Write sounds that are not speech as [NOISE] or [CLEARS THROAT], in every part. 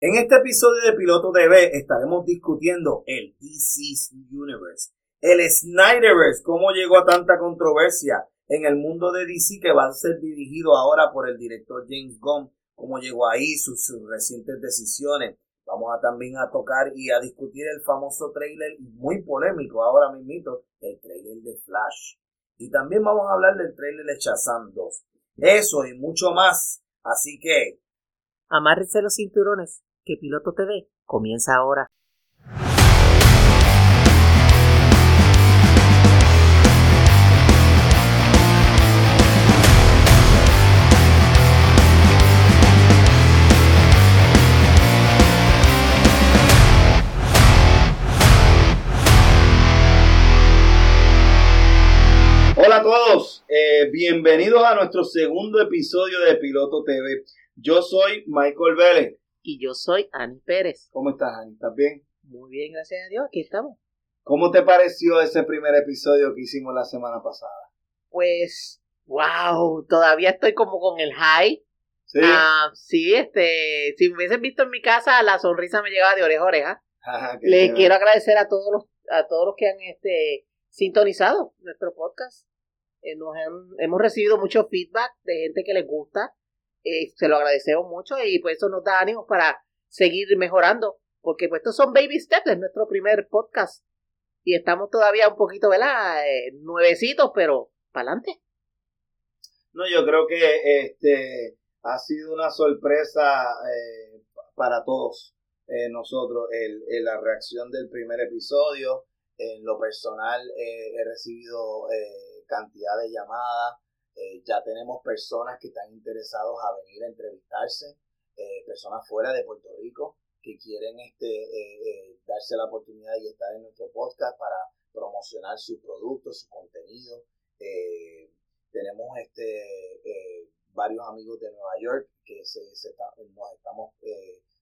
En este episodio de Piloto TV estaremos discutiendo el DC Universe, el Snyderverse, cómo llegó a tanta controversia en el mundo de DC que va a ser dirigido ahora por el director James Gunn, cómo llegó ahí, sus, recientes decisiones. Vamos a también a tocar y a discutir el famoso trailer muy polémico ahora mismo, el trailer de Flash. Y también vamos a hablar del trailer de Shazam 2. Eso y mucho más. Así que... Amárrense los cinturones, que Piloto TV comienza ahora. Hola a todos, eh, bienvenidos a nuestro segundo episodio de Piloto TV. Yo soy Michael Vélez. Y yo soy Ani Pérez. ¿Cómo estás, Ani? ¿Estás bien? Muy bien, gracias a Dios, aquí estamos. ¿Cómo te pareció ese primer episodio que hicimos la semana pasada? Pues, wow, todavía estoy como con el high. Sí. Ah, sí, este, si me hubiesen visto en mi casa, la sonrisa me llegaba de oreja a oreja. [LAUGHS] Le quiero agradecer a todos los, a todos los que han este, sintonizado nuestro podcast. Eh, nos hemos recibido mucho feedback de gente que les gusta. Eh, se lo agradecemos mucho y pues eso nos da ánimo para seguir mejorando. Porque pues estos son baby steps, es nuestro primer podcast. Y estamos todavía un poquito, ¿verdad? Eh, nuevecitos, pero para adelante. No, yo creo que este ha sido una sorpresa para todos nosotros el, la reacción del primer episodio. En lo personal he recibido cantidad de llamadas, eh, ya tenemos personas que están interesados a venir a entrevistarse, eh, personas fuera de Puerto Rico que quieren este, eh, darse la oportunidad y estar en nuestro podcast para promocionar sus productos, su contenido. tenemos este, varios amigos de Nueva York que se, nos estamos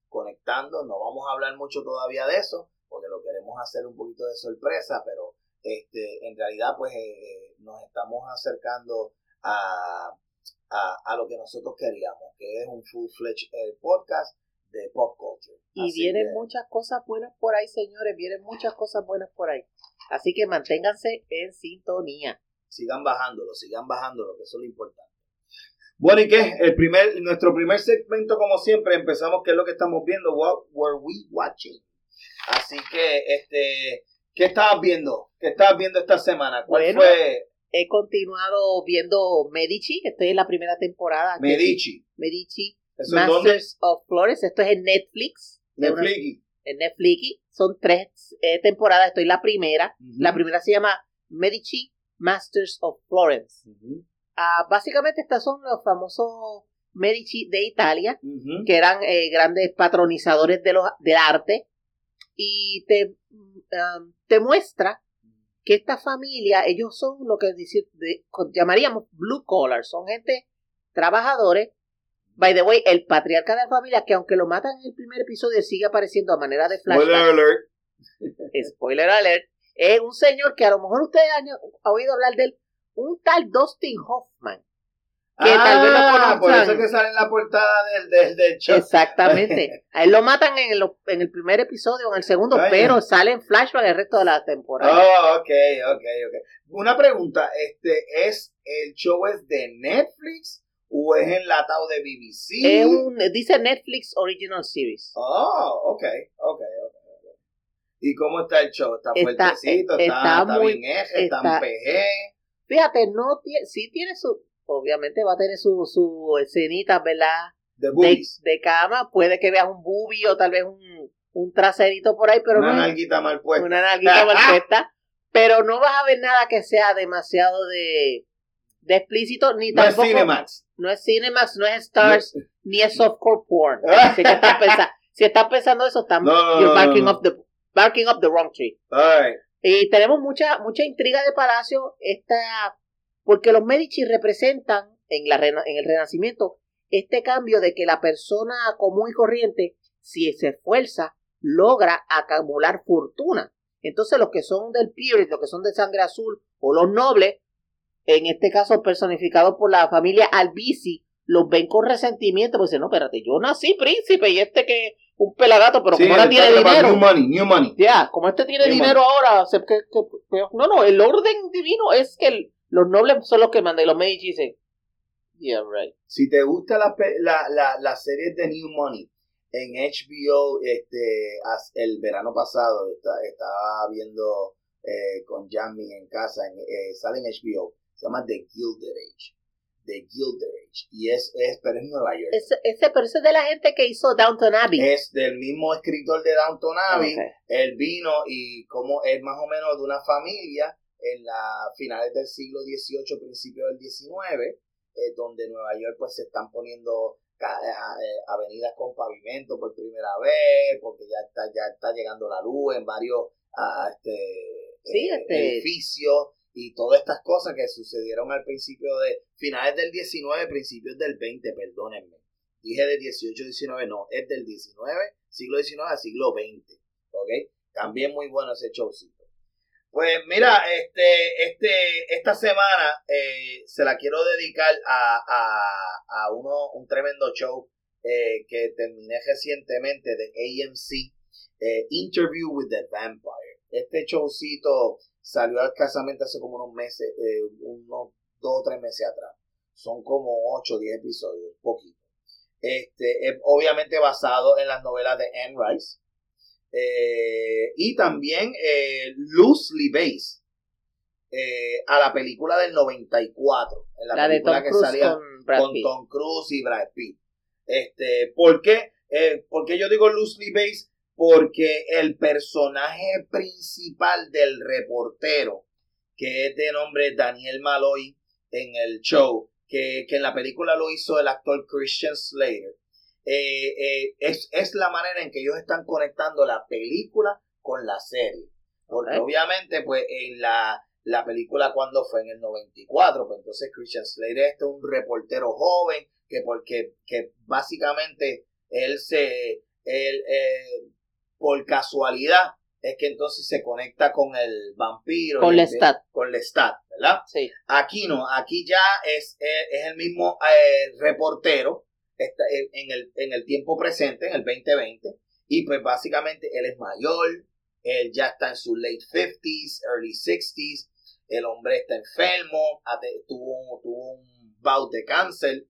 conectando. No vamos a hablar mucho todavía de eso porque lo queremos hacer un poquito de sorpresa, pero este, en realidad pues eh, nos estamos acercando a, a, lo que nosotros queríamos, que es un full-fledged eh, podcast de pop culture. Y vienen muchas cosas buenas por ahí, señores, vienen muchas cosas buenas por ahí. Así que manténganse en sintonía. Sigan bajándolo, sigan bajándolo, que eso es lo importante. Bueno, ¿y qué? El primer, nuestro primer segmento, como siempre, empezamos, ¿qué es lo que estamos viendo? What were we watching? Así que, este, ¿Qué estabas viendo? ¿Qué estabas viendo esta semana? ¿Cuál fue? He continuado viendo Medici, estoy en la primera temporada. Medici. Medici. Masters of Flores, esto es en Netflix. Netflix. En Netflix. Son tres eh, temporadas, estoy en la primera. La primera se llama Medici Masters of Florence. Ah, básicamente estos son los famosos Medici de Italia, que eran eh, grandes patronizadores de los, del arte. Y te Um, te muestra que esta familia, ellos son lo que decir, llamaríamos blue collar, son gente trabajadores. By the way, el patriarca de la familia, que aunque lo matan en el primer episodio, sigue apareciendo a manera de flashback. Spoiler alert. [LAUGHS] Spoiler alert. Es un señor que a lo mejor ustedes han oído hablar de él, un tal Dustin Hoffman que tal vez ah, Por eso que sale en la portada del, del, show. Exactamente. [LAUGHS] A él lo matan en el, en el primer episodio, en el segundo, pero sale en flashback el resto de la temporada. Oh, ok, ok, ok. Una pregunta, este, ¿es el show es de Netflix o es enlatado de BBC? Es un, dice Netflix Original Series. Oh, ok, ok, ok. ¿Y cómo está el show? ¿Está, fuertecito? ¿Está, está, bien eje? ¿Está, en PG? Fíjate, no tiene, sí tiene su, obviamente va a tener su, su escenita, ¿verdad? De, de, cama, puede que veas un bubi o tal vez un, un traserito por ahí, pero una nalguita mal puesta. Una nalguita mal [LAUGHS] puesta, pero no vas a ver nada que sea demasiado de, de explícito, ni no tampoco... Es Cinemax. No es Cinemax, no es Stars, ni es softcore porn. [LAUGHS] Así que estás pensando, si estás pensando eso, estamos you're barking, up the, barking up the wrong tree. Y tenemos mucha, mucha intriga de Palacio. Esta porque los Medici representan en, la, en el Renacimiento este cambio de que la persona común y corriente, si se esfuerza, logra acumular fortuna. Entonces los que son del period, los que son de sangre azul o los nobles, en este caso personificados por la familia Albisi, los ven con resentimiento, pues dicen, no, espérate, yo nací príncipe y este que un pelagato, pero como ahora tiene dinero. New money, new money. Ya, como este tiene dinero ahora, que, no, no, el orden divino es que los nobles son los que mandan y los Medici dicen, yeah, right. Si te gusta la, la, la, serie de New Money, en HBO, este, el verano pasado, estaba viendo eh, con Jamie en casa, eh, sale en HBO, se llama The Gilded Age de Gilded Age. Y es, es, pero es Nueva York. Ese, ese, pero ese es de la gente que hizo Downton Abbey. Es del mismo escritor de Downton Abbey. Él vino y como es más o menos de una familia en la finales del siglo XVIII, principios del XIX, eh, donde Nueva York pues se están poniendo eh, eh, avenidas con pavimento por primera vez, porque ya está, ya está llegando la luz en varios a, este, este, edificios y todas estas cosas que sucedieron al principio de finales del 19, principios del 20, perdónenme. Dije del 18, 19, no, es del 19, siglo 19 al siglo 20, ¿ok? También muy bueno ese showcito. Pues mira, este, este, esta semana eh, se la quiero dedicar a, a, uno, un tremendo show eh, que terminé recientemente de AMC, eh, Interview with the Vampire. Este showcito salió escasamente hace como unos meses, eh, unos dos o tres meses atrás. Son como ocho o diez episodios, poquito. Este, es obviamente basado en las novelas de Anne Rice. Eh, y también eh, loosely based eh, a la película del 94. En la, película que salía con, Tom Cruise y Brad Pitt. Este, ¿Por qué? ¿Por qué yo digo loosely based? porque el personaje principal del reportero, que es de nombre Daniel Maloy en el show, que, en la película lo hizo el actor Christian Slater, eh, eh, es, es, la manera en que ellos están conectando la película con la serie. Porque obviamente, pues en la, la película cuando fue en el 94, pues entonces Christian Slater es un reportero joven que porque que básicamente él se él, eh, por casualidad es que entonces se conecta con el vampiro. Con Lestat. Con Lestat, ¿verdad? Sí. Aquí no, aquí ya es, es, el mismo eh, reportero está en, el, en el tiempo presente, en el 2020, y pues básicamente él es mayor, él ya está en sus late 50s, early 60s, el hombre está enfermo, tuvo, tuvo un bout de cáncer.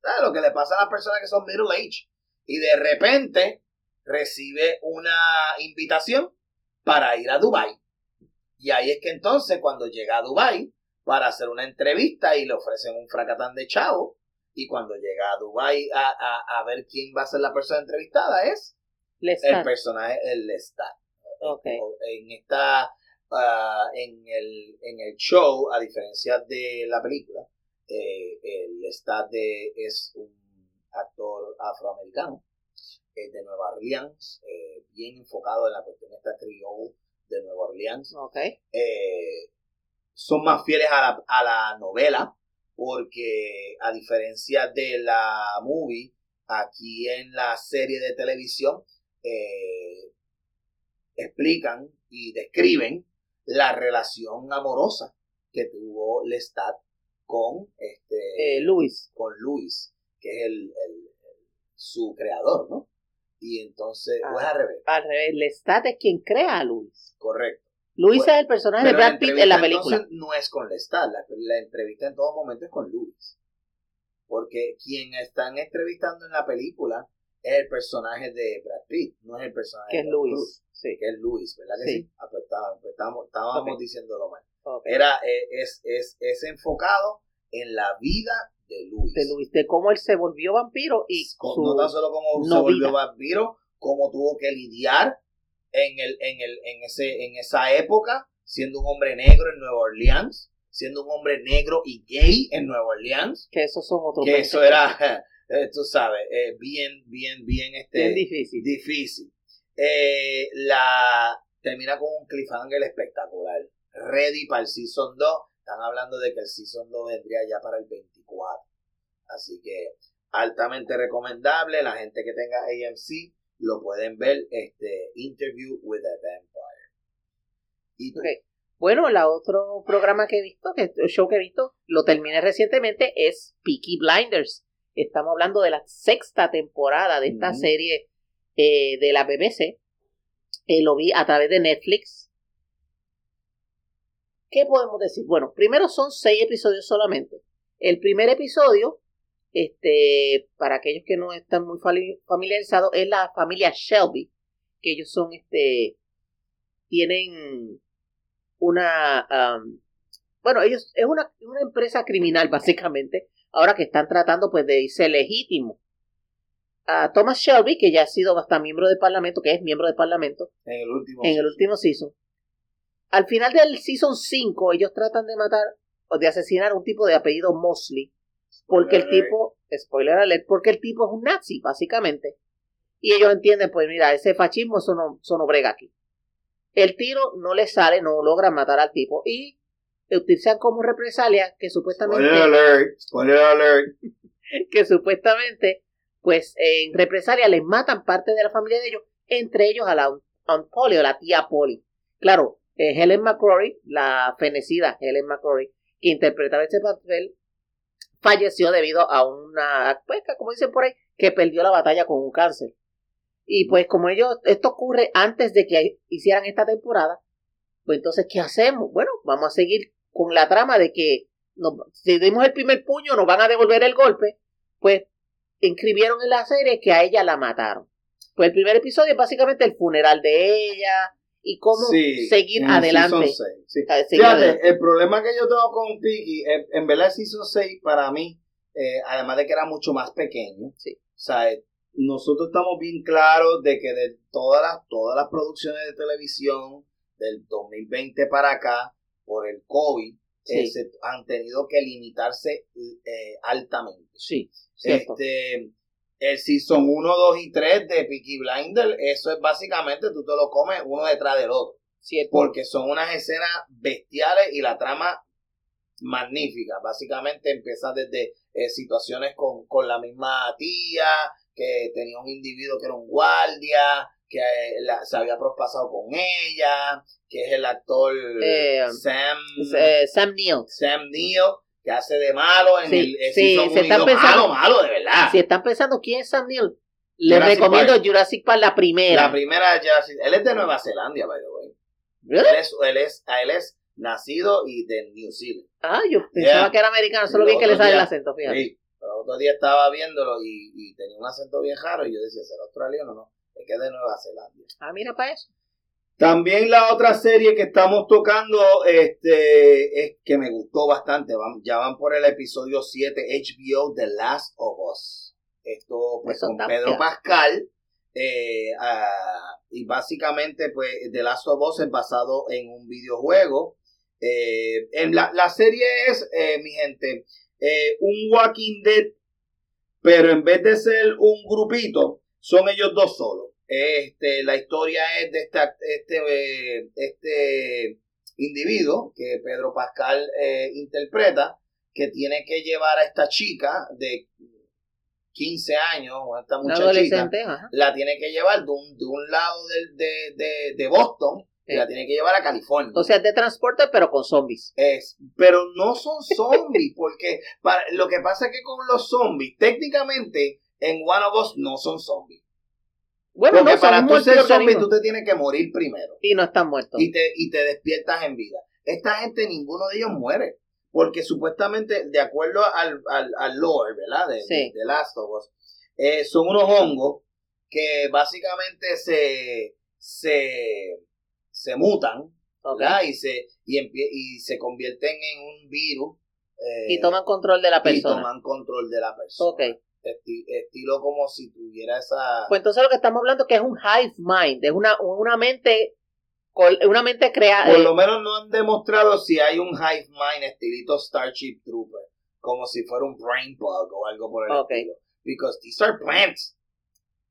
¿Sabes lo que le pasa a las personas que son middle age? Y de repente recibe una invitación para ir a Dubai. Y ahí es que entonces cuando llega a Dubai para hacer una entrevista y le ofrecen un fracatán de chavo, y cuando llega a Dubai a, a, ver quién va a ser la persona entrevistada es el personaje, el Lestat. En esta, ah, en, el, en el show, a diferencia de la película, eh, el Lestat es un actor afroamericano eh, de Nueva Orleans, eh, bien enfocado en la cuestión de esta trio de Nueva Orleans. Eh, son más fieles a la, a la novela, porque a diferencia de la movie, aquí en la serie de televisión explican y describen la relación amorosa que tuvo Lestat con este Luis con Luis que es el, su creador no y entonces, o es al revés. Al revés, Lestat es quien crea a Luis. Correcto. Luis es el personaje de Brad Pitt en la película. Entonces no es con Lestat, la, la, entrevista en todo momento es con Luis. Porque quien están entrevistando en la película es el personaje de Brad Pitt, no es el personaje que de es Luis. Sí. Que es Luis, ¿verdad que sí? Ah, pues pues estábamos, estábamos, diciéndolo mal. Era, eh, es, es, es enfocado en la vida de Luis. De Luis, de cómo él se volvió vampiro y no tan solo cómo se volvió vampiro, cómo tuvo que lidiar en el, en el, en ese, en esa época, siendo un hombre negro en Nueva Orleans, siendo un hombre negro y gay en Nueva Orleans. Que eso son otros. Que eso era, [LAUGHS] eh, tú sabes, eh, bien, bien, bien, este, bien difícil. Difícil. Eh, la termina con un cliffhanger espectacular. Ready para el Season 2. Están hablando de que el Season 2 vendría ya para el 24. Así que altamente recomendable. La gente que tenga AMC lo pueden ver. Este Interview with a Vampire. ¿Y Bueno, el otro programa que he visto, que el show que he visto, lo terminé recientemente, es Peaky Blinders. Estamos hablando de la sexta temporada de esta serie eh, de la BBC. Eh, lo vi a través de Netflix. ¿Qué podemos decir? Bueno, primero son seis episodios solamente. El primer episodio, este, para aquellos que no están muy familiarizados, es la familia Shelby, que ellos son, este, tienen una, bueno, ellos es una, una empresa criminal [LAUGHS] básicamente, ahora que están tratando pues de irse legítimo. A Thomas Shelby, que ya ha sido hasta miembro del Parlamento, que es miembro del Parlamento, en el último, en el último season. Al final del season 5, ellos tratan de matar o de asesinar a un tipo de apellido Mosley, porque el tipo, spoiler alert, porque el tipo es un nazi, básicamente. Y ellos entienden, pues mira, ese fascismo eso no, eso no brega aquí. El tiro no le sale, no logra matar al tipo y utilizan como represalia que supuestamente... [LAUGHS] que supuestamente, pues en represalia les matan parte de la familia de ellos, entre ellos a la Aunt Polly o la tía Polly. Claro, eh, Helen McCrory, la fenecida Helen McCrory, que interpretaba este papel, falleció debido a una, pues, como dicen por ahí, que perdió la batalla con un cáncer. Y pues como ellos, esto ocurre antes de que hicieran esta temporada, pues entonces, ¿qué hacemos? Bueno, vamos a seguir con la trama de que si dimos el primer puño nos van a devolver el golpe, pues inscribieron en la serie que a ella la mataron. Pues el primer episodio es básicamente el funeral de ella y cómo seguir adelante. Fíjate, el problema que yo tengo con Piggy, en, verdad el Season 6 para mí, eh, además de que era mucho más pequeño, o sea, nosotros estamos bien claros de que de todas las, todas las producciones de televisión del 2020 para acá, por el COVID, eh, han tenido que limitarse eh, altamente. Sí, Este, el Season 1, 2 y 3 de Peaky Blinder, eso es básicamente tú te lo comes uno detrás del otro. Cierto. Porque son unas escenas bestiales y la trama magnífica. Básicamente empieza desde eh, situaciones con, con la misma tía, que tenía un individuo que era un guardia, que eh, se había prospasado con ella, que es el actor eh, Sam, eh, Sam Neill. Sam Neill, que hace de malo en el, sí, se están pensando, malo, malo, de verdad. Si están pensando quién es Sam Neill, les recomiendo Jurassic Park la primera. La primera Jurassic Él es de Nueva Zelanda, by the way. ¿Really? Él es, él es, él es nacido y de New Zealand. Ah, yo pensaba que era americano, solo vi que le sale el acento, fíjate. Sí, el otro día estaba viéndolo y, y tenía un acento bien raro y yo decía, ¿será australiano o no? Es que es de Nueva Zelanda. Ah, mira para eso. También la otra serie que estamos tocando, este, es que me gustó bastante. ya van por el episodio 7 HBO The Last of Us. Esto pues con Pedro Pascal. Eh, ah, y básicamente pues The Last of Us es basado en un videojuego. Eh, en la, la, serie es, eh, mi gente, un Walking Dead, pero en vez de ser un grupito, son ellos dos solos. Este, la historia es de este, este individuo que Pedro Pascal eh, interpreta, que tiene que llevar a esta chica de 15 años, o esta muchachita, la tiene que llevar de un, de un lado de, de, de, Boston, y la tiene que llevar a California. O sea, de transporte, pero con zombies. Es, pero no son zombies, [LAUGHS] porque para, lo que pasa es que con los zombies, técnicamente, en One of Us no son zombies. Bueno, Porque para tú ser zombie tú te tienes que morir primero. Y no están muertos. Y te, y te despiertas en vida. Esta gente, ninguno de ellos muere. Porque supuestamente, de acuerdo al, al, al lore, ¿verdad? De, de, Last of Us, eh, son unos hongos que básicamente se, se, se mutan, ¿verdad? Y se, y, y se convierten en un virus. Eh, y toman control de la persona. Y toman control de la persona. Estilo como si tuviera esa... Pues entonces lo que estamos hablando que es un hive mind, es una, una mente una mente creada... Por lo menos no han demostrado si hay un hive mind estilito Starship Trooper, como si fuera un brain bug o algo por el estilo. Because these are plants.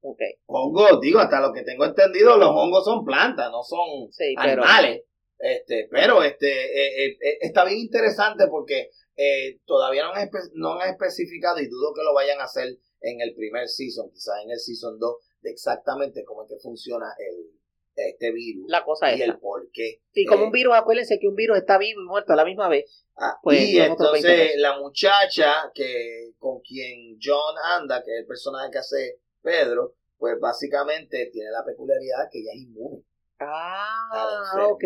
Okay. Hongos, digo, hasta lo que tengo entendido, los hongos son plantas, no son animales. Este, pero este eh, eh, eh, está bien interesante porque eh, todavía no han, no han especificado y dudo que lo vayan a hacer en el primer season, quizás en el season 2, de exactamente cómo es que funciona el, este virus la cosa y el por qué. Y como un eh, virus, acuérdense que un virus está vivo y muerto a la misma vez. Ah, pues, y entonces la muchacha que con quien John anda, que es el personaje que hace Pedro, pues básicamente tiene la peculiaridad que ella es inmune. Ah, ok.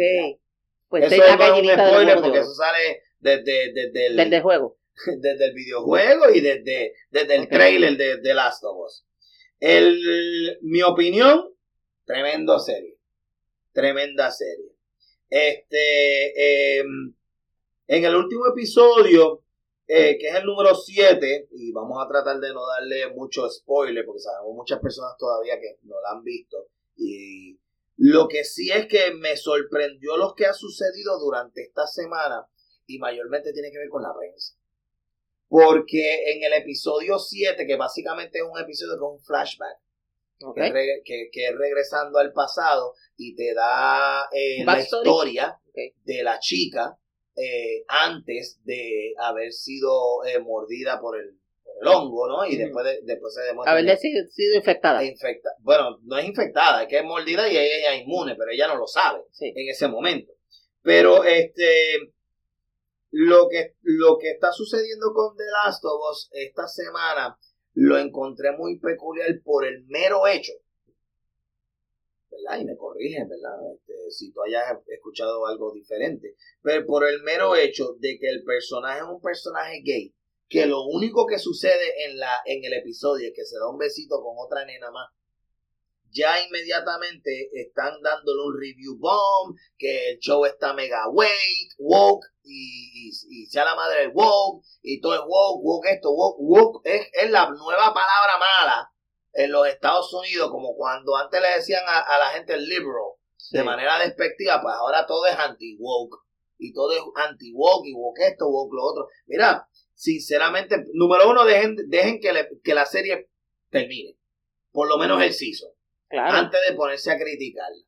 Pues eso es un spoiler porque eso sale desde, desde, el, desde el juego. [LAUGHS] Desde el videojuego y desde, desde el trailer de, de Last of Us. El, mi opinión, tremendo serie. Tremenda serie. Este, em, en el último episodio, eh, que es el número 7, y vamos a tratar de no darle mucho spoiler, porque sabemos muchas personas todavía que no la han visto. Y lo que sí es que me sorprendió lo que ha sucedido durante esta semana, y mayormente tiene que ver con la prensa. Porque en el episodio 7, que básicamente es un episodio con un flashback, que, es regresando al pasado y te da eh, la historia de la chica eh, antes de haber sido eh, mordida por el, el, hongo, ¿no? Y después, después se demuestra. Haberle sido, sido infectada. Infecta, bueno, no es infectada, es que es mordida y ella es inmune, pero ella no lo sabe en ese momento. Pero este lo que, lo que está sucediendo con The Last of Us esta semana lo encontré muy peculiar por el mero hecho, ¿verdad? Y me corrigen, ¿verdad? Este, si tú hayas escuchado algo diferente, pero por el mero hecho de que el personaje es un personaje gay, que lo único que sucede en, la, en el episodio es que se da un besito con otra nena más ya inmediatamente están dándole un review bomb, que el show está mega wake, woke, y, y, sea la madre del woke, y todo es woke, woke esto, woke, woke es, es la nueva palabra mala en los Estados Unidos, como cuando antes le decían a, la gente liberal, de manera despectiva, pues ahora todo es anti-woke, y todo es anti-woke, y woke esto, woke lo otro. Mira, sinceramente, número uno, dejen, dejen que, que la serie termine, por lo menos el season antes de ponerse a criticarla.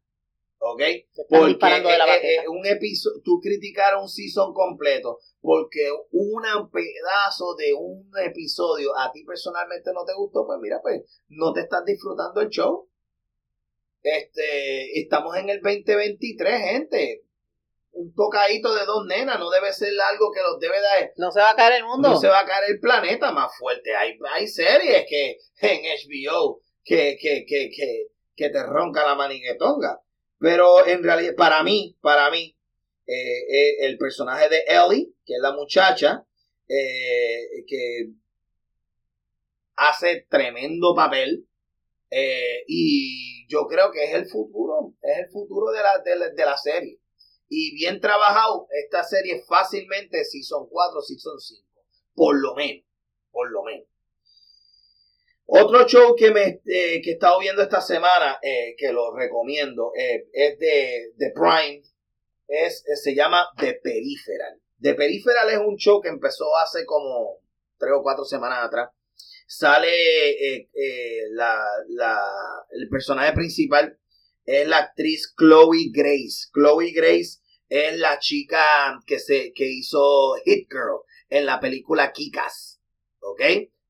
¿Ok? Porque un episodio, tú criticar un season completo porque un pedazo de un episodio a ti personalmente no te gustó, pues mira, pues no te estás disfrutando el show. Este, estamos en el 2023, gente. Un tocadito de dos nenas no debe ser algo que los debe dar. No se va a caer el mundo. No se va a caer el planeta más fuerte. Hay, hay series que en HBO que, que, que, que que te ronca la maniguetonga. Pero en realidad, para mí, para mí, eh, eh, el personaje de Ellie, que es la muchacha, eh, que hace tremendo papel. y yo creo que es el futuro, es el futuro de la, de la, serie. Y bien trabajado, esta serie fácilmente si son cuatro, si son cinco. Por lo menos, por lo menos. Otro show que me eh, que he estado viendo esta semana, eh, que lo recomiendo, eh, es de, de Prime, es, se llama The Peripheral. The Peripheral es un show que empezó hace como tres o cuatro semanas atrás. Sale la, la, el personaje principal, es la actriz Chloe Grace. Chloe Grace es la chica que, se, que hizo Hit Girl en la película Kikas. ¿Ok?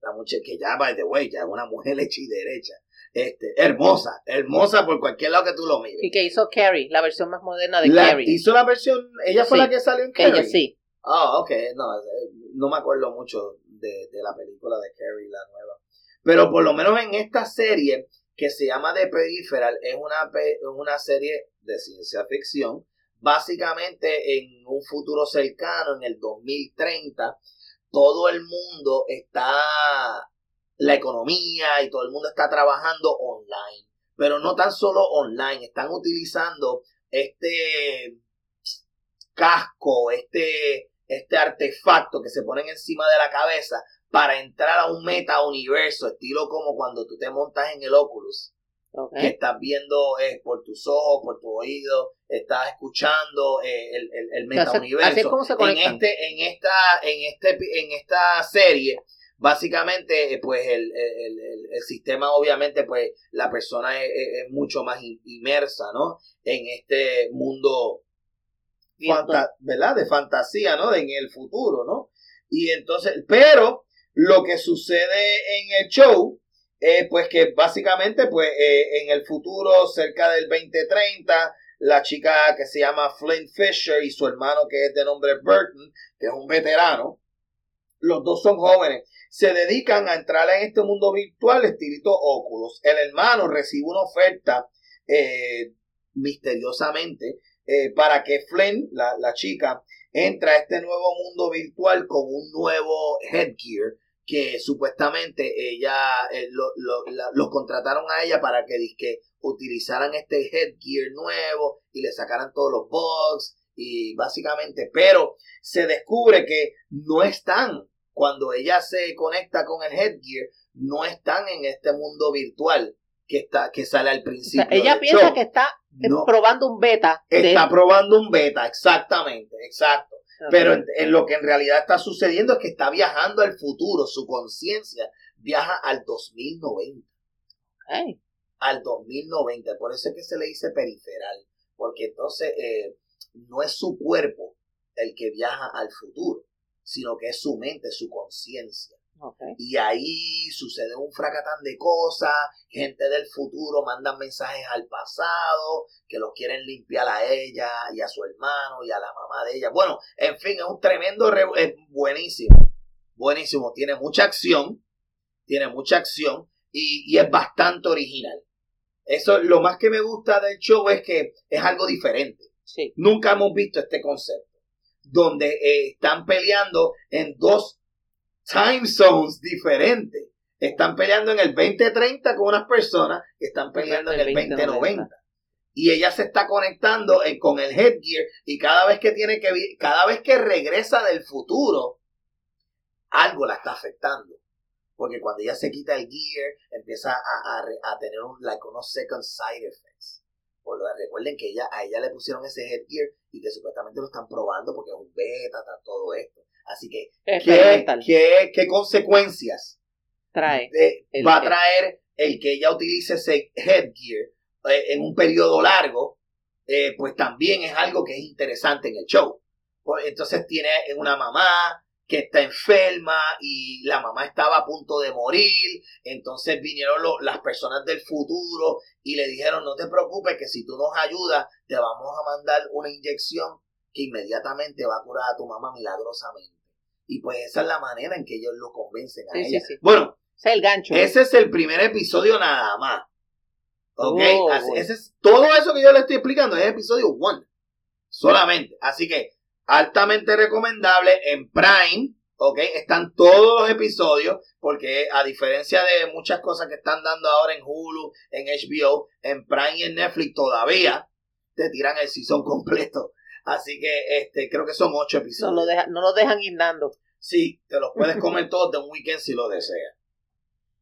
La muchacha que ya, by the way, ya es una mujer [LAUGHS] hecha y derecha. Este, hermosa, hermosa por cualquier lado que tú lo mires. Y que hizo Carrie, la versión más moderna de Carrie. Hizo la versión, ella fue la que salió en Carrie. Ella sí. Ah, ok, no, eh, no me acuerdo mucho de, la película de Carrie, la nueva. Pero por lo menos en esta serie, que se llama The Peripheral, es una, una serie de ciencia ficción, básicamente en un futuro cercano, en el 2030, todo el mundo está, la economía y todo el mundo está trabajando online. Pero no tan solo online, están utilizando este casco, este, este artefacto que se ponen encima de la cabeza para entrar a un meta universo, estilo como cuando tú te montas en el Oculus que estás viendo eh, por tus ojos, por tu oído, estás escuchando eh, el, el, el metauniverso. en este, en esta, en este, en esta serie, básicamente, eh, pues el, el, sistema, obviamente, pues la persona es, mucho más inmersa, ¿no? En este mundo, ¿verdad? De fantasía, ¿no? En el futuro, ¿no? Y entonces, pero lo que sucede en el show eh, pues que básicamente pues eh, en el futuro cerca del 2030 la chica que se llama Flint Fisher y su hermano que es de nombre Burton que es un veterano los dos son jóvenes, se dedican a entrar en este mundo virtual estilito óculos. El hermano recibe una oferta eh, misteriosamente para que Flynn, la, la chica, entra a este nuevo mundo virtual con un nuevo headgear que supuestamente ella eh, lo, contrataron a ella para que, que utilizaran este headgear nuevo y le sacaran todos los bugs y básicamente, pero se descubre que no están cuando ella se conecta con el headgear, no están en este mundo virtual que está que sale al principio. ella piensa que está probando un beta. Está probando un beta, exactamente, exacto. Pero en, lo que en realidad está sucediendo es que está viajando al futuro, su conciencia viaja al 2090. Al 2090, por eso es que se le dice periferal, porque entonces eh, no es su cuerpo el que viaja al futuro, sino que es su mente, su conciencia. Y ahí sucede un fracatán de cosas, gente del futuro mandan mensajes al pasado que los quieren limpiar a ella y a su hermano y a la mamá de ella. Bueno, en fin, es un tremendo, es buenísimo, buenísimo, tiene mucha acción, tiene mucha acción y, es bastante original. Eso, lo más que me gusta del show es que es algo diferente. Nunca hemos visto este concepto, donde eh, están peleando en dos time zones diferentes. Están peleando en el 2030 con unas personas que están peleando en el 2090. Y ella se está conectando con el headgear y cada vez que tiene que cada vez que regresa del futuro, algo la está afectando. Porque cuando ella se quita el gear, empieza a, tener un, like, unos second side effects. Por lo, recuerden que ella, a ella le pusieron ese headgear y que supuestamente lo están probando porque es un beta, todo esto. Así que, ¿qué, qué, consecuencias trae va a traer el que ella utilice ese headgear eh, en un periodo largo? Eh, pues también es algo que es interesante en el show. Pues entonces tiene una mamá que está enferma y la mamá estaba a punto de morir. Entonces vinieron las personas del futuro y le dijeron, no te preocupes que si tú nos ayudas, te vamos a mandar una inyección que inmediatamente va a curar a tu mamá milagrosamente. Y pues esa es la manera en que ellos lo convencen a ella. Bueno, ese es el gancho. Ese es el primer episodio nada más. ¿Ok? Oh, ese es, todo eso que yo le estoy explicando es episodio one. Solamente. Así que altamente recomendable en Prime. ¿Ok? Están todos los episodios. Porque a diferencia de muchas cosas que están dando ahora en Hulu, en HBO, en Prime y en Netflix todavía te tiran el season completo. Así que este, creo que son ocho episodios. No lo, deja, no lo dejan guindando. Sí, te los puedes comer [LAUGHS] todos de un weekend si lo deseas.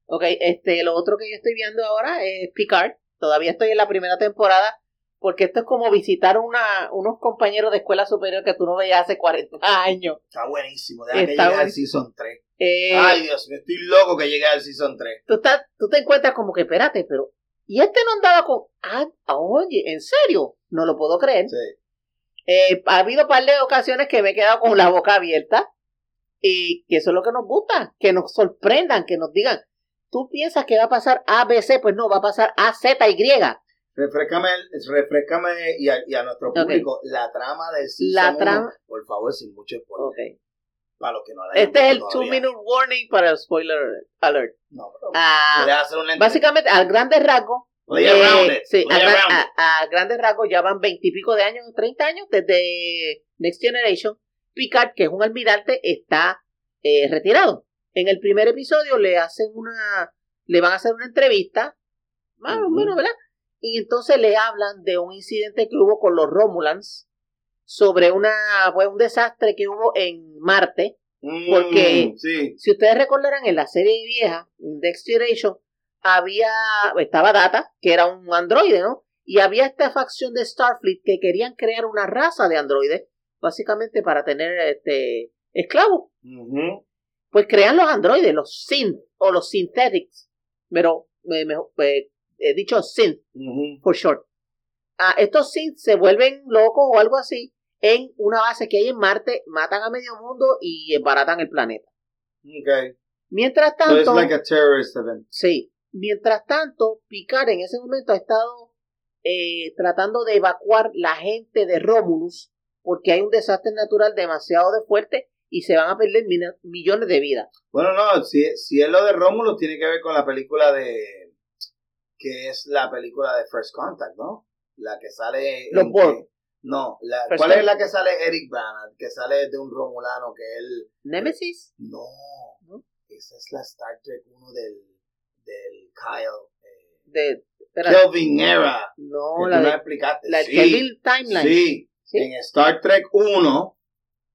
Ok, este, lo otro que yo estoy viendo ahora es Picard. Todavía estoy en la primera temporada porque esto es como visitar una, unos compañeros de escuela superior que tú no veías hace 40 años. Está buenísimo, deja que llegue al Season 3. Eh, Ay, Dios, me estoy loco que llegue al Season 3. Tú, estás, tú te encuentras como que, espérate, pero... ¿Y este no andaba con... Ah, oye, ¿en serio? No lo puedo creer. Sí. Eh, ha habido un par de ocasiones que me he quedado con la boca abierta y que eso es lo que nos gusta, que nos sorprendan, que nos digan, tú piensas que va a pasar A, B, C, pues no, va a pasar A, Z, Y. Refrescame, refrescame y, a, nuestro público la trama del la trama, por favor, sin mucho spoiler. Para los que no la Este es el 2 minute warning para el spoiler alert. No, ah, básicamente, al grande rasgo, eh, sí, a, grandes rasgos ya van veintipico de años, treinta años desde Next Generation. Picard, que es un almirante, está eh, retirado. En el primer episodio le hacen una, le van a hacer una entrevista, más o menos, ¿verdad? Y entonces le hablan de un incidente que hubo con los Romulans sobre una, pues, un desastre que hubo en Marte. porque mm, si ustedes recordarán en la serie vieja, Next Generation, había, estaba Data, que era un androide, ¿no? Y había esta facción de Starfleet que querían crear una raza de androides, básicamente para tener este esclavos. Pues crean los androides, los synth o los synthetics, pero eh, eh, he dicho synth por short. Ah, estos synth se vuelven locos o algo así en una base que hay en Marte, matan a medio mundo y embaratan el planeta. Mientras tanto. Sí. Mientras tanto, Picard en ese momento ha estado eh, tratando de evacuar la gente de Romulus porque hay un desastre natural demasiado de fuerte y se van a perder millones de vidas. Bueno, no, si, si es lo de Rómulo, tiene que ver con la película de. que es la película de First Contact, ¿no? La que sale. Los Borg. No, la, ¿cuál es la que sale Eric Bana? Que sale de un Romulano que él. ¿Nemesis? No, esa es la Star Trek 1 del, del Kyle. Eh, de, Kelvin Era. No, la, de, explicaste. la Kelvin Timeline. Sí, sí, en Star Trek 1,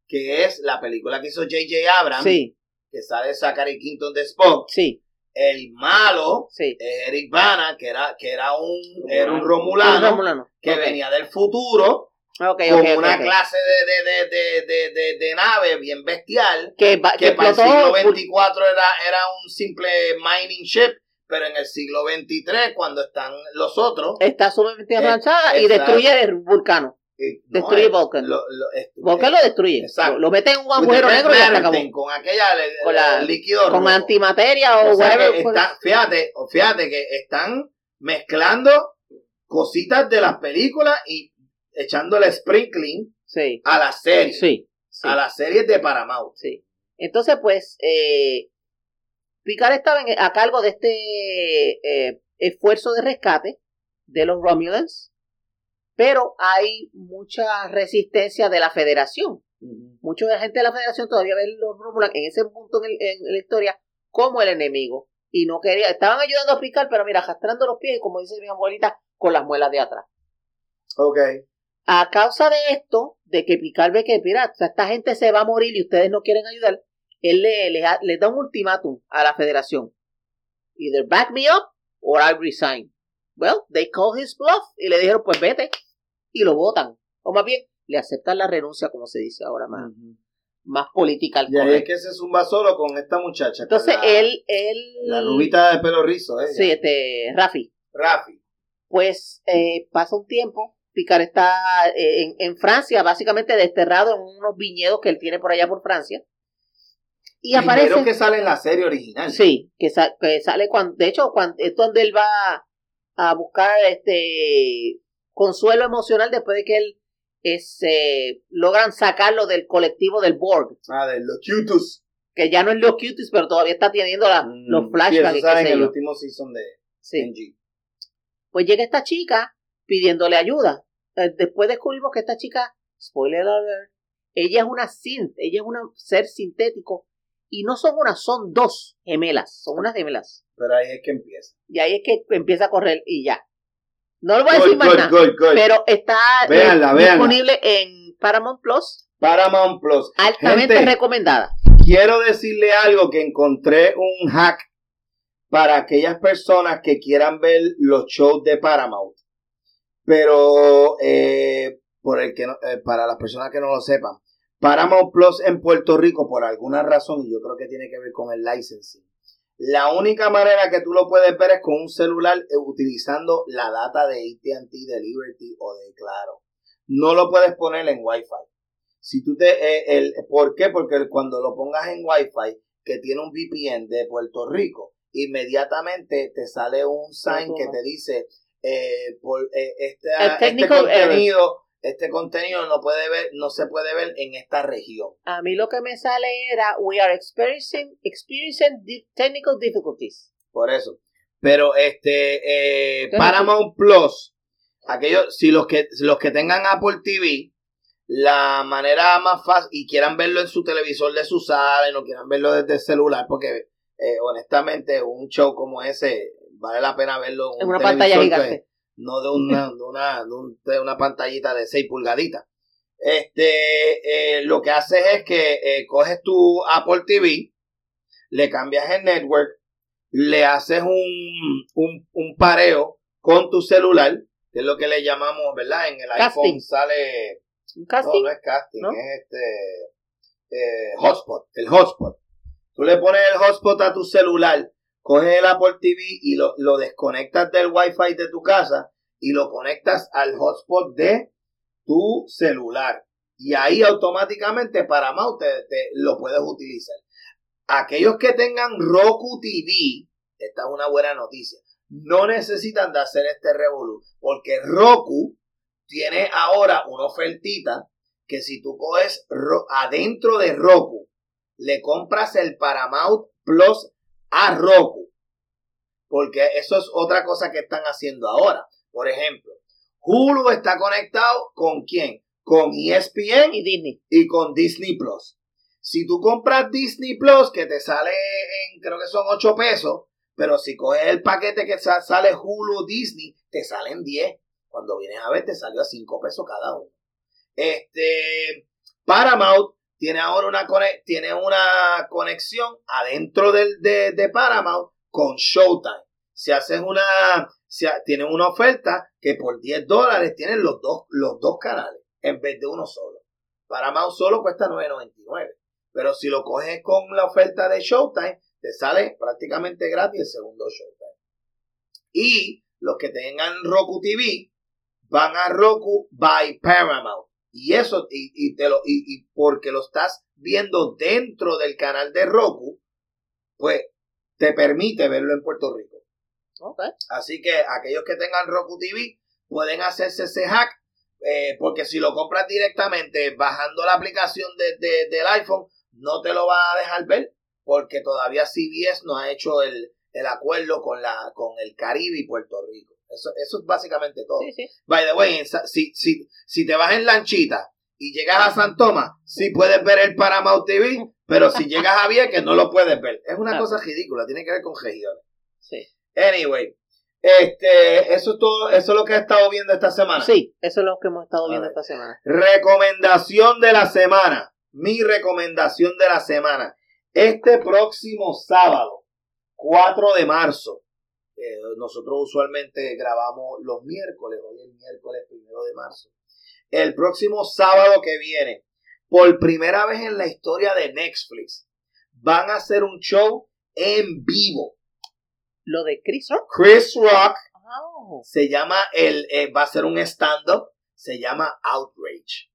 que es la película que hizo J.J. Abrams, sí. que sale Zachary Quinton de Spock. Sí. El malo sí. es Eric Bana, que era, que era un, era un romulano, romulano. que venía del futuro Okay, con okay, una okay. clase de, de, de, de, de, de nave bien bestial, que, va, que, que para el siglo XXIV era, era un simple mining ship, pero en el siglo XXIII, cuando están los otros... está sumamente Eh, avanzada y destruye el vulcano. eh, Destruye eh, Vulcan. Lo, lo, Vulcan lo destruye. exacto. Lo, mete en un agujero negro y ya se acabó. Con aquella le- Con la- líquido Con rojo. antimateria o, O sea, whatever. fíjate, fíjate que están mezclando cositas de las películas y echándole sprinkling Sí, a sí, sí. A las series de Paramount. Sí. Entonces, pues, eh, Picard estaba en- a cargo de este eh, esfuerzo de rescate de los Romulans, pero hay mucha resistencia de la Federación. Mucha la gente de la Federación todavía ven los Romulans en ese punto en, el- en la historia como el enemigo. Y no quería, estaban ayudando a Picard, pero mira, arrastrando los pies, como dice mi abuelita, con las muelas de atrás. Ok. A causa de esto, de que Picard ve que, mira, o sea, esta gente se va a morir y ustedes no quieren ayudar, él le, le, da un ultimátum a la federación. Either back me up or I resign. Well, they call his bluff y le dijeron, pues vete. Y lo votan. O más bien, le aceptan la renuncia, como se dice ahora, más, más política. Y ahí es que se zumba solo con esta muchacha. Entonces, la, él, él... La rubita de pelo rizo, ¿eh? Sí, este, Rafi. Rafi. Pues eh, pasa un tiempo, Picard está eh, en, en Francia, básicamente desterrado en unos viñedos que él tiene por allá por Francia. Y Primero aparece... que sale en la serie original. Sí, que, sa- que sale cuando... De hecho, cuando, es donde él va a buscar este consuelo emocional después de que él es, eh, logran sacarlo del colectivo del Borg, Ah, de los Cutus. que ya no es los cuties, pero todavía está teniendo la- los Mm, flashbacks. Sí, y eso qué en el último season de Sí. NG. Pues llega esta chica pidiéndole ayuda. Después descubrimos que esta chica, spoiler alert, ella es una synth, ella es un ser sintético. Y no son una, son dos gemelas, son unas gemelas. Pero ahí es que empieza. Y ahí es que empieza a correr y ya. No le voy a decir más nada, pero está eh, véanla. disponible en Paramount Plus, Paramount Plus. altamente Gente, recomendada. quiero decirle algo que encontré un hack para aquellas personas que quieran ver los shows de Paramount. Pero eh, por el que no- eh, para las personas que no lo sepan, Paramount Plus en Puerto Rico, por alguna razón, y yo creo que tiene que ver con el licensing, la única manera que tú lo puedes ver es con un celular eh, utilizando la data de AT&T, de Liberty o de Claro. No lo puedes poner en Wi-Fi. Si tú te, eh, el, ¿Por qué? Porque cuando lo pongas en Wi-Fi, que tiene un VPN de Puerto Rico, inmediatamente te sale un sign que te dice, eh, por, eh, este, este contenido, este contenido no puede ver, no se puede ver en esta región. A mí lo que me sale era, we are experiencing, experiencing technical difficulties. Por eso. Pero este, eh, Entonces, Paramount Plus, aquellos, si los que, los que tengan Apple TV, la manera más fácil, y quieran verlo en su televisor de su sala, y no quieran verlo desde el celular, porque eh, honestamente un show como ese vale la pena verlo En un una pantalla que- gigante. no de una, [LAUGHS] de una, de un- de una pantallita de 6 pulgaditas. Este, eh, lo que haces es que eh, coges tu Apple TV, le cambias el network, le haces un, un, un pareo con tu celular, que es lo que le llamamos, ¿verdad? En el Casting. iPhone sale, ¿Un no, casting? no es casting, ¿No? es este, eh, hotspot, el hotspot. Tú le pones el hotspot a tu celular, coges el Apple TV y lo, lo desconectas del Wi-Fi de tu casa y lo conectas al hotspot de tu celular. Y ahí automáticamente Paramount te, lo puedes utilizar. Aquellos que tengan Roku TV, esta es una buena noticia, no necesitan de hacer este revolú, porque Roku tiene ahora una ofertita que si tú coges Ro- adentro de Roku, le compras el Paramount Plus a Roku. Porque eso es otra cosa que están haciendo ahora. Por ejemplo, Hulu está conectado con quién? Con ESPN y Disney. Y con Disney Plus. Si tú compras Disney Plus, que te sale en, creo que son 8 pesos, pero si coges el paquete que sale Hulu Disney, te salen 10. Cuando vienes a ver, te salió a 5 pesos cada uno. Este, Paramount tiene ahora una, tiene una conexión adentro del, de, Paramount con Showtime. Si haces una, si tienes una oferta que por 10 dólares tienes los dos, los dos canales en vez de uno solo. Paramount solo cuesta 9.99. Pero si lo coges con la oferta de Showtime, te sale prácticamente gratis el segundo Showtime. Y los que tengan Roku TV van a Roku by Paramount. Y eso, y, te lo, y, porque lo estás viendo dentro del canal de Roku, pues te permite verlo en Puerto Rico. Así que aquellos que tengan Roku TV pueden hacerse ese hack, eh, porque si lo compras directamente bajando la aplicación de, del iPhone, no te lo va a dejar ver porque todavía CBS no ha hecho el, acuerdo con, la, con el Caribe y Puerto Rico. Eso, eso es básicamente todo. By the way, si, si, si te vas en lanchita y llegas a San Tomás, sí puedes ver el Paramount TV, pero si llegas a Vieques no lo puedes ver. Es una cosa ridícula, tiene que ver con regiones. Sí. Anyway, este, eso es todo, eso es lo que he estado viendo esta semana. Sí, eso es lo que hemos estado viendo esta semana. Recomendación de la semana mi recomendación de la semana. Este próximo sábado, 4 de marzo, eh, nosotros usualmente grabamos los miércoles, hoy es miércoles primero de marzo. El próximo sábado que viene, por primera vez en la historia de Netflix, van a hacer un show en vivo. ¿Lo de Chris Rock? Chris Rock. Oh. Se llama, el, eh, va a ser un stand-up, se llama Outrage.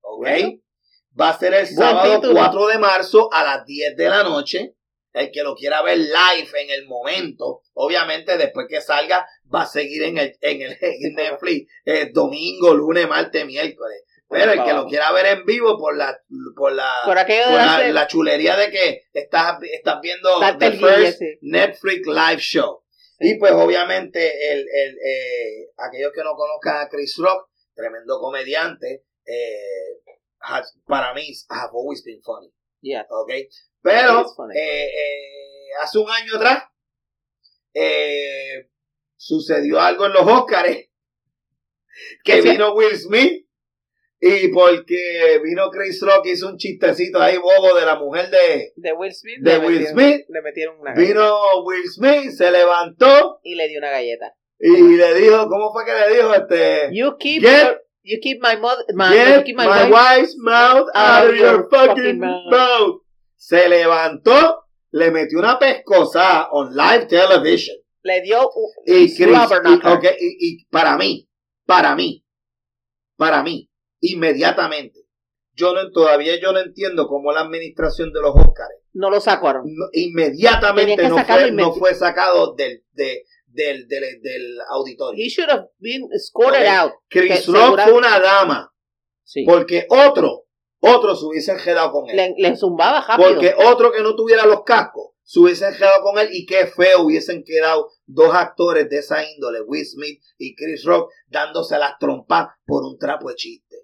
¿Ok? Va a ser el sábado 4 de marzo a las 10 de la noche. El que lo quiera ver live en el momento, obviamente después que salga, va a seguir en el, en el [LAUGHS] Netflix el domingo, lunes, martes, miércoles. Pero el que lo quiera ver en vivo por la por la, la, chulería de que estás, estás viendo the first Netflix live show. Y pues obviamente el, el eh, aquellos que no conozcan a Chris Rock, tremendo comediante, eh, para mí, have always been funny. Yeah. Okay. Pero, eh, eh, hace un año atrás, eh, sucedió algo en los Oscars, [LAUGHS] que vino Will Smith, y porque vino Chris Rock, hizo un chistecito ahí bobo de la mujer de, de Will Smith. De Will Smith. Le metieron una Vino Will Smith, se levantó. Y le dio una galleta. Y le dijo, ¿cómo fue que le dijo? Este, you keep You keep my mother, my, Get keep my, my wife's mouth out of your fucking, mouth. Se levantó, le metió una pescosa on live television. Le dio un y, Chris, y, okay, y, y para mí, para mí, para mí, inmediatamente. Yo no, todavía yo no entiendo cómo la administración de los Oscars no lo sacaron. inmediatamente no fue, no fue sacado del, de, del, del, del auditorio. He should have been scored out. Chris Rock fue una dama. Sí. Porque otro, otro se hubiese quedado con él. Le, le zumbaba rápido. Porque otro que no tuviera los cascos se hubiese quedado con él y qué feo hubiesen quedado dos actores de esa índole, Will Smith y Chris Rock, dándose las trompas por un trapo de chiste.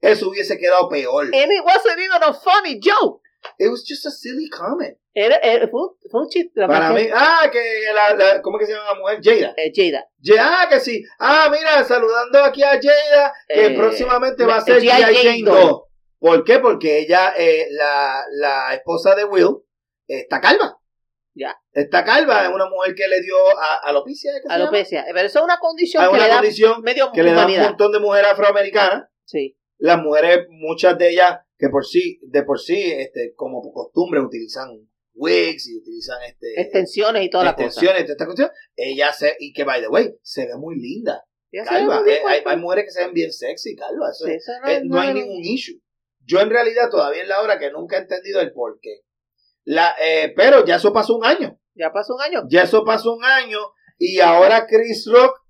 Eso hubiese quedado peor. And it wasn't even a funny joke. It was just a silly comment. Era, fue, fue, un chiste. Para mí, ah, que la, la, ¿cómo que se llama la mujer? Jada. Eh, Jada. Ah, que sí. Ah, mira, saludando aquí a Jada, que eh, próximamente va a ser G.I. Jane 2. ¿Por qué? Porque ella, eh, la, la esposa de Will, está calva. Ya. Está calva, es una mujer que le dio a, alopecia. alopecia. Pero eso es una condición que, le da medio que le da un montón de mujeres afroamericanas. Sí. Las mujeres, muchas de ellas, que por sí, de por sí, este, como costumbre, utilizan wigs y utilizan este extensiones y todas las cosas. Extensiones y esta cuestión. Ella se, y que by the way, se ve muy linda. Calva. Eh, hay, hay, mujeres que se ven bien sexy, calva. Eso, eh, no, hay ningún issue. Yo en realidad todavía es la hora que nunca he entendido el por qué. La, eh, pero ya eso pasó un año. Ya pasó un año. Ya eso pasó un año. Y ahora Chris Rock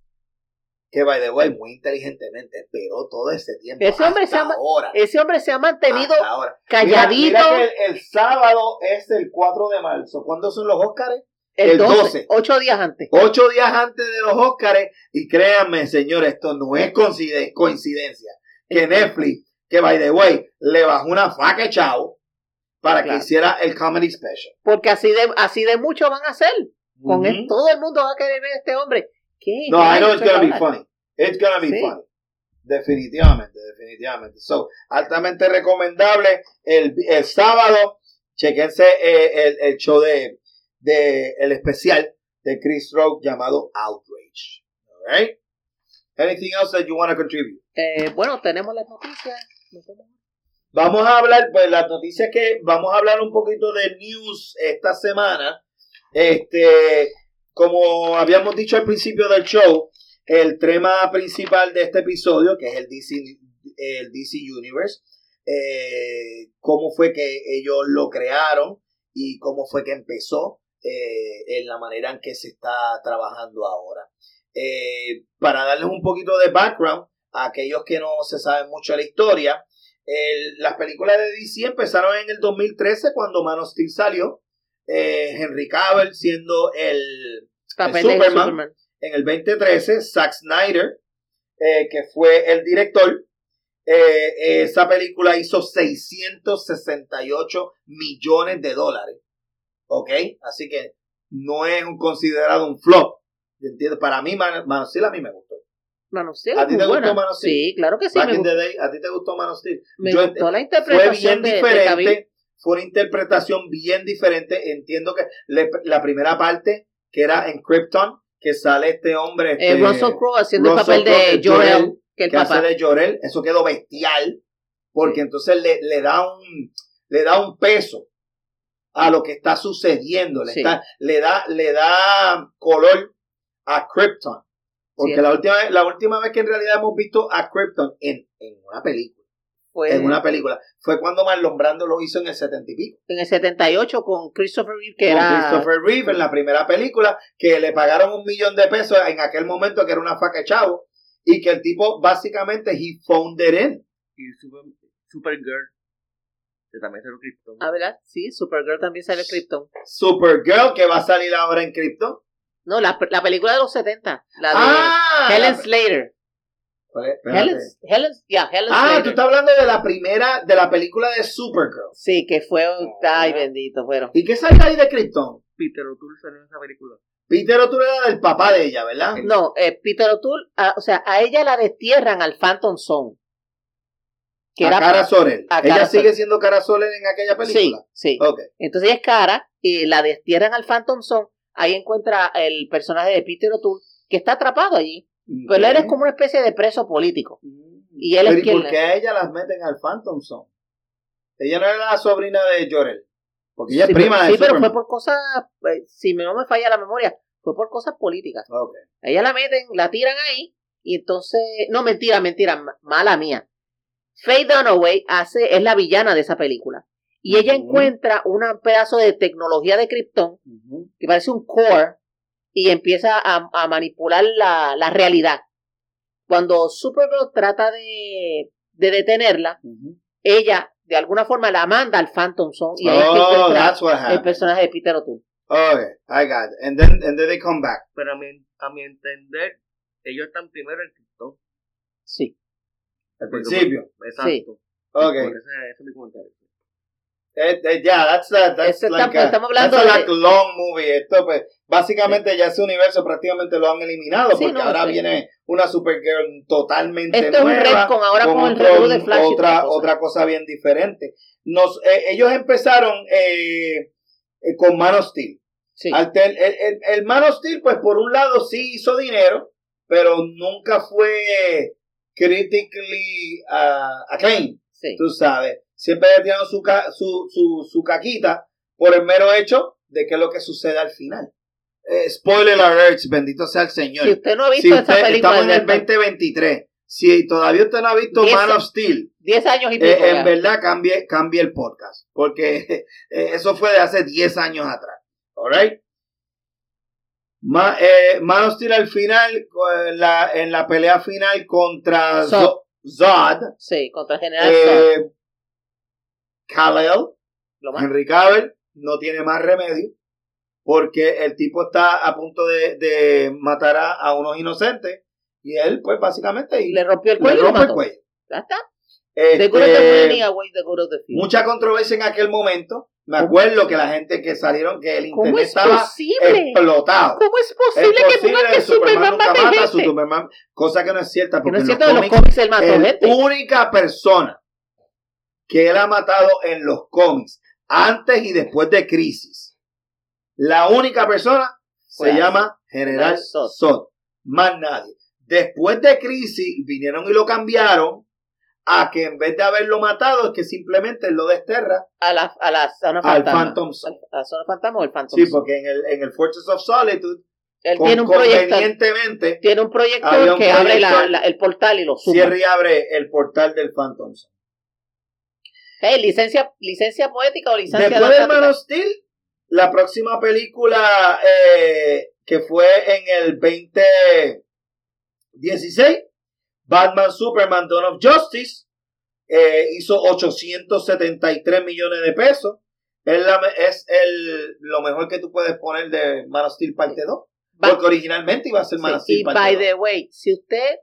que by the way, muy inteligentemente esperó todo ese tiempo. Ese hombre, se ha, ahora, ese hombre se ha mantenido ahora. calladito. Mira, mira que el, el, sábado es el 4 de marzo. ¿Cuándo son los Óscares? El, el 12, 12, Ocho días antes. Ocho días antes de los Óscares. Y créanme, señores, esto no es coincidencia. Que Netflix, que by the way, le bajó una faca chavo para claro. que hiciera el comedy special. Porque así de, así de mucho van a hacer. Con todo el mundo va a querer ver a este hombre. ¿Qué? No, I know it's gonna be funny. It's gonna be sí. funny. Definitivamente, definitivamente. So, altamente recomendable. El, el sábado, chequense eh, el, el, show de, de el especial de Chris Rock llamado Outrage. Alright? Anything else that you want to contribute? Eh, bueno, tenemos las noticias. Vamos a hablar, pues las noticias que vamos a hablar un poquito de news esta semana. Este, como habíamos dicho al principio del show, el tema principal de este episodio, que es el DC, el DC Universe, eh, cómo fue que ellos lo crearon y cómo fue que empezó eh, en la manera en que se está trabajando ahora. Eh, para darles un poquito de background a aquellos que no se saben mucho de la historia, el, las películas de DC empezaron en el 2013 cuando Man of Steel salió, Henry Cavill siendo el, el Superman. Superman en el 2013, Zack Snyder, eh, que fue el director, eh, esa película hizo 668 millones de dólares. ¿Ok? Así que no es un considerado un flop. ¿Entiendes? Para mí, Man, Man of Steel a mí me gustó. Man of Steel ¿A ti te buena. gustó Man of Steel? Sí, claro que sí. Back in the day, ¿A ti te gustó Man of Steel? Me Yo, gustó la interpretación fue bien de, diferente. de fue una interpretación bien diferente. Entiendo que le, la primera parte, que era en Krypton, que sale este hombre. Este, eh, Russell Crowe haciendo Russell el papel de Jorel, que, el que papá. hace de Jorel, eso quedó bestial, porque entonces le, le, da un le da un peso a lo que está sucediendo, le, sí. está, le da le da color a Krypton, porque sí, la última la última vez que en realidad hemos visto a Krypton en, en una película fue, en una película. Fue cuando Marlon Brando lo hizo en el 70 y pico. En el 78 con Christopher Reeve, que con era... Christopher Reeve en la primera película, que le pagaron un millón de pesos en aquel momento, que era una faca de chavo, y que el tipo básicamente, he it in. Y Super, Supergirl, que también salió Krypton. Ah, ¿verdad? Sí, Supergirl también sale Krypton. Supergirl, que va a salir ahora en Krypton. No, la, la película de los 70, la de ah, Helen la... Slater. Helen, Helen, yeah, Helen ah, Slater. tú estás hablando de la primera, de la película de Supergirl. Sí, que fue, oh, ay bendito, fueron. ¿Y qué sale ahí de Krypton? Peter O'Toole salió en esa película. Peter O'Toole era del papá de ella, ¿verdad? No, eh, Peter O'Toole, o sea, a ella la destierran al Phantom Zone. Que a era Cara Sorel. A ¿Ella Cara sigue Sorel. siendo Cara Sorel en aquella película? Sí, sí. Okay. Entonces ella es Cara y la destierran al Phantom Zone. Ahí encuentra el personaje de Peter O'Toole que está atrapado allí. Okay. Pero él es como una especie de preso político. Y él Pero, es quien. ¿y por qué a ella las meten al Phantom Zone? Ella no era la sobrina de Jorel. Porque ella sí, es prima pero, de Sí, pero fue por cosas. eh, Si no me falla la memoria, fue por cosas políticas. Okay. A ella la meten, la tiran ahí. Y entonces. No, mentira, mentira. Mala mía. Faye Dunaway hace, es la villana de esa película. Y uh -huh. ella encuentra un pedazo de tecnología de Krypton. Uh -huh. Que parece un core. Y empieza a, a manipular la, la realidad cuando Supergirl trata de, de detenerla, uh -huh. ella de alguna forma la manda al Phantom Zone y ahí oh, es que el personaje de Peter O'Toole. Okay, I got it. And then, and then they come back. Pero a mi, a mi entender, ellos están primero en Krypton. Sí. Al principio. Exacto. Sí. Okay. Ese, ese es mi comentario. Eh, eh, yeah, that's, a, that's like estamos, a, estamos hablando that's de... like long movie. Esto, pues, básicamente sí. ya ese universo prácticamente lo han eliminado sí, porque no, ahora sí. viene una Supergirl totalmente Esto nueva. es un red con ahora con, con el de Flash. Otra, cosa. otra cosa bien diferente. Nos, eh, ellos empezaron eh, eh, con Man of Steel. Sí. El, el, el, Man of Steel, pues por un lado sí hizo dinero, pero nunca fue critically uh, acclaimed. Sí. Tú sabes siempre tirando su, su, su, su, caquita por el mero hecho de que es lo que sucede al final. Eh, spoiler alert, bendito sea el Señor. Si usted no ha visto si esa película, estamos en el 2023. Si todavía usted no ha visto Man of Steel, 10 años y pico. Eh, en verdad cambie, cambie el podcast. Porque [LAUGHS] eh, eso fue de hace 10 años atrás. Alright. Ma, eh, Man of Steel al final, en la, en la pelea final contra Zod. Zo- Zod, Sí, contra general Zod. Kal-El. Henry Cavill, no tiene más remedio porque el tipo está a punto de, de matar a, a unos inocentes y él, pues básicamente, y Le rompió el le cuello lo rompe el cuello. Ya está. Este, mucha controversia en aquel momento. Me acuerdo que la gente que salieron, que el ¿Cómo internet es estaba posible? explotado. ¿Cómo es Es posible que posible pongan que Superman nunca mata gente? Superman, cosa que no es cierta, Que porque no es en cierto los de los cómics, él mató el gente. única persona que él ha matado en los cómics, antes y después de Crisis, la única persona se llama General Zod. Zod. Más nadie. Después de Crisis, vinieron y lo cambiaron a que en vez de haberlo matado, es que simplemente lo desterra A la, a la zona al fantasma. Phantom Zone. ¿A la zona fantasma o el Phantom Sí, Zone? porque en el, en el Fortress of Solitude, Él con- tiene un convenientemente, tiene un un que abre la- la- el portal y lo suma. cierra y abre el portal del Phantom Zone. Hey, licencia, licencia poética o licencia Después de? Man of Steel, la próxima película eh, que fue en el 2016, Batman Superman Dawn of Justice, eh, hizo 873 millones de pesos. Es, la es el, lo mejor que tú puedes poner de Man of Steel parte 2. Va- Porque originalmente iba a ser Man of Sí, Steel y parte by 2. the way, si usted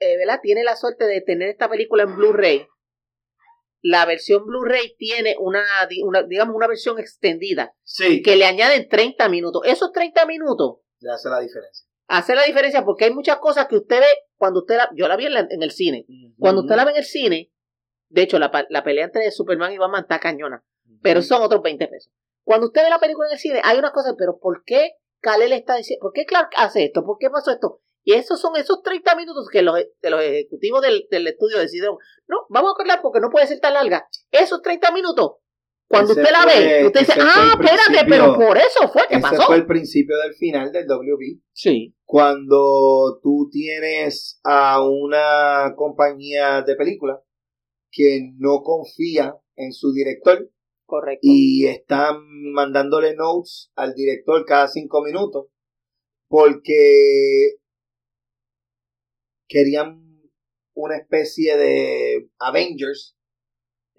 eh, ¿verdad? tiene la suerte de tener esta película en Blu-ray, la versión Blu-ray tiene una, di- una, digamos, una versión extendida Sí, que le añaden 30 minutos. Esos 30 minutos ya hace la diferencia. hace la diferencia porque hay muchas cosas que usted ve cuando usted la, yo la vi en, la- en el cine. Cuando usted la ve en el cine, de hecho, la, la pelea entre Superman y Batman está cañona, pero son otros 20 pesos. Cuando usted ve la película en el cine, hay una cosa, pero ¿por qué Kal-El está diciendo, por qué Clark hace esto? ¿Por qué pasó esto? Y esos son esos 30 minutos que los, que los ejecutivos del, del estudio decidieron, no, vamos a cortar porque no puede ser tan larga. Esos 30 minutos, cuando Ese usted la ve, usted dice, ah, espérate, pero por eso fue que Ese pasó. fue el principio del final del WB. Sí. cuando tú tienes a una compañía de película que no confía en su director Correcto. y están mandándole notes al director cada cinco minutos porque querían una especie de Avengers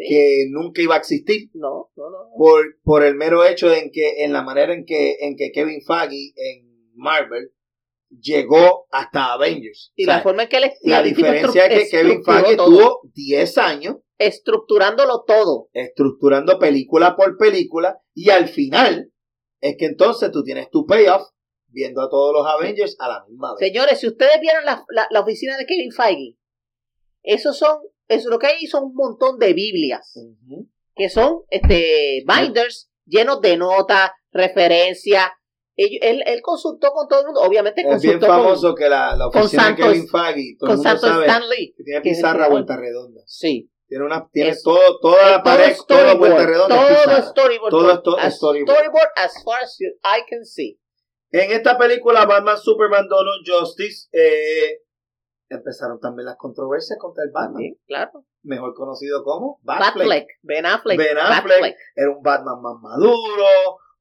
Sí. que nunca iba a existir No, no, no. por, por el mero hecho en que en la manera en que en que Kevin Feige en Marvel llegó hasta Avengers. Y O sea, la forma en que él la diferencia es que Kevin Feige todo, tuvo 10 años estructurándolo todo. estructurando película por película y al final es que entonces tú tienes tu payoff viendo a todos los Avengers a la misma vez. Señores, si ustedes vieron la, la, la oficina de Kevin Feige, esos son, eso lo que hay son un montón de Biblias, que son este binders llenos de notas, referencias. Él, él, él consultó con todo el mundo, obviamente Es bien famoso que la, la oficina de Santos- Kevin Feige, con, todo con el mundo Santo sabe Stan Lee. que tiene que pizarra creador. vuelta redonda. Sí. Tiene una, tiene Es- todo, toda la pared, todo vuelta redonda. todo storyboard, Todo es as- storyboard. storyboard as far as you- I can see. En esta película, Batman, Superman, of Justice, eh, empezaron también las controversias contra el Batman, Sí, claro. mejor conocido como Batfleck. Batfleck, Ben Affleck, Ben Affleck. Batfleck, Era un Batman más maduro,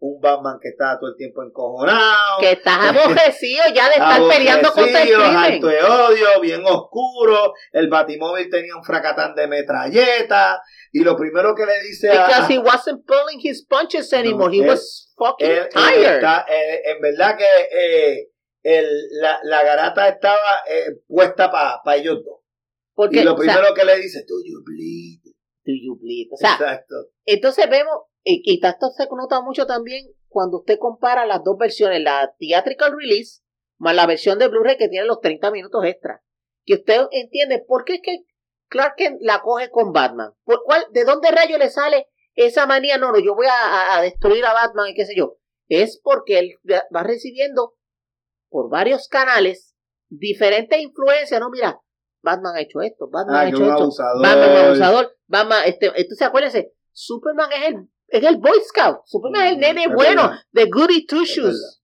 un Batman que estaba todo el tiempo encojonado. que estás [LAUGHS] aborrecido ya de estar peleando contra el crimen. alto de odio, bien oscuro. El Batimóvil tenía un fracatán de metralleta. Y lo primero que le dice a, Because he wasn't pulling his punches anymore. he él- was fucking él- él tired. está, eh, en verdad que eh, el, la, la garata estaba eh, puesta para ellos dos. Porque, y lo o sea, primero que le dice, do you bleed? do you bleed? O sea, Exacto. entonces vemos, y, y esto se nota mucho también cuando usted compara las dos versiones, la theatrical release más la versión de Blu-ray que tiene los 30 minutos extra. Que usted entiende por qué es que Clark Kent la coge con Batman. ¿Por cuál, ¿De dónde rayo le sale esa manía? No, no, yo voy a, destruir a Batman y qué sé yo. Es porque él va recibiendo por varios canales diferentes influencias. No, mira, Batman ha hecho esto, Batman Ah, ha hecho esto. abusador. Batman es un abusador, Batman, este, entonces acuérdense, Superman es el, es el Boy Scout, Superman es el Mm, nene es bueno, verdad. de Goody Two Es Shoes.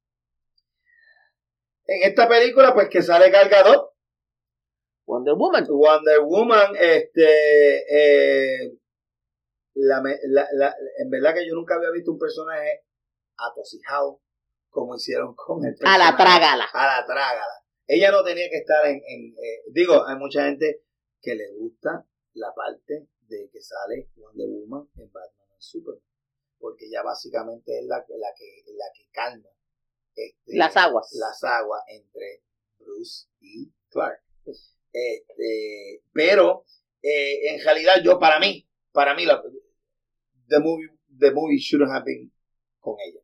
En esta película, pues que sale Cargador, Wonder Woman. Wonder Woman, este, eh, la, la- la- en verdad que yo nunca había visto un personaje atocijado como hicieron con el A la personaje. trágala. A la trágala. Ella no tenía que estar en... en, eh, digo, hay mucha gente que le gusta la parte de que sale Wonder Woman en Batman y Superman. Porque ya básicamente es la, la, que, la que calma este, Las aguas. las aguas entre Bruce y Clark. Este, pero eh, en realidad yo para mí, para mí la, the movie, the movie shouldn't have been con ella.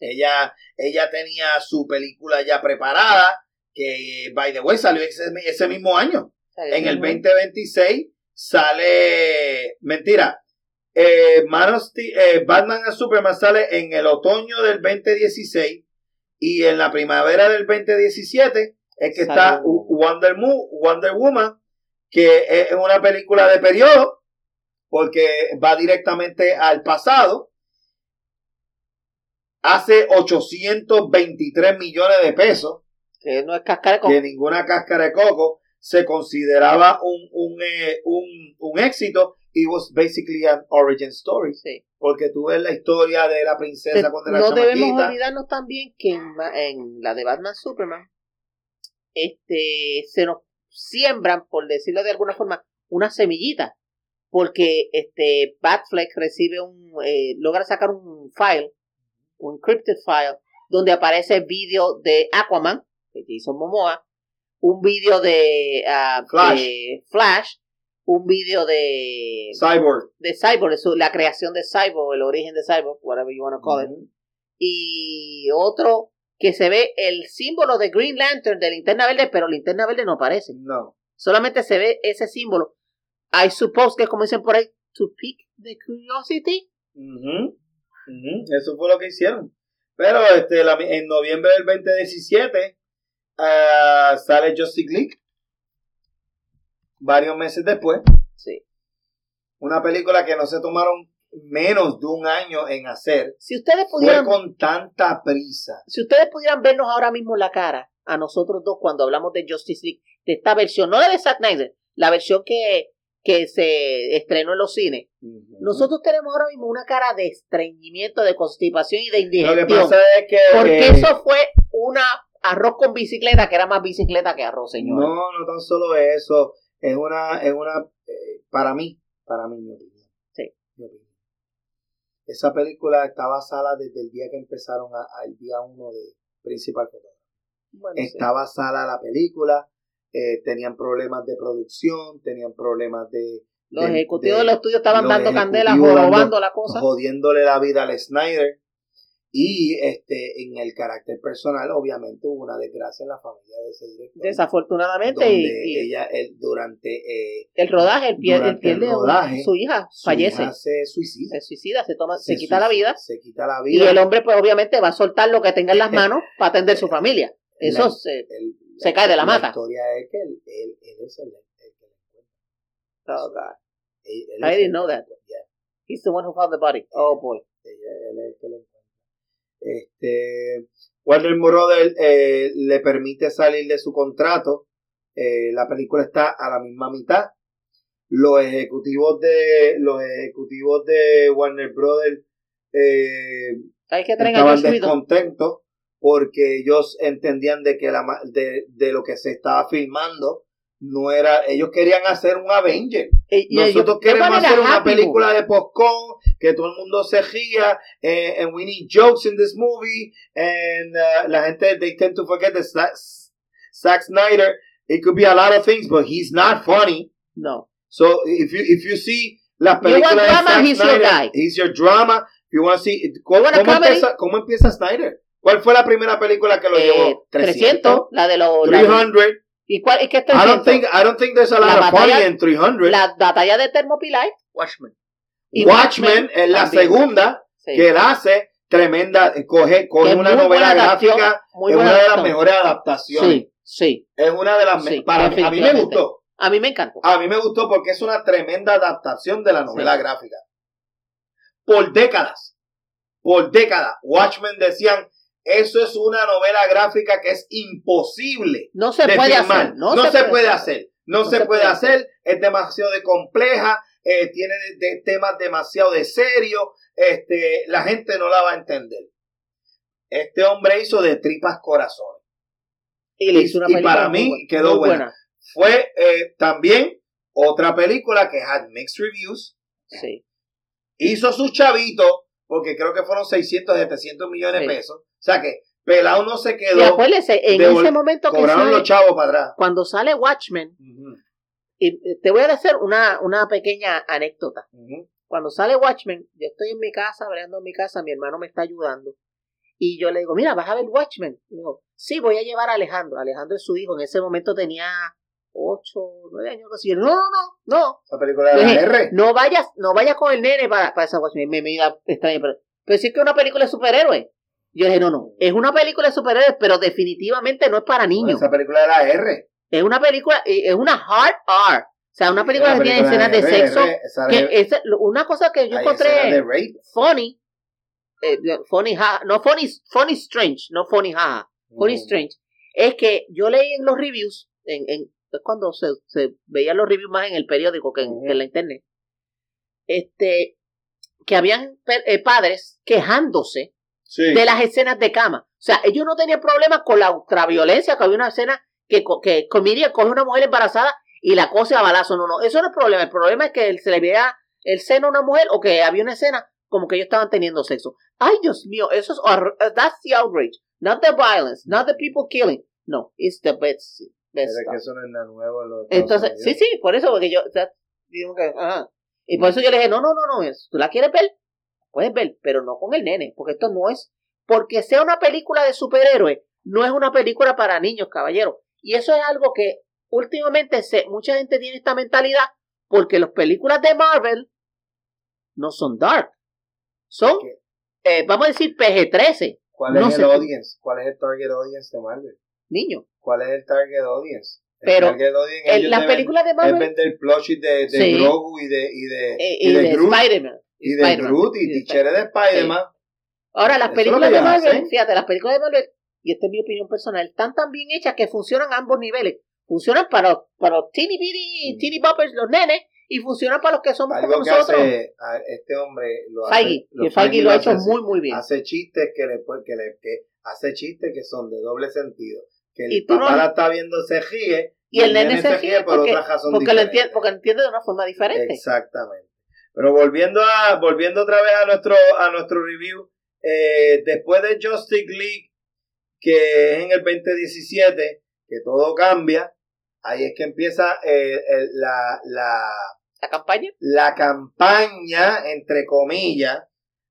Ella, ella tenía su película ya preparada, que by the way salió ese, ese mismo año. En el 2026 sale, mentira, eh, Man of Steel- eh, Batman y Superman sale en el otoño del 2016 y en la primavera del 2017 es que está Wonder, Woman, que es una película de periodo, porque va directamente al pasado. Hace 823 millones de pesos Que no es cascar con... que ninguna cáscara de coco se consideraba un, un, eh, un, un éxito. It was basically an origin story. Sí. Porque tú ves la historia de la princesa cuando era no debemos olvidarnos también que en, la de Batman Superman este se nos siembran por decirlo de alguna forma una semillita porque este Batfleck recibe un eh, logra sacar un file un encrypted file donde aparece vídeo de Aquaman de Jason Momoa un vídeo de, Flash. de Flash un vídeo de Cyborg. de Cyborg, eso, la creación de Cyborg, el origen de Cyborg, whatever you want to call it. Y otro que se ve el símbolo de Green Lantern de linterna verde, pero linterna verde no aparece. No. Solamente se ve ese símbolo. I suppose que como dicen por ahí, to pique the curiosity. Ujú. Ujú. Eso fue lo que hicieron. Pero este, la- en noviembre del 2017 ah, sale Justice League. Varios meses después. Sí. Una película que no se tomaron menos de un año en hacer. Si ustedes Fue pudieran, con tanta prisa. si ustedes pudieran vernos ahora mismo la cara a nosotros dos cuando hablamos de Justice League, de esta versión, no la de Zack Snyder, la versión que, que se estrenó en los cines. Nosotros tenemos ahora mismo una cara de estreñimiento, de constipación y de Lo que indigestión. pasa es que. Porque eh, eso fue una arroz con bicicleta que era más bicicleta que arroz, señor. No, no tan solo eso. Es una, es una, eh, para mí, para mí, mi opinión. Sí. Mi opinión. Esa película está basada desde el día que empezaron a- al día uno de Principal Photography. Bueno, sí. Está basada la película, eh, tenían problemas de producción, tenían problemas de... Los de- ejecutivos de- de los estudios estaban los dando candela, jorobando la cosa. jodiéndole la vida al Snyder. Y este en el carácter personal, obviamente, hubo una desgracia en la familia de ese director. Desafortunadamente, donde y, y ella él, durante eh, el rodaje, el pie, el durante piel el de rodaje, su hija su fallece, hija se suicida. se suicida, se toma, se, Se quita la vida. Se quita la Y vida. el hombre, pues obviamente, va a soltar lo que tenga en las manos para atender su familia. Eso La- se. el- se cae de la mata. La historia es que él, él, él es el, que le encuentra. Oh, God. Él- I didn't know that. Yeah. He's the one who found the body. Oh, boy. Ella- él es el que. Este, Warner Brothers eh, le permite salir de su contrato. Eh, la película está a la misma mitad. Los ejecutivos de los ejecutivos de Warner Brothers eh, Hay que estaban descontentos porque ellos entendían de que la de, de lo que se estaba filmando no era ellos querían hacer un Avenger Y- y nosotros queremos hacer una Happy película de popcorn que todo el mundo se ría eh, and we need jokes in this movie and uh, la gente they tend to forget that Zack, Zack Snyder it could be a lot of things but he's not funny. No. so if you if you see las You want películas de drama, Zack he's your Snyder, guy. he's your drama if you want to see ¿cómo, cómo empieza, ¿cómo empieza Snyder? ¿cuál fue la primera película que lo Eh, llevó? 300, la de los. la de- 300 ¿Y cuál? ¿Y qué es I don't 300? think I don't think there's a lot La of batalla- in 300 La batalla de Thermopylae. Watchmen. y Watchmen es la también. segunda Sí. que él hace tremenda, coge, coge una novela gráfica, muy es una de las mejores adaptaciones. Sí, sí. Es una de las me- Sí, para mí, a mí me gustó. A mí me encantó. A mí me gustó porque es una tremenda adaptación de la novela Sí. gráfica. Por décadas, por décadas, Watchmen decían, eso es una novela gráfica que es imposible No se de puede filmar. hacer. No, se, puede hacer. No, se, puede hacer. Es demasiado de compleja. eh, tiene de- de temas demasiado de serio. Este, la gente no la va a entender. Este hombre hizo de tripas corazones. Y le hizo una y para muy mí buena, quedó muy buena. Fue eh, también otra película que had mixed reviews. Sí. Hizo su chavito, porque creo que fueron 600, 700 millones de Sí. pesos. O sea que Pelao no se Y quedó. acuérdese, en ese momento que sale, los chavos para atrás. cuando sale Watchmen, y eh, te voy a hacer una, una pequeña anécdota. Cuando sale Watchmen, yo estoy en mi casa, hablando en mi casa, mi hermano me está ayudando. Y yo le digo, mira, vas a ver Watchmen. Y digo, sí, voy a llevar a Alejandro. Alejandro es su hijo. En ese momento tenía ocho, nueve años. algo así. Y él, no, no, no, no. Esa película de la Dije, R. No vayas, no vayas con el nene para, para esa Watchmen. Me mira extraña, pero, pero sí que es una película de superhéroes. Yo dije, no, no, es una película de superhéroes, pero definitivamente no es para niños. Esa película de la R. Es una película, eh, es una hard R. O sea, una película que tiene escenas de R, sexo. R, esa Que de- es, una cosa que yo encontré funny, eh, funny, ja, no funny, funny strange, no funny, jaja, funny strange, es que yo leí en los reviews, en, en es cuando se, se veían los reviews más en el periódico que en, Ujú. que en la internet, este, que habían eh, padres quejándose Sí. de las escenas de cama. O sea, ellos no tenían problemas con la ultraviolencia, que había una escena que, que con Miriam coge una mujer embarazada y la cose a balazo. No, no, eso no es el problema. El problema es que se le veía el seno a una mujer o que había una escena como que ellos estaban teniendo sexo. Ay, Dios mío, eso es, hor- that's the outrage. Not the violence, not the people killing. No, it's the best. best Pero que eso no es nada nuevo. Estados Entonces, sí, sí, por eso, porque yo, sea, digo que, ajá. Y por eso yo le dije, no, no, no, no, tú la quieres ver, puedes ver, pero no con el nene, porque esto no es, porque sea una película de superhéroes, no es una película para niños, caballero. Y eso es algo que últimamente se, mucha gente tiene esta mentalidad, porque las películas de Marvel no son dark, son, eh, vamos a decir, PG-13, ¿Cuál no es el audience? ¿Cuál es el target audience de Marvel? niños. ¿Cuál es el target audience? Pero En las películas de es Marvel vender plushies de, de Sí. Grogu y de, y de, eh, y y de de Groot Spider-Man. Y de Groot y y de Spider-Man. Ahora, las Eso películas de Marvel, fíjate, las películas de Marvel, y esta es mi opinión personal, están tan bien hechas que funcionan a ambos niveles. Funcionan para, para los teeny bitty, Mm. teeny boppers, los nenes, y funcionan para los que somos como Algo que nosotros. hace a este hombre lo hace, Feige, lo- Feige lo ha hecho hace muy, muy bien. Hace chistes que le que le que hace chistes que son de doble sentido. Que el Y papá no- la está viendo se ríe Y el nene se ríe por porque, otra razón porque, lo entiende, porque lo entiende de una forma diferente. Exactamente. Pero volviendo a volviendo otra vez a nuestro a nuestro review, eh, después de Justice League, que es en el 2017, que todo cambia, ahí es que empieza eh, el- la, la, La campaña la campaña, entre comillas,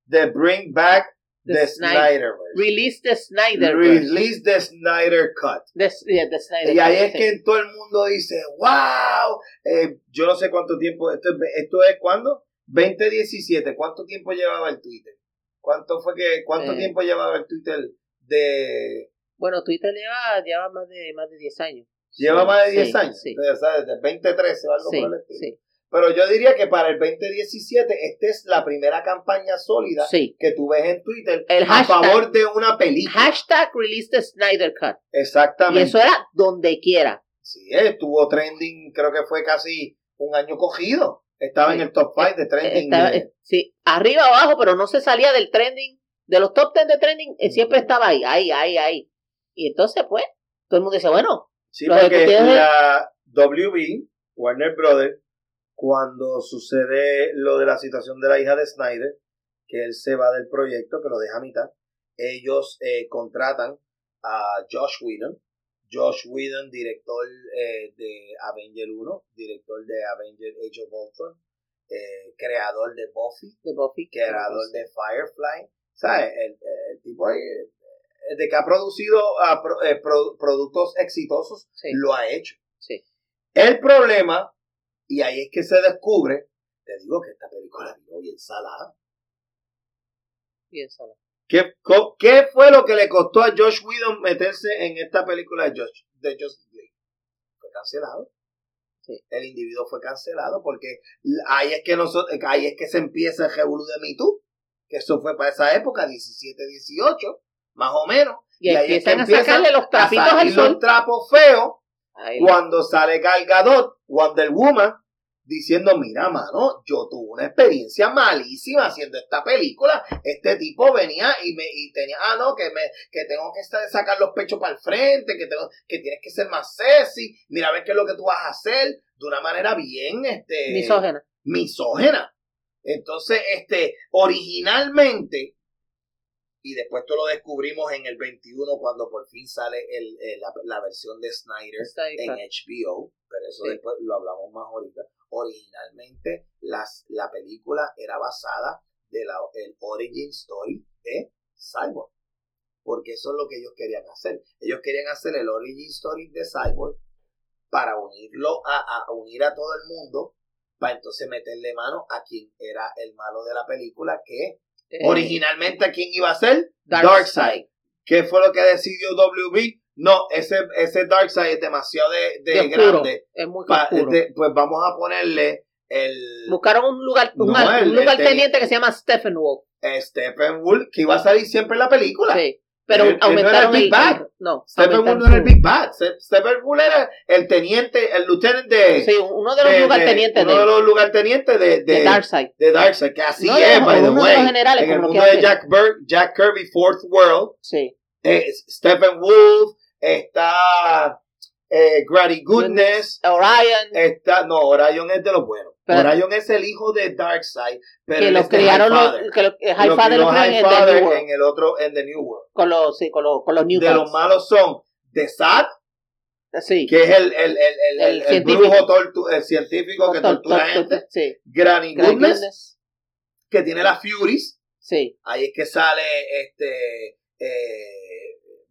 de Bring Back The the, Snyder-. Release the Snyder. Release the Snyder Cut. The, yeah, the Snyder Y ahí Cut, es sí. que todo el mundo dice, wow, eh, yo no sé cuánto tiempo, esto, es- esto es cuándo? 2017, ¿cuánto tiempo llevaba el Twitter? ¿Cuánto fue que, cuánto Eh. tiempo llevaba el Twitter de, Bueno, Twitter lleva, lleva más de, más de 10 años. lleva más de 10 Sí, años? Sí, Entonces, ¿sabes? Desde 2013 o algo por el estilo. sí, Pero yo diría que para el 2017, esta es la primera campaña sólida que tú ves en Twitter El a hashtag- favor de una película. Hashtag Release the Snyder Cut. Y Exactamente. eso era donde quiera. Sí, estuvo trending, creo que fue casi un año cogido. Estaba en el top 5 de trending. Estaba- de- eh, sí, arriba abajo, pero no se salía del trending, de los top 10 de trending, eh, siempre estaba ahí, ahí, ahí, ahí. Y entonces, pues, todo el mundo dice, bueno, sí, porque de- la WB, Warner Brothers, cuando sucede lo de la situación de la hija de Snyder, que él se va del proyecto, que lo deja a mitad, ellos eh, contratan a Josh Whedon. Josh Whedon, director eh, de Avenger 1, director de Avenger Age of Ultron, eh, creador de Buffy, de Buffy. creador de Firefly, ¿sabes? El, el tipo ahí, eh, de que ha producido pro- eh, pro- productos exitosos, Sí. lo ha hecho. Sí. El problema, y ahí es que se descubre, te digo que esta película vino bien salada. Bien, solo. ¿Qué, co- ¿Qué fue lo que le costó a Josh Whedon meterse en esta película de Josh, de Justice League? Fue cancelado. Sí. El individuo fue cancelado porque ahí es que nosotros, ahí es que se empieza el revolú de Me Too, que eso fue para esa época, 17, 18, más o menos. Y, ahí es que empiezan a sacarle los a trapitos al salir los trapos feos Ahí, cuando sale Gal Gadot, Wonder Woman, diciendo, mira, mano, yo tuve una experiencia malísima haciendo esta película. Este tipo venía y me y tenía, ah, no, que me que tengo que sacar los pechos para el frente, que tengo que tienes que ser más sexy. Mira, a ver qué es lo que tú vas a hacer de una manera bien este Misógena. misógena. Entonces, este, originalmente, y después esto lo descubrimos en el 21 cuando por fin sale el, el- la, la versión de Snyder en. HBO, pero eso Sí. después lo hablamos más ahorita. Originalmente, las, la película era basada de la el origin story de Cyborg. Porque eso es lo que ellos querían hacer. Ellos querían hacer el origin story de Cyborg para unirlo a, a unir a todo el mundo, para entonces meterle mano a quien era el malo de la película, que Eh, originalmente quién iba a ser Darkseid. Darkseid. ¿Qué fue lo que decidió WB? No, ese, ese Darkseid es demasiado de, de de oscuro. grande. Es muy Pa- oscuro. de- pues vamos a ponerle el Buscaron un lugar, un, No, al- el- un lugar el teni- teniente que se llama Steppenwolf. Steppenwolf, que iba a salir siempre en la película. Sí. Pero no aumentaron era el Big Bad. No. Steppenwolf no era el Big Bad. Ste- Steppenwolf era el teniente, el lieutenant de, Sí, uno de los de- de- lugartenientes uno de, de los lugartenientes de, de, de Darkseid. de Darkseid, que así No, es, by the de way. los generales, en el mundo de Jack, Jack Kirby, Fourth World, Sí. eh, Steppenwolf, está eh, Grady Goodness, Orion. está, no, Orion es de los buenos. Pero- Orion es el hijo de Darkseid, pero que los criaron los, que los, eh, Lo Highfather crió los criaron en New World. en el otro, en The New World. Con los, sí, con los, con los New De los malos son The Sad, Sí. que es el, el, el, el, El el- el brujo tortu- el científico que Tor- tortura tor- gente. Sí. Granny Goodness. que tiene las Furies. Sí. Ahí es que sale este eh,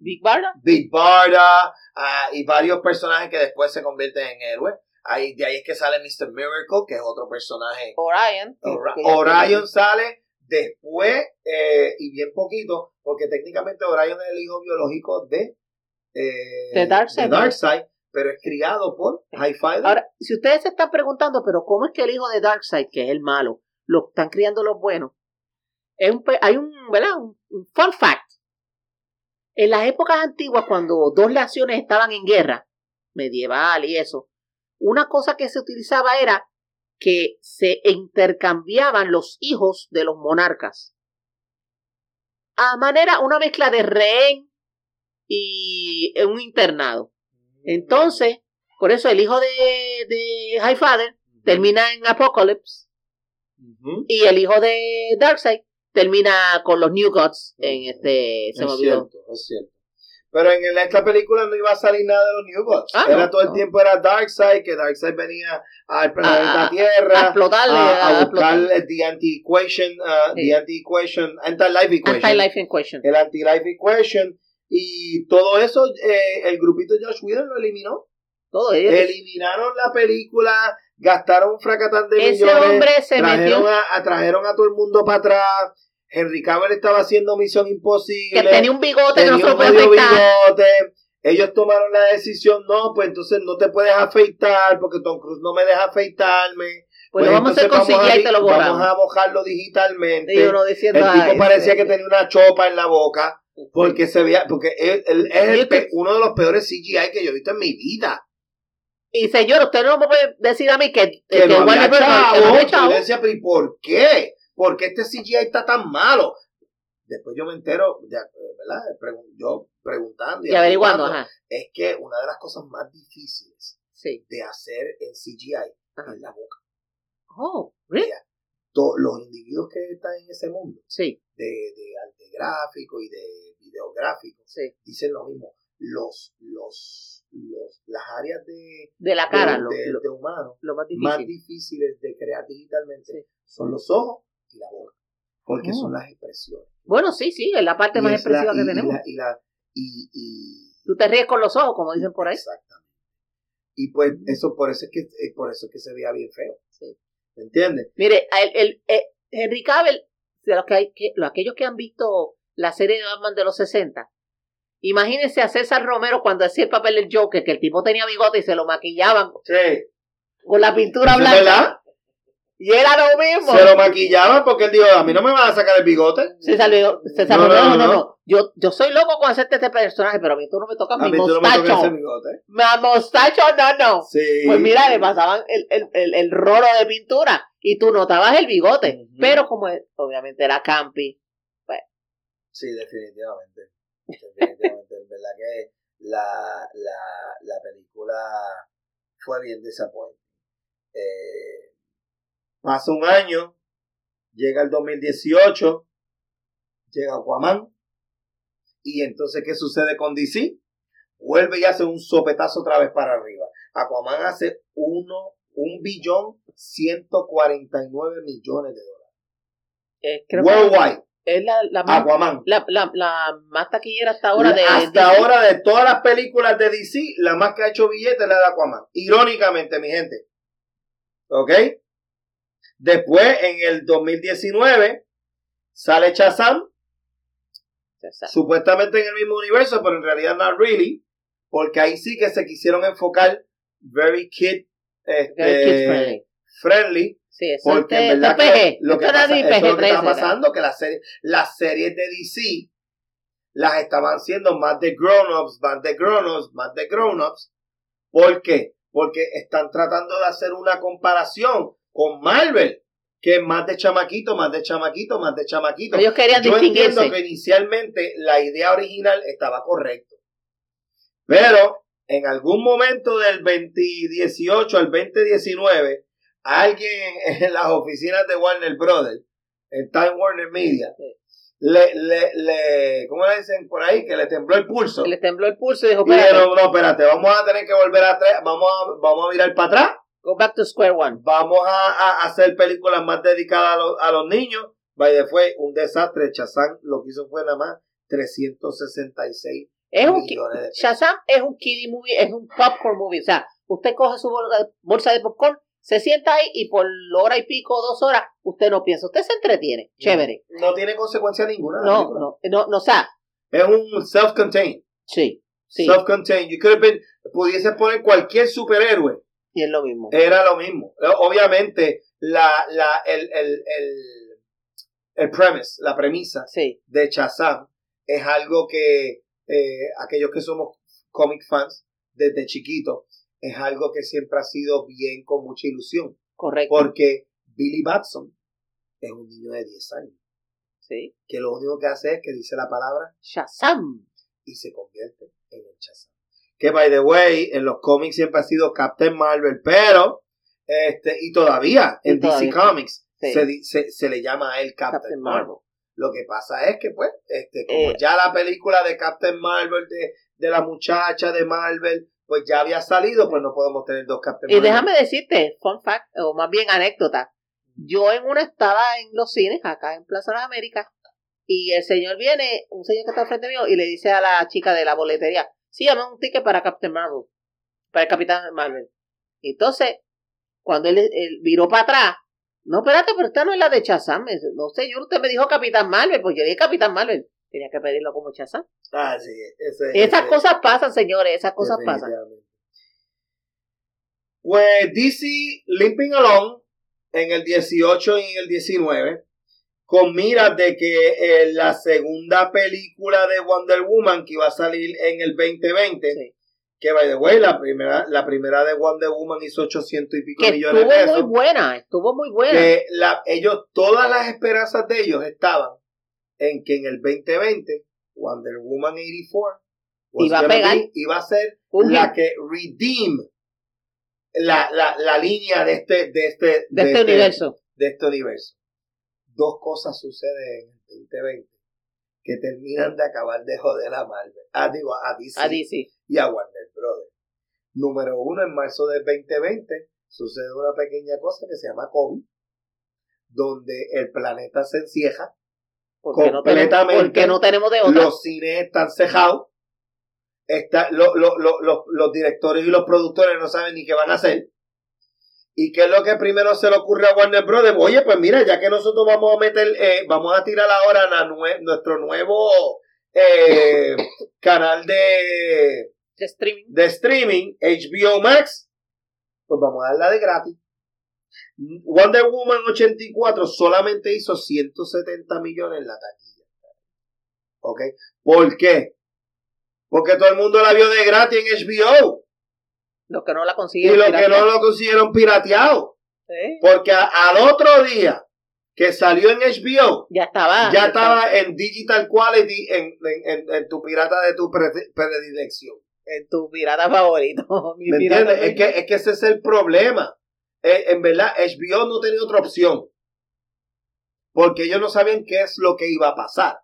Big Barda. Big Barda ah, y varios personajes que después se convierten en héroes. Ahí, de ahí es que sale Mr. Miracle, que es otro personaje. Orion. que Orion sale después eh, y bien poquito, porque técnicamente Orion es el hijo biológico de, eh, De Darkseid. pero es criado por Highfather. Ahora, si ustedes se están preguntando, pero ¿cómo es que el hijo de Darkseid, que es el malo, lo están criando los buenos? Es un hay un, ¿verdad? Un, un fun fact. En las épocas antiguas, cuando dos naciones estaban en guerra, medieval y eso, una cosa que se utilizaba era que se intercambiaban los hijos de los monarcas. A manera, una mezcla de rehén y un internado. Entonces, por eso el hijo de, de Highfather termina en Apocalypse y el hijo de Darkseid termina con los New Gods en este se es me olvidó. cierto, es cierto. Pero en esta película no iba a salir nada de los New Gods. Ah, era no, todo el tiempo era Darkseid, que Darkseid venía al planeta A- Tierra a explotarle, a, a a buscar the anti-equation, uh, Sí. the anti-equation, anti-life equation, Anti-life equation. el anti-life equation, y todo eso, eh, el grupito de Josh Whedon lo eliminó. Todo ello. Eliminaron la película, gastaron un fracatán de Ese millones, hombre se trajeron metió a- trajeron a todo el mundo para atrás. Henry Cavill estaba haciendo Misión Imposible que tenía un bigote que no se tenía lo puede bigote. Ellos tomaron la decisión, no, pues entonces no te puedes afeitar porque Tom Cruise no me deja afeitarme. Pues lo vamos a hacer con entonces CGI y te lo Vamos borramos. a mojarlo digitalmente. Y uno diciendo, el tipo "Ay, parecía sí". que tenía una chopa en la boca porque se veía, porque es el uno de los peores CGI que yo he visto en mi vida. Y señor, usted no me puede decir a mí que, Que chavo. que no había chavo. decía, pero ¿y por qué? ¿Por qué este CGI está tan malo? Después yo me entero, ya, eh, ¿verdad? Yo preguntando Y averiguando, averiguando, ajá. es que una de las cosas más difíciles Sí. de hacer en CGI Ajá. es la boca. Oh, really? To- los individuos que están en ese mundo Sí, de, de arte gráfico y de videográfico sí. dicen lo mismo. Los, los, los, las áreas de, De la cara, de, lo, de- lo- de humanos lo más más difícil. difíciles de crear digitalmente Sí. son los ojos y la boca. Porque Oh. son las expresiones. Bueno, sí, sí, es la parte Y más la- expresiva que y tenemos. y la- y- y- Tú te ríes con los ojos, como dicen por ahí. Exactamente. Y pues eso por eso es que eh, por eso es que se veía bien feo. Sí. ¿Me entiendes? Mire, el, el, eh, Henry Cavill, de los que hay, que, los, aquellos que han visto la serie de Batman de los 60, imagínense a César Romero cuando hacía el papel del Joker, que el tipo tenía bigote y se lo maquillaban Sí. con la pintura ¿Es blanca. verdad? Y era lo mismo. Se lo maquillaban porque él dijo, a mí no me van a sacar el bigote. César, Romero- César No, no, no, no, no, yo, yo soy loco con hacerte este personaje, pero a mí tú no me tocas mi mostacho. Mi mostacho, no, no. Pues mira, le pasaban el, el, el, rolo de pintura y tú notabas el bigote. Pero como obviamente era campi, Sí, definitivamente. Definitivamente. Es verdad que la, la, la película fue bien disappointing. Eh, pasa un año, llega el 2018, llega Aquaman, y entonces, ¿qué sucede con DC? Vuelve y hace un sopetazo otra vez para arriba. Aquaman hace uno, un billón 149 millones de dólares. eh, creo que Worldwide, es la, la, más, Aquaman. la, la, la más taquillera hasta ahora de Hasta ahora de todas las películas de DC, la más que ha hecho billetes es la de Aquaman. Irónicamente, mi gente. ¿Ok? Después, en el 2019, sale Shazam, Exacto. supuestamente en el mismo universo, pero en realidad not really, porque ahí sí que se quisieron enfocar very kid, este, Very kid friendly. friendly, Sí, eso porque es en verdad que lo que, pasa- es lo que está PG-13, pasando, que las series, las series de DC las estaban haciendo más de grown-ups, más de grown-ups, más de grown-ups. ¿Por qué? Porque están tratando de hacer una comparación con Marvel, que es más de chamaquito, más de chamaquito, más de chamaquito. Ellos querían Yo entiendo que inicialmente la idea original estaba correcta. Pero en algún momento del 2018 al 2019, alguien en las oficinas de Warner Brothers, en Time Warner Media, le, le, le, ¿cómo le dicen por ahí? Que le tembló el pulso. Le tembló el pulso y dijo, Y espérate, dijeron, no, espérate, vamos a tener que volver atrás, vamos a, vamos a mirar para atrás, go back to square one. vamos a, a hacer películas más dedicadas a, los- a los niños. Vaya, fue un desastre. Chazán lo que hizo fue nada más 366 Es un, millones de. Shazam es un kiddie movie, es un popcorn movie. O sea, usted coge su bolsa de popcorn, se sienta ahí y por hora y pico, dos horas, usted no piensa. Usted se entretiene. Chévere. No tiene consecuencia ninguna. No, no, no, no, o sea, Es un self-contained. sí, sí, Self-contained. You could have been- pudiese poner cualquier superhéroe. Y es lo mismo. Era lo mismo. Obviamente, la, la, el, el, el, el premise, la premisa Sí, de Shazam es algo que eh, aquellos que somos comic fans desde chiquito es algo que siempre ha sido bien con mucha ilusión correcto. porque Billy Batson es un niño de 10 años Sí. que lo único que hace es que dice la palabra Shazam. y se convierte en el Shazam que by the way en los cómics siempre ha sido Captain Marvel pero este y todavía Y en DC. Comics Sí. se, se, se le llama a él Captain, Captain Marvel. Marvel. Lo que pasa es que, pues, este, como Eh. ya la película de Captain Marvel, de, de la muchacha de Marvel, pues ya había salido, pues no podemos tener dos Captain Y Marvel. déjame decirte, fun fact, o más bien anécdota. Yo en una estaba en los cines, acá en Plaza de las Américas, y el señor viene, un señor que está frente mío, y le dice a la chica de la boletería, sí, llama un ticket para Captain Marvel, para el Capitán Marvel. Entonces, cuando él, él viró para atrás, no, espérate, pero esta no es la de dice, No, señor, usted me dijo Capitán Marvel, pues yo dije Capitán Marvel. Tenía que pedirlo como Shazam. Ah, sí, ese, Esas ese- cosas pasan, señores, esas cosas pasan. Pues DC Limping Along en el 18 y en el 19, con miras de que eh, la segunda película de Wonder Woman que iba a salir en el 2020, Sí. que by the way, la primera, la primera de Wonder Woman hizo 800 y pico Que millones estuvo de pesos. muy buena, estuvo muy buena. que la, ellos, todas las esperanzas de ellos estaban en que en el 2020 Wonder Woman 84 was Iba a gonna pegar. be- iba a ser Un la hit. que redeem la, la, la línea de este, de este, de este universo. de este universo. Dos cosas suceden en el 2020 que terminan de acabar de joder a Marvel, ah, digo, a DC, A DC. y a Warner Brothers. Número uno, en marzo del 2020 sucede una pequeña cosa que se llama COVID, donde el planeta se encieja, Porque no, tenemos, Completamente. porque no tenemos de otra. los cines están cejados, está, lo- lo- lo- lo- los directores y los productores no saben ni qué van a hacer. ¿Y qué es lo que primero se le ocurre a Warner Brothers? Oye, pues mira, ya que nosotros vamos a meter, eh, vamos a tirar ahora la nue- nuestro nuevo eh, [LAUGHS] canal de, de streaming. de streaming, HBO Max, pues vamos a darla de gratis. Wonder Woman 84 solamente hizo 170 millones en la taquilla. ¿Ok? ¿Por qué? Porque todo el mundo la vio de gratis en HBO. Los que no la Y consiguieron. los que no lo consiguieron pirateado. Porque a- al otro día que salió en HBO, Ya estaba. ya estaba en digital quality en, en- en- en tu pirata de tu pre- predilección. En tu pirata favorito. [LAUGHS] Mi ¿Me pirata entiendes? Es que, es que ese es el problema. Eh, en verdad, HBO no tenía otra opción. Porque ellos no sabían qué es lo que iba a pasar.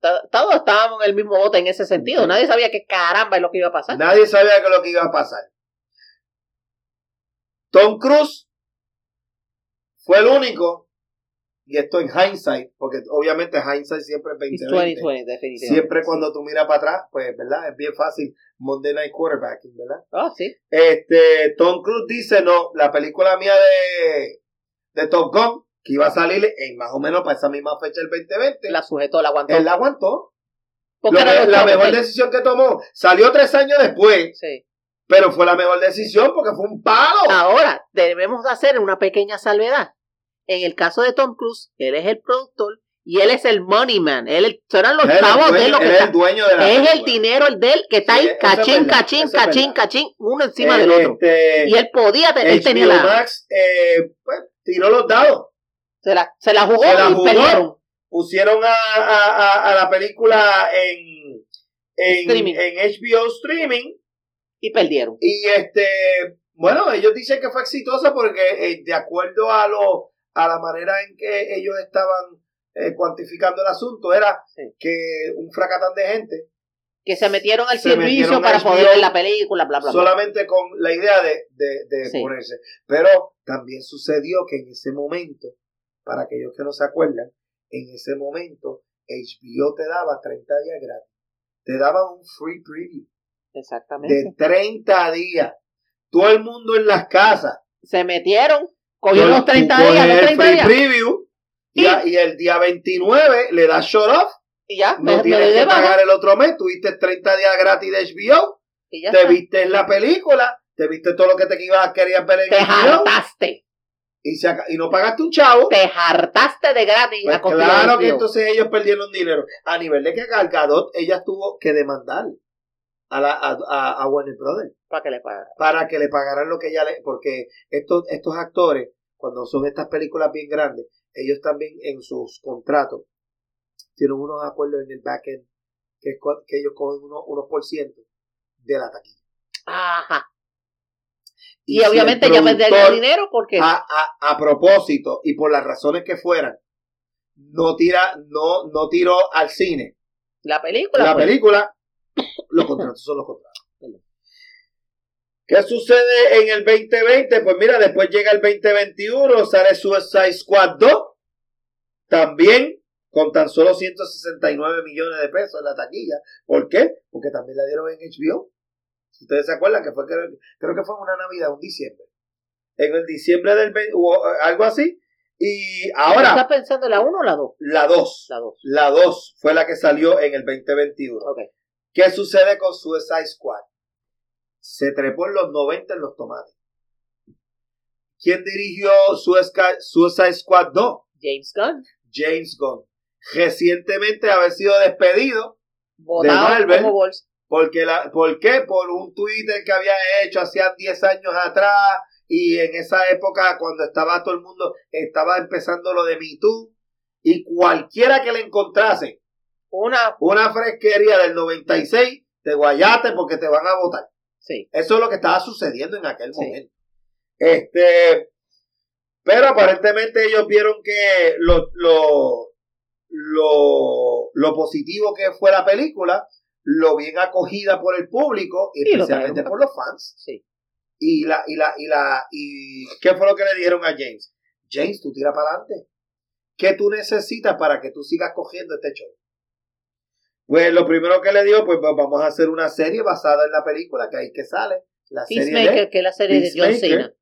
To- Todos estábamos en el mismo bote en ese sentido. Nadie sabía qué caramba es lo que iba a pasar. Nadie sabía qué es lo que iba a pasar. Tom Cruise fue el único, y esto en hindsight, porque obviamente hindsight siempre es It's 2020. 2020, definitivamente. Siempre cuando tú miras para atrás, pues, ¿verdad? Es bien fácil Monday Night Quarterbacking, ¿verdad? Oh, sí. Este, Tom Cruise dice, no, la película mía de, de Top Gun, que iba a salir en más o menos para esa misma fecha del 2020, La sujetó, la aguantó. él la aguantó. Lo la mejor decisión que tomó, salió tres años después, Sí. Pero fue la mejor decisión porque fue un palo. Ahora, debemos hacer una pequeña salvedad. En el caso de Tom Cruise, él es el productor y él es el money man. Él eran los es el chavos de lo que él es está. el dueño de la Es el película. dinero el de él que está Sí, ahí, es cachín, verdad, cachín, es cachín, cachín, uno encima Eh, del otro. este, Y él podía, él tenía la, Max, eh, pues, tiró los dados. se la, se la jugó Se la y jugó. perdieron. Pusieron a, a- a- a la película en, en, Streaming. en HBO Streaming. Y perdieron. Y este, bueno, ellos dicen que fue exitosa porque eh, de acuerdo a lo, a la manera en que ellos estaban eh, cuantificando el asunto, era Sí. que un fracatán de gente, Que se metieron al Se servicio metieron para HBO poder ver la película, bla, bla, bla. solamente con la idea de, de, de Sí. ponerse. Pero también sucedió que en ese momento, para aquellos que no se acuerdan, en ese momento HBO te daba 30 días gratis. Te daba un free preview Exactamente. de 30 días. Todo el mundo en las casas. Se metieron, cogieron los 30 tú días, los el 30 free días. preview y, Y- a- y el día 29 le das shut off. Y ya, No me, tienes que pagar el otro mes. Tuviste 30 días gratis de HBO. Y ya Te está. viste la película. Te viste todo lo que te ibas, querías ver en Te HBO. hartaste. y, se y no pagaste un chavo, Te hartaste de gratis pues a claro que entonces ellos perdieron dinero. A nivel de que Gal Gadot, ella tuvo que demandar a, la, a, a- Warner Brothers Para que le pagara. para que le pagaran lo que ella le... Porque estos, estos actores, cuando son estas películas bien grandes, ellos también en sus contratos tienen unos acuerdos en el backend que, es que ellos cogen unos, unos por ciento de la taquilla. Ajá. Y Y, si el obviamente ya perdería dinero porque a, a, a propósito y por las razones que fueran, no tira, no, no tiró al cine la película. la pues, película, los contratos son los contratos. ¿Qué sucede en el 2020? Pues mira, después llega el 2021, sale Suicide Squad 2, también con tan solo 169 millones de pesos en la taquilla. ¿Por qué? Porque también la dieron en HBO. Si ustedes se acuerdan que fue, creo, creo que fue una Navidad, un diciembre. En el diciembre del 20, o algo así. Y ahora, ¿Estás pensando en la 1 o la 2? la 2. La 2. La 2 fue la que salió en el 2021. Ok. ¿Qué sucede con Suicide Squad? Se trepó en los 90 en los tomates. ¿Quién dirigió Suicide Squad 2? James Gunn. James Gunn. Recientemente haber sido despedido Marvel. como bolsa. porque la, ¿por qué? Por un Twitter que había hecho hacía 10 años atrás y en esa época cuando estaba todo el mundo, estaba empezando lo de Me Too y cualquiera que le encontrase Una. una fresquería del 96, te guayate porque te van a votar. Sí. Eso es lo que estaba sucediendo en aquel Sí. momento. Este, pero aparentemente ellos vieron que lo, lo, lo, lo positivo que fue la película, lo bien acogida por el público y especialmente por los fans. Sí. Y la, y la, y la, y ¿qué fue lo que le dijeron a James? James, tú tira para adelante. ¿Qué tú necesitas para que tú sigas cogiendo este show? Pues lo primero que le dijo, pues va- vamos a hacer una serie basada en la película, que ahí que sale, la serie de Peacemaker, que es la serie de John Peacemaker. Cena.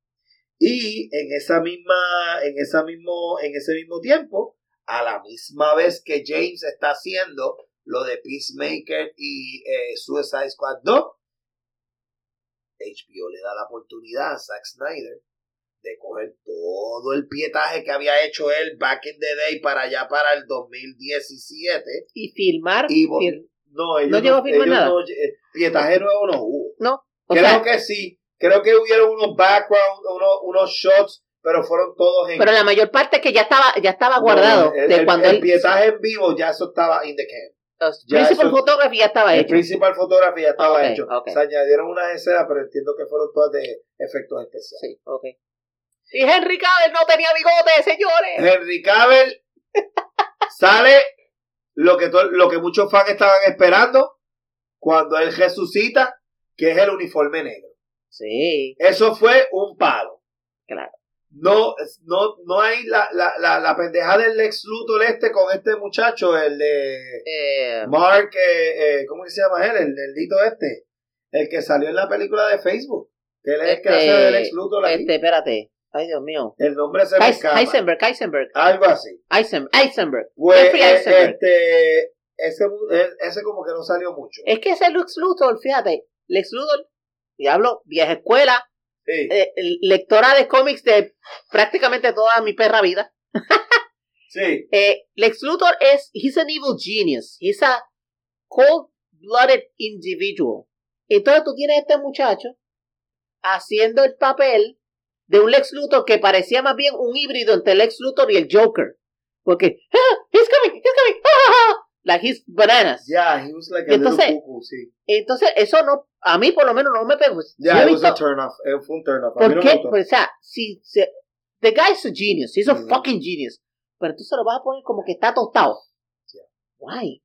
y en esa misma, en esa mismo, en ese mismo tiempo, a la misma vez que James está haciendo lo de Peacemaker y eh, Suicide Squad 2, HBO le da la oportunidad a Zack Snyder de coger todo el pietaje que había hecho él back in the day para allá para el 2017 y filmar. y fil- no, ellos ¿No llegó a filmar nada? no- pietaje nuevo no hubo. no, o creo sea, que sí, creo que hubieron unos background, unos, unos shots, pero fueron todos en pero la mayor parte que ya estaba, ya estaba guardado. No, el, de el- cuando el él, pietaje en vivo ya eso estaba in the can. los ya principal eso- photography ya estaba El hecho. principal photography ya estaba hecho. Se añadieron unas escenas, pero entiendo que fueron todas de efectos especiales. Sí, ok. Y Henry Cavill no tenía bigote, señores. Henry Cavill [LAUGHS] sale lo que, lo que muchos fans estaban esperando cuando él resucita, que es el uniforme negro. Sí, Eso fue un palo. Claro. No, no, no hay la, la, la, la pendeja del Lex Luthor este con este muchacho, el de eh, Mark, eh, eh, ¿cómo se llama él? El neldito este. El que salió en la película de Facebook. Que él es el que hace del Lex Luthor aquí. este, espérate. Ay, Dios mío. El nombre se me escapa. Heisenberg, Heisenberg, Algo así. Heisenberg, Heisenberg. Pues Jeffrey eh, Eisenberg. este, ese, ese como que no salió mucho. Es que ese Lex Luthor, fíjate, Lex Luthor, diablo, vieja escuela, Sí, eh, lectora de cómics de prácticamente toda mi perra vida. sí. [LAUGHS] Eh, Lex Luthor es, he's an evil genius. He's a cold-blooded individual. Entonces tú tienes a este muchacho haciendo el papel de un Lex Luthor que parecía más bien un híbrido entre Lex Luthor y el Joker. Porque, ah, he's coming, he's coming, ah, ah, ah", like he's bananas. Yeah, he was like a Entonces- little cuckoo, sí. Entonces eso no, a mí por lo menos no me pegó. Yeah, it was visto- a turn off. eh, fue un turn off. A mí ¿Por no qué? me gustó. Pues, o sea, si se, the guy's a genius, he's a Ujú. fucking genius. Pero entonces lo vas a poner como que está tostado. Yeah. Why?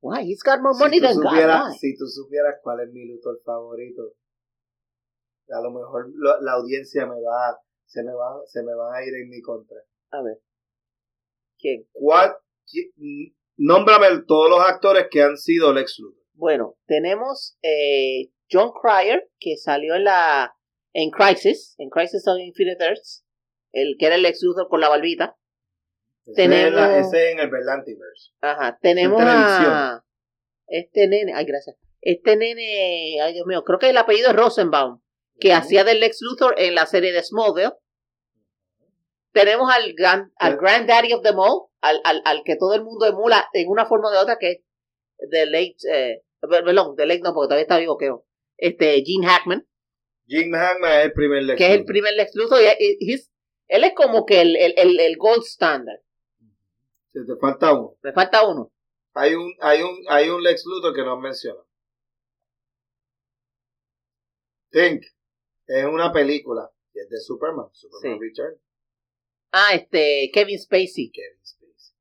Why? He's got more money si, tú than God. supieras, Why? si tú supieras cuál es mi Luthor favorito, a lo mejor la audiencia me va, se me va, se me van a ir en mi contra. A ver. ¿Quién? ¿Cuál? qui- n- Nómbrame todos los actores que han sido Lex Luthor. Bueno, tenemos eh, John Cryer, que salió en la en Crisis, en Crisis of Infinite Earths, el que era el Lex Luthor con la barbita. Ese Tenemos- es la- ese en el Berlantiverse. Ajá, tenemos a este nene, ay gracias, este nene, ay Dios mío, creo que el apellido es Rosenbaum, que hacía del Lex Luthor en la serie de Smallville. Tenemos al, gran, al granddaddy of them all, al, al, al que todo el mundo emula en una forma o de otra, que es The Late, eh, perdón, The Late no, porque todavía está vivo, creo. Este, Gene Hackman, Jim Hackman es el primer Lex que es el Luthor. primer Lex Luthor, y, él es como que el, el, el, el gold standard. Se te falta uno. Me falta uno. Hay un, hay un, hay un Lex Luthor que no has mencionado. Think. Es una película. que Es de Superman. Superman Sí. Return. Ah, este, Kevin Spacey. Kevin Spacey.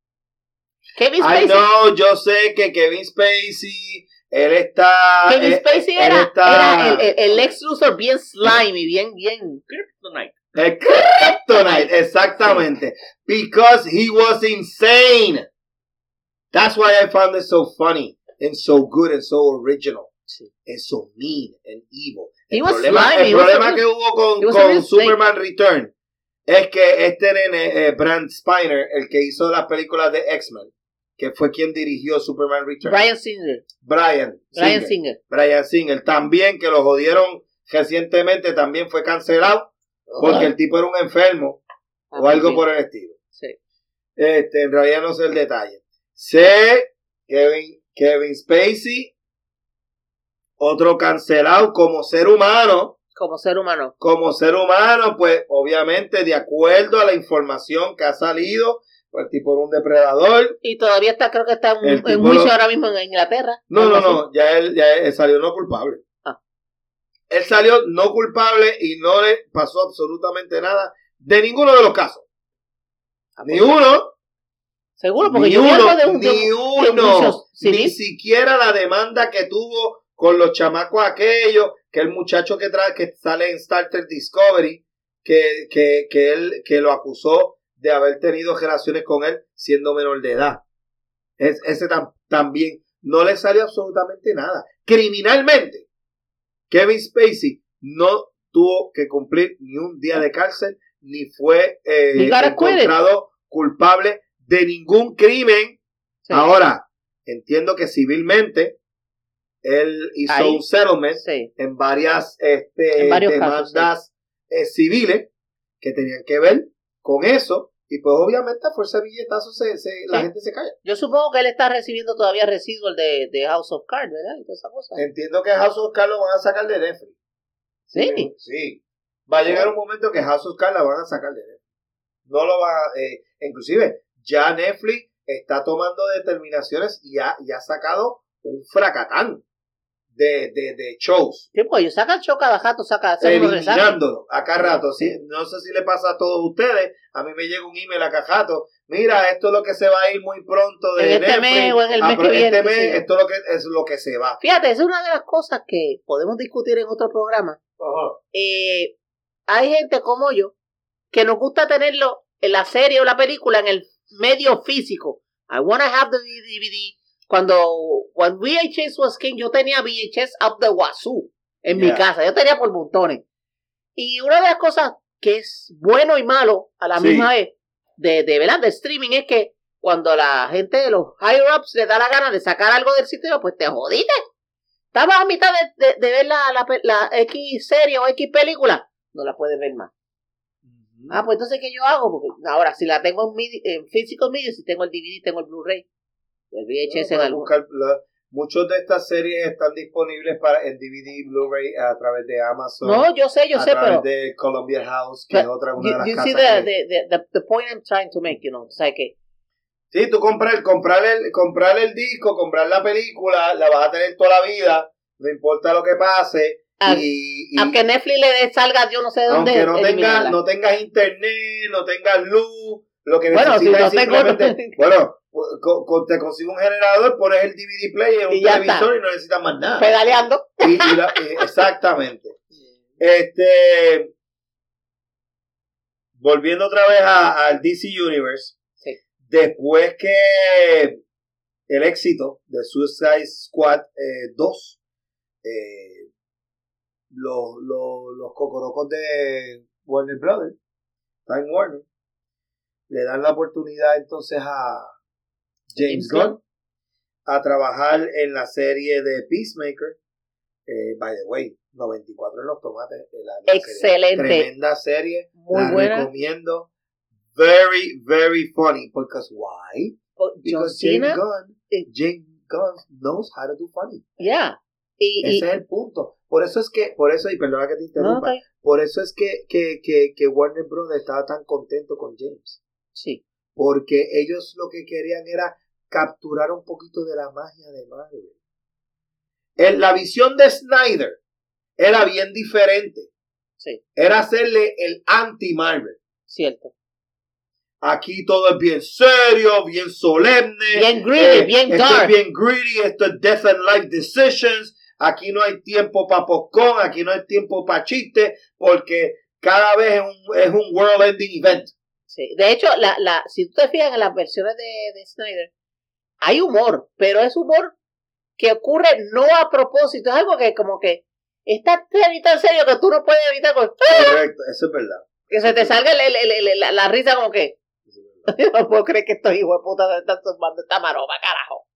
Kevin Ay, Spacey. no, yo sé que Kevin Spacey, él está. Kevin eh, Spacey él era, está- era el, el, el Luthor bien slimy, bien, bien. Kryptonite. el Kryptonite, exactamente. Because he was insane. That's why I found it so funny and so good and so original. Sí. And so mean and evil. He El problema, slimy, el problema que hubo con, con. Superman Return es que este nene, eh, Brand Spiner, el que hizo las películas de X-Men, que fue quien dirigió Superman Return, Brian Singer. Brian, Brian Singer, Singer. Brian Singer, también que lo jodieron recientemente, también fue cancelado porque el tipo era un enfermo o Ah, algo sí. por el estilo. Sí. Este, en realidad no sé el detalle. Sé Kevin, Kevin Spacey, otro cancelado como ser humano. Como ser humano. Como ser humano, pues obviamente de acuerdo a la información que ha salido, pues el tipo era un depredador. Y todavía está, creo que está en, El en tipo juicio lo- ahora mismo en Inglaterra. No, no, no, ya él, ya él salió no culpable. Ah. Él salió no culpable y no le pasó absolutamente nada de ninguno de los casos. Ah, Ni pues, uno, Seguro, porque ni yo uno, de un, de ni de un uno, juicio civil. ni siquiera la demanda que tuvo con los chamacos aquellos, que el muchacho que trae, que sale en Star Trek Discovery, que, que, que él, que lo acusó de haber tenido relaciones con él siendo menor de edad. Es, ese tam- también no le salió absolutamente nada. Criminalmente, Kevin Spacey no tuvo que cumplir ni un día de cárcel, ni fue eh, encontrado culpable de ningún crimen. Sí. Ahora, entiendo que civilmente él hizo Ahí. un settlement Sí. en varias este, En varios casos, demandas eh, civiles que tenían que ver con eso. Y pues obviamente a fuerza de billetazos se, se, la gente se calla. Yo supongo que él está recibiendo todavía residual de, de House of Cards, ¿verdad? Y toda esa cosa. Entiendo que House of Cards lo van a sacar de Netflix. Sí. Sí. Va a llegar un momento que House of Cards la van a sacar de Netflix. No lo va a... eh, inclusive, ya Netflix está tomando determinaciones y ha, y ha sacado un fracatán de, de, de shows. Sí, pues ellos sacan show cada jato, saca, hacen unos resaques. eliminándolo a cada rato. Sí, no sé si le pasa a todos ustedes. A mí me llega un email a cada rato. Mira, esto es lo que se va a ir muy pronto de En este Netflix. mes o en el Ah, mes que viene, Este qué sé mes, esto es lo que, es lo que se va. Fíjate, es una de las cosas que podemos discutir en otro programa. Eh, hay gente como yo que nos gusta tenerlo en la serie o la película en el medio físico. I wanna have the DVD. Cuando when VHS was king, yo tenía VHS up the wazoo en mi casa. Yo tenía por montones. Y una de las cosas que es bueno y malo a la Sí. misma vez de, de, ¿verdad? de streaming es que cuando la gente de los higher ups le da la gana de sacar algo del sitio, pues te jodiste. Estabas a mitad de, de- de ver la, la, pe- la X serie o X película, no la puedes ver más. Ah, pues entonces, ¿qué yo hago? Porque ahora, si la tengo en, midi- en physical media, si tengo el DVD, tengo el Blu-ray, el VHS en Puedes algún... buscar la- Muchos de estas series están disponibles para en DVD Blu-ray a través de Amazon. No, yo sé, yo a sé, través pero... de Columbia House, que es otra una you, de las you casas see the, que- the, the, the point I'm trying to make, you know, o sea que... Sí, tú comprar, comprar, el, comprar el disco, comprar la película, la vas a tener toda la vida, no importa lo que pase. Al- y, y Aunque Netflix le salga, yo no sé de dónde... aunque no tengas, no tengas internet, no tengas luz, lo que Bueno, si necesitas no es tengo- simplemente, bueno, te consigo un generador, pones el DVD player, un televisor está. y no necesitas más nada. Pedaleando. Y- y la- eh, [LAUGHS] exactamente. Este, volviendo otra vez al DC Universe, Sí. después que el éxito de Suicide Squad eh, 2, eh, los, los, los cocorocos de Warner Brothers, Time Warner, le dan la oportunidad entonces a James James Gunn a trabajar en la serie de Peacemaker. Eh, by the way, 94 en los tomates. eh, la- la serie. Excelente. Tremenda serie. Muy la buena. recomiendo. Very, very funny. Because why? John Because James Gunn, eh, James Gunn knows how to do funny. yeah. Y, y, Ese es el punto. Por eso es que, por eso, y perdona que te interrumpa, por eso es que, que, que, que Warner Bros. estaba tan contento con James. Sí. Porque ellos lo que querían era capturar un poquito de la magia de Marvel. En la visión de Snyder era bien diferente. Sí, Era hacerle el anti-Marvel. cierto. Aquí todo es bien serio, bien solemne. Bien greedy, bien esto dark. es bien greedy, esto es death and life decisions. Aquí no hay tiempo para popcorn, aquí no hay tiempo para chiste, porque cada vez es un, es un world ending event. Sí. De hecho, la, la, si tú te fijas en las versiones de, de Snyder, hay humor, pero es humor que ocurre no a propósito. Es algo que como que está tan y tan serio que tú no puedes evitar con- Correcto, eso es verdad. que se te salga el- el- el- la, la risa como que [LAUGHS] verdad. no puedo creer que estos hijos de puta están tumbando esta maroma, carajo.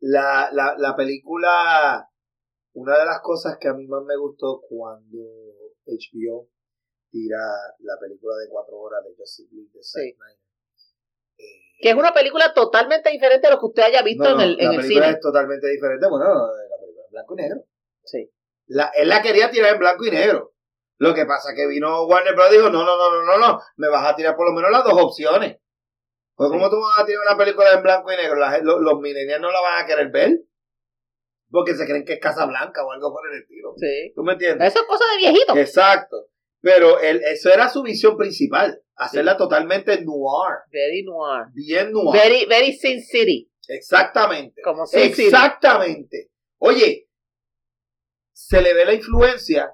La, la, la película, una de las cosas que a mí más me gustó cuando HBO tira la película de cuatro horas de Justice League de Sí. Que es una película totalmente diferente a lo que usted haya visto no, no, en el, en la el película cine. es totalmente diferente. Bueno, la película es en blanco y negro. Sí. La, él la quería tirar en blanco y negro. Lo que pasa que vino Warner Bros. y dijo, no, no, no, no, no, no, me vas a tirar por lo menos las dos opciones. Pues, Sí. ¿cómo tú vas a tirar una película en blanco y negro? La los, los millennials no la van a querer ver. Porque se creen que es Casa Blanca o algo por el estilo. Sí. ¿Tú me entiendes? Eso es cosa de viejito. Exacto. Pero él, eso era su visión principal. Hacerla totalmente noir. Very noir. Bien noir. Very, very Sin City. Exactamente. Como Sin City. Exactamente. Oye, se le ve la influencia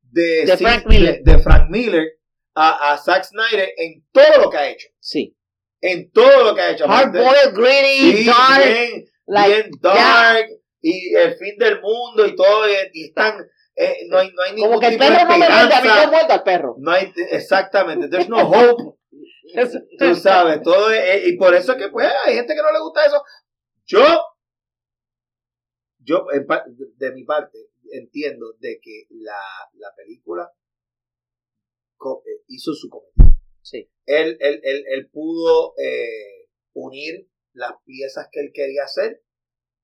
de, De Sin- Frank Miller. de, de Frank Miller a, a Zack Snyder en todo lo que ha hecho. Sí. En todo lo que ha hecho. Hard boiled, gritty, Sí, dark. bien, like, bien dark. Y el fin del mundo y todo. Y, y están, eh, no, hay, no hay ningún Como que el perro no me muerde, a mí me muerdo al perro. No hay, exactamente. There's no [LAUGHS] hope. Tú sabes, todo es- eh, y por eso es que pues hay gente que no le gusta eso. Yo, yo de, mi parte entiendo de que la, la película eh, hizo su cometido. Sí. Él, él, él, él pudo eh, unir las piezas que él quería hacer.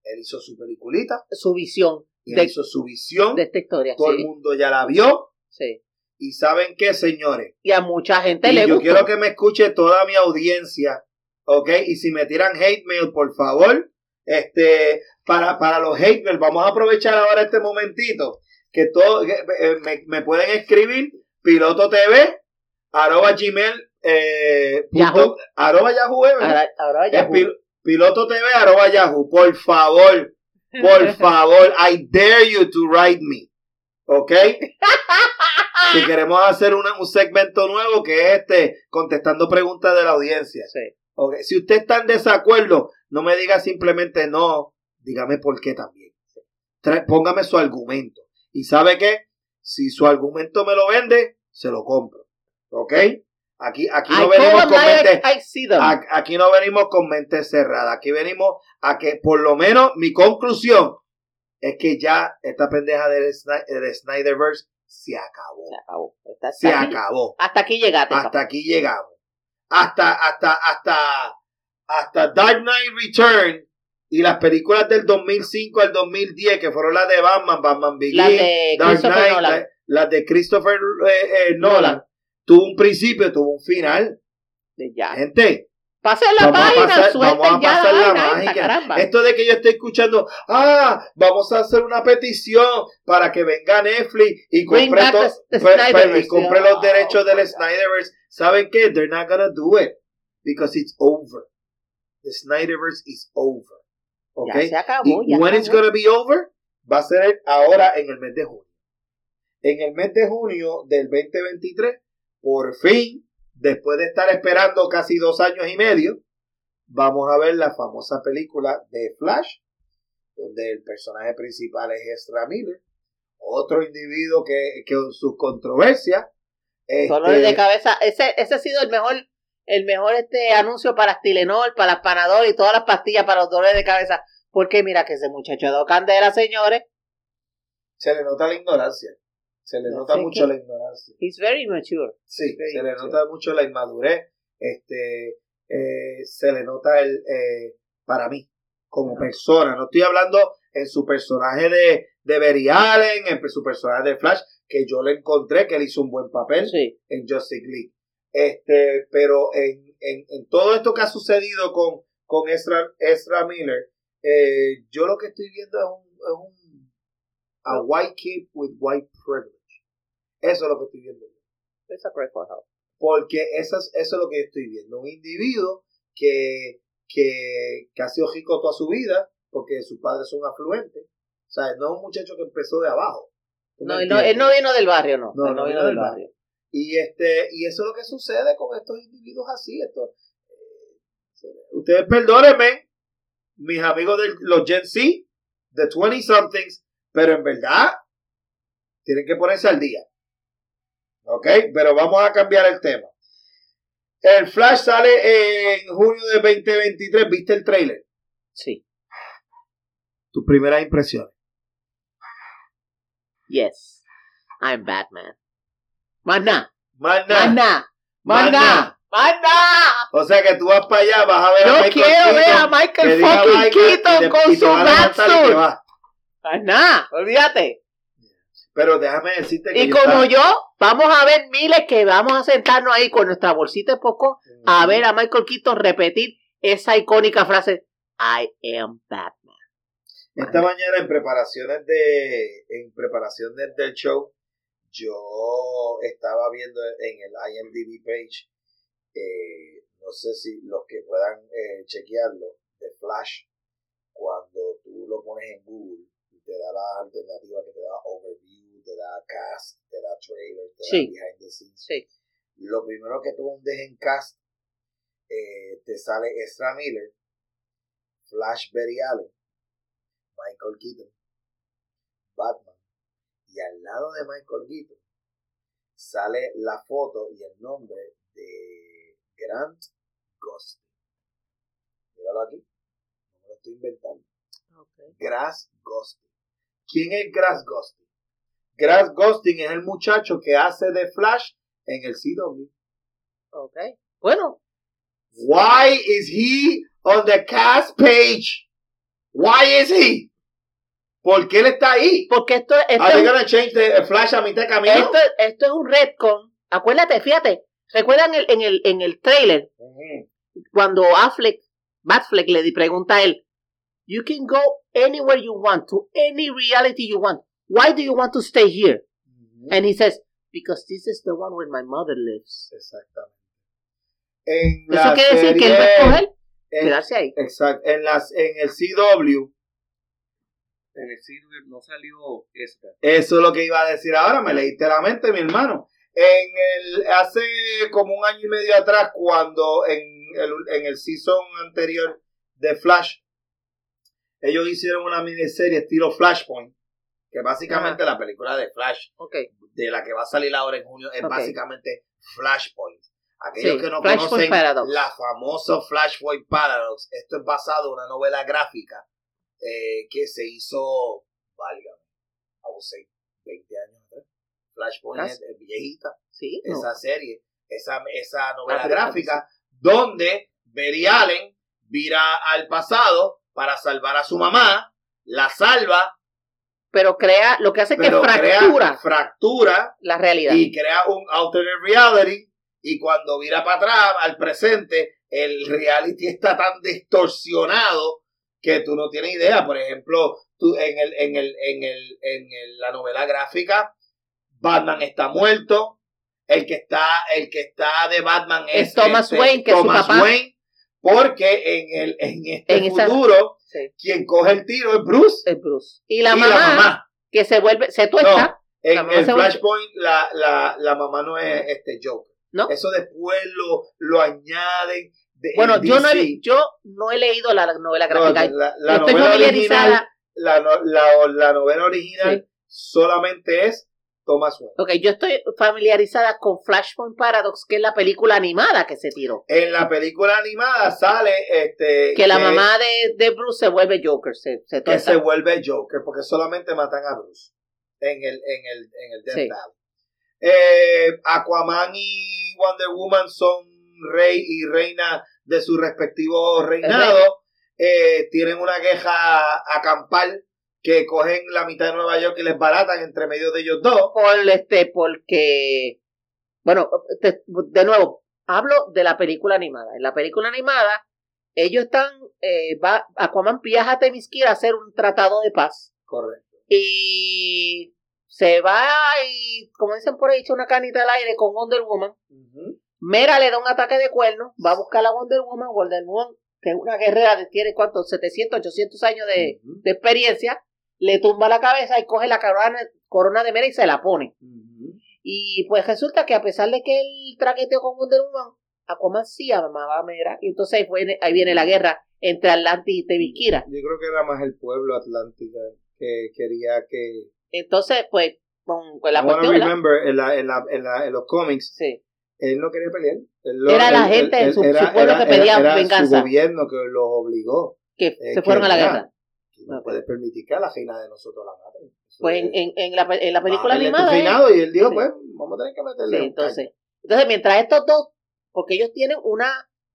Él hizo su peliculita, Su visión de, hizo su visión. de esta historia. Todo sí, el mundo ya la vio. sí. Y saben qué, señores. Y a mucha gente Y le yo gustó. quiero que me escuche toda mi audiencia, ¿ok? Y si me tiran hate mail, por favor, este, para, para los hate mail, vamos a aprovechar ahora este momentito, que todo, que, eh, me, me pueden escribir piloto TV, arroba gmail, eh, punto- Yahoo. arroba yahoo, ¿eh? Ahora, ahora ya. Es pil- piloto TV, arroba yahoo, por favor, por favor, I dare you to write me, ¿ok? [LAUGHS] Si queremos hacer una- un segmento nuevo que es este, contestando preguntas de la audiencia. Sí. Ok, Si usted está en desacuerdo, no me diga simplemente no, dígame por qué también. Tra- póngame su argumento. ¿Y sabe qué? Si su argumento me lo vende, se lo compro. ¿Ok? Aquí, aquí no venimos con mente, aquí no venimos con mente cerrada. Aquí venimos a que, por lo menos, mi conclusión es que ya esta pendeja del, del Snyderverse se acabó. Se acabó. Hasta, Se hasta aquí, hasta aquí llegaste. Hasta aquí llegamos. Hasta, hasta, hasta, hasta Dark Knight Return y las películas del 2005 al 2010, que fueron las de Batman, Batman Begins, Dark Knight, la- las de Christopher eh, eh, Nolan, Nolan. Tuvo un principio, tuvo un final. De ya. Gente, Pasen la vamos a página, pasar- suelten vamos a ya pasar la mágica. esto de que yo estoy escuchando, ah, vamos a hacer una petición para que venga Netflix y compre, to- the- the y compre los Oh, derechos del. Snyderverse. ¿Saben qué? They're not gonna do it because it's over. The Snyderverse is over. Ya Okay? se acabó. Y ya when acabó. it's gonna be over, va a ser ahora en el mes de junio. En el mes de junio del 2023, por fin, después de estar esperando casi dos años y medio, vamos a ver la famosa película de Flash, donde el personaje principal es Ezra Miller, otro individuo que, que con sus controversias. Dolores este, de cabeza. Ese, ese ha sido el mejor, el mejor este anuncio para Tilenol, para Panadol y todas las pastillas para los dolores de cabeza. Porque mira que ese muchacho ha dado candela, señores. se le nota la ignorancia. Se le No nota mucho la ignorancia. He's very mature. Sí, Very se le mature. nota mucho la inmadurez. Este, eh, se le nota el, eh, para mí, como Ajá. persona. No estoy hablando en su personaje de, de Barry Allen, en su personaje de Flash, que yo le encontré que él hizo un buen papel Sí. en Justice League. Este, pero en, en, en todo esto que ha sucedido con, con Ezra, Ezra Miller, eh, yo lo que estoy viendo es un, es un a white kid with white privilege. Eso es lo que estoy viendo yo. Porque eso es, eso es lo que yo estoy viendo. Un individuo que, que, que ha sido rico toda su vida, porque sus padres son afluentes. O sea, no es un muchacho que empezó de abajo. ¿Tú me No, no, él no vino del barrio, no. No, Él no vino del barrio. Y este, y eso es lo que sucede con estos individuos así. Estos, eh, ustedes perdónenme, mis amigos de los Gen Z, de 20 somethings, pero en verdad tienen que ponerse al día. ¿Ok? Pero vamos a cambiar el tema. El Flash sale en junio de 2023. ¿Viste el trailer? Sí. Tus primeras impresiones. Yes. I'm Batman. Más nada. nada. Más nada. O sea que tú vas para allá, vas a ver a Yo Michael quiero ver a Michael fucking Michael Keaton con su a batsuit. nada. Olvídate. Pero déjame decirte que Y yo como estaba- yo, vamos a ver miles que vamos a sentarnos ahí con nuestra bolsita de poco a ver a Michael Keaton repetir esa icónica frase I am Batman. Esta mañana en preparaciones de en preparación de- del show yo estaba viendo en el IMDb page eh, no sé si los que puedan eh, chequearlo de Flash cuando tú lo pones en Google y te da la alternativa que te da overview da cast te da trailer te Sí. da behind the scenes Sí. lo primero que tú hundes en cast eh, te sale Ezra Miller Flash Barry Allen Michael Keaton, Batman, y al lado de Michael Keaton sale la foto y el nombre de Grant Gustin. Míralo aquí, no me lo estoy inventando. Grass Gustin. ¿Quién es Grass Gustin? Grass Gustin es el muchacho que hace de Flash en el CW. Ok. Bueno. Why is he on the cast page? Why is he? ¿Por qué él está ahí? Porque esto, esto, Are es, gonna change the Flash a mitad camino? esto, esto es un retcon. Acuérdate, fíjate. ¿Recuerdan el, en, el, en el trailer cuando Affleck, Batfleck le di- pregunta a él, You can go anywhere you want, to any reality you want. Why do you want to stay here? And he says, Because this is the one where my mother lives. Exactamente. En Eso la quiere decir que él va a serie- escoger en- quedarse ahí. Exacto. En, las, en el CW, En el sitio no salió esta. eso es lo que iba a decir ahora, me leíste la mente, mi hermano. En el, hace como un año y medio atrás, cuando en el, en el season anterior de Flash, ellos hicieron una miniserie estilo Flashpoint, que básicamente la película de Flash, de la que va a salir ahora en junio, es básicamente Flashpoint. Aquellos Sí, que no Flashpoint conocen Paradox. la famosa Flashpoint Paradox, esto es basado en una novela gráfica eh, que se hizo, válgame, a vos sé, 20 años atrás. Flashpoint es, viejita, Sí. no. esa serie, esa, esa novela Ah, gráfica, donde Barry Allen vira al pasado para salvar a su mamá, la salva, Pero crea, lo que hace es que fractura fractura la realidad. y crea un alternate reality y cuando vira para atrás al presente el reality está tan distorsionado que tú no tienes idea por ejemplo tú en el en el en el en el- la novela gráfica Batman está muerto el que está el que está de Batman es, Es Thomas este, Wayne, que es su papá. Wayne porque en el en este En esa- futuro Sí, quien coge el tiro es Bruce es Bruce. Y la, y mamá, la mamá que se vuelve, se tuesta, en La el Flashpoint la, la, la mamá no es este Joker. ¿no? Eso después lo, lo añaden. de- Bueno, en yo no, he, yo no he leído la novela No, gráfica. la, la Estoy novela original, familiarizada. la, no- la, la novela original Sí. solamente es Thomas Wayne. Ok, yo estoy familiarizada con Flashpoint Paradox, que es la película animada que se tiró. En la película animada sale este Que la mamá de, de Bruce se vuelve Joker. Se, se que se vuelve Joker porque solamente matan a Bruce en el en el en el Death Sí. Eh, Aquaman y Wonder Woman son rey y reina de su respectivo reinado. Eh, tienen una queja acampal que cogen la mitad de Nueva York y les baratan entre medio de ellos dos. por este porque bueno te- de nuevo hablo de la película animada. En la película animada ellos están eh, va Aquaman viaja a Temisquira a hacer un tratado de paz. Correcto. y se va y como dicen por ahí echa una canita al aire con Wonder Woman. Mera le da un ataque de cuerno va a buscar a Wonder Woman Wonder Woman que es una guerrera que tiene cuántos 700 800 años de experiencia le tumba la cabeza y coge la corona, corona de Mera y se la pone y pues resulta que a pesar de que él traqueteó con Wonder Woman, Aquaman sí amaba a Mera. Y entonces ahí, fue- ahí viene la guerra entre Atlantis y Tevisquira. Yo creo que era más el pueblo atlántico que quería que. Entonces, pues, con, con la I cuestión, remember en, la, en, la, en, la, en los cómics Sí. él no quería pelear. Lo- Era la él- gente, su- pueblo era- que pedía era venganza. Su gobierno que los obligó. Que Eh, se fueron que a la guerra. No puedes permitir que a la reina de nosotros la maten. Pues es- en, en, en la, en la película animada. y él dijo, Sí. pues, vamos a tener que meterle. Sí, entonces, entonces, mientras estos dos, porque ellos tienen una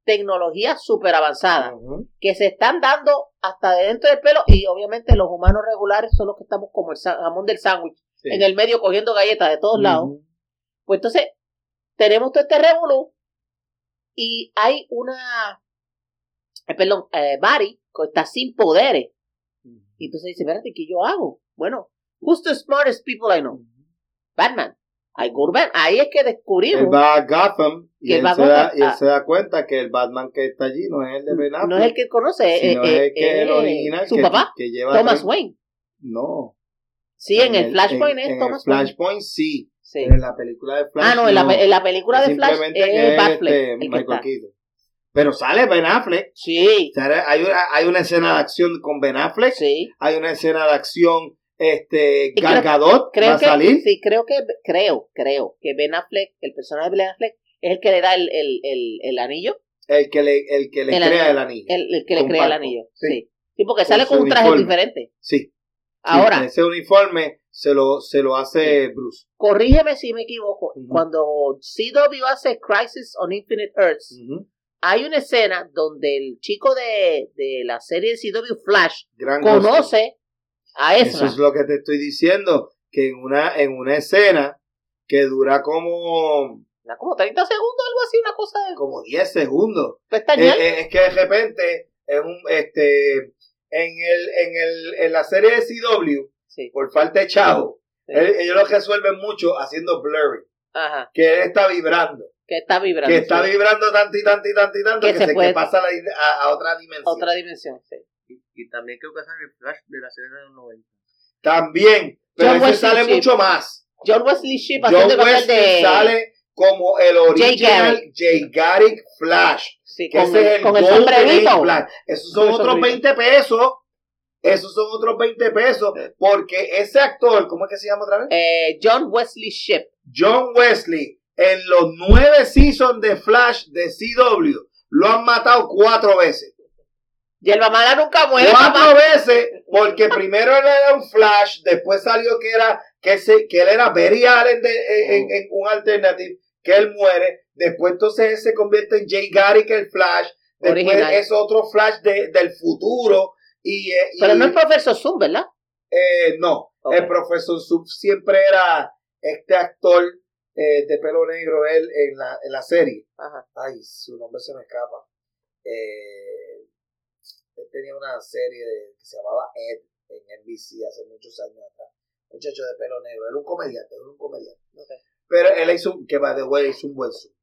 tecnología súper avanzada, que se están dando hasta de dentro del pelo, y obviamente los humanos regulares son los que estamos como el jamón del sándwich, Sí. en el medio cogiendo galletas de todos lados. Pues entonces, tenemos todo este revolú y hay una, eh, perdón, eh, Barry que está sin poderes. Y entonces dice, espérate, ¿qué yo hago? Bueno, who's the smartest people I know? Batman. I go to Batman. Ahí es que Él descubrimos, va a Gotham y, él va a se, da, y él se da cuenta que el Batman que está allí no es el de Ben Affleck, no es el que conoce, eh, sino eh, es el que es el eh, original su que, papá, que lleva Thomas Wayne. No. Sí, en, el Flashpoint en- es en Thomas el Wayne. Flashpoint sí, Sí. pero en la película de Flash Ah, no, en la, en la película de Flash es es, Batfleck. este, el Michael. Keaton. Pero sale Ben Affleck. Sí, hay, una, hay una escena de acción con Ben Affleck. sí. Hay una escena de acción, este, Gal creo- Gadot va Creo a que, salir. sí, creo que, creo, creo que Ben Affleck, el personaje de Ben Affleck, es el que le da el, el, el, el anillo, El que le, el que le El crea anillo. el anillo. el, que le crea el anillo. sí. Sí. Sí, porque Con sale con un traje uniforme. diferente. Sí. Ahora, Sí, ese uniforme se lo, se lo hace Bruce. Corrígeme si me equivoco. Cuando CW hace Crisis on Infinite Earths, Ujú. Hay una escena donde el chico de, de la serie de CW Flash Gran cosa. conoce a Eso Ezra. es lo que te estoy diciendo, que en una, en una escena que dura como, como 30 segundos, algo así, una cosa de como 10 segundos. pestañear. Eh, eh, es que de repente, es un, este, en, el, en, el, en la serie de CW, sí. por falta de chavo, Sí. él- ellos lo resuelven mucho haciendo blurry, Ajá. que él está vibrando, Que está vibrando. que está sí. vibrando tanto y tanto y tanto y tanto Que que, se se, puede- que pasa a, la- a- a otra dimensión. Otra dimensión, sí. Y, y también creo que sale el flash de la serie de los 90. También, pero John ese Wesley sale mucho más. John Wesley Shipp John el Wesley de... sale como el original. Jay Garrick Flash. sí, Que con, ese es el con el sombrerito. Flash. Esos son el otros sombrerito. 20 pesos. Esos son otros 20 pesos. Porque ese actor, ¿cómo es que se llama otra vez? Eh, John Wesley Shipp. John Wesley, en los nueve seasons de Flash de CW, lo han matado cuatro veces. Y el mamá nunca muere. cuatro mamá. veces, porque primero él era un Flash, después salió que era que, se, que él era Barry Allen de, en, en un alternative, que él muere, después entonces él se convierte en Jay Garrick el Flash, después Original. es otro Flash de- del futuro, y, eh, y- Pero no es profesor Zoom, ¿verdad? eh, no, el profesor Sub siempre era este actor eh, de pelo negro, él en la, en la serie. Ajá. Ay, su nombre se me escapa. Eh, él tenía una serie de- que se llamaba Ed en NBC hace muchos años atrás. Muchacho de pelo negro. Era un comediante, era un comediante. Pero él hizo, un- que by the way, hizo un buen sub.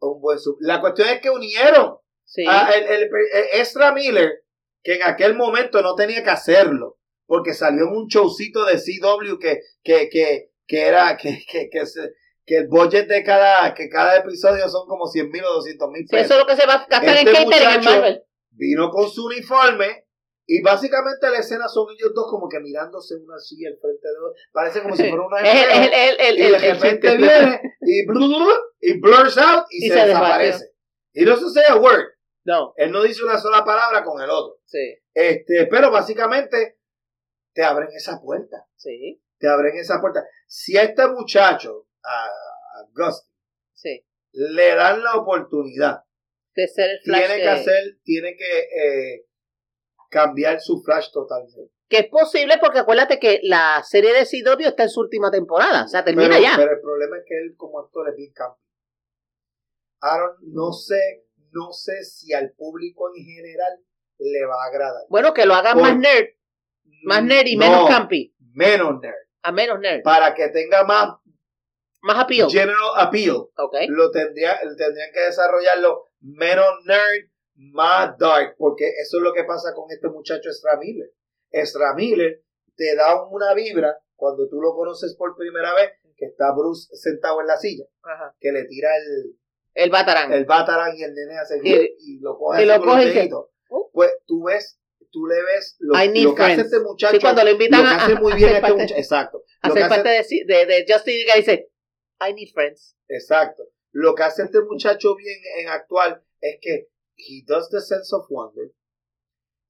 Un buen sub. La cuestión es que unieron Sí. a el, el- el- Ezra Miller, que en aquel momento no tenía que hacerlo, porque salió en un showcito de CW que, que, que, que era, que, que, que, se- que el budget de cada, que cada episodio son como 100 mil o 200 mil Sí, pesos. eso es lo que se va a gastar Este en catering en Marvel. Vino con su uniforme y básicamente la escena son ellos dos como que mirándose uno así al frente de otro. Parece como si fuera una [LAUGHS] el, es el, el, el, y de repente viene y, [LAUGHS] blu, blu, blu, y blurs out y, Y se, se desaparece. Y no se a word. No, Él no dice una sola palabra con el otro. sí, Este, pero básicamente te abren esa puerta. sí, Te abren esa puerta. Si a este muchacho, a, a sí. le dan la oportunidad, De ser el flash. tiene que de- hacer, tiene que eh, cambiar su flash totalmente. Que es posible porque acuérdate que la serie de CW está en su última temporada. O sea, termina pero, ya. pero el problema es que él como actor es bien campi. Aaron, no sé, no sé si al público en general le va a agradar. Bueno, que lo hagan Por- más nerd, más nerd y menos No, campi. Menos nerd. A menos nerd. Para que tenga más Más appeal. general appeal. Ok. lo tendría, tendrían que desarrollarlo menos nerd, más dark, porque eso es lo que pasa con este muchacho Ezra Miller. Ezra Miller te da una vibra cuando tú lo conoces por primera vez, que está Bruce sentado en la silla, Ajá. que le tira el, El Batarang. el batarang y el nene hace Y- y, lo coge, y lo coge y se-. Uh. Pues tú ves, tú le ves lo, que hace este muchacho, Sí, cuando lo invitan lo que a- hace a- muy a bien este muchacho, exacto. Lo Hacer hace- parte de, de, de Justin dice, I need friends. Exacto. Lo que hace este muchacho bien en actual es que he does the sense of wonder.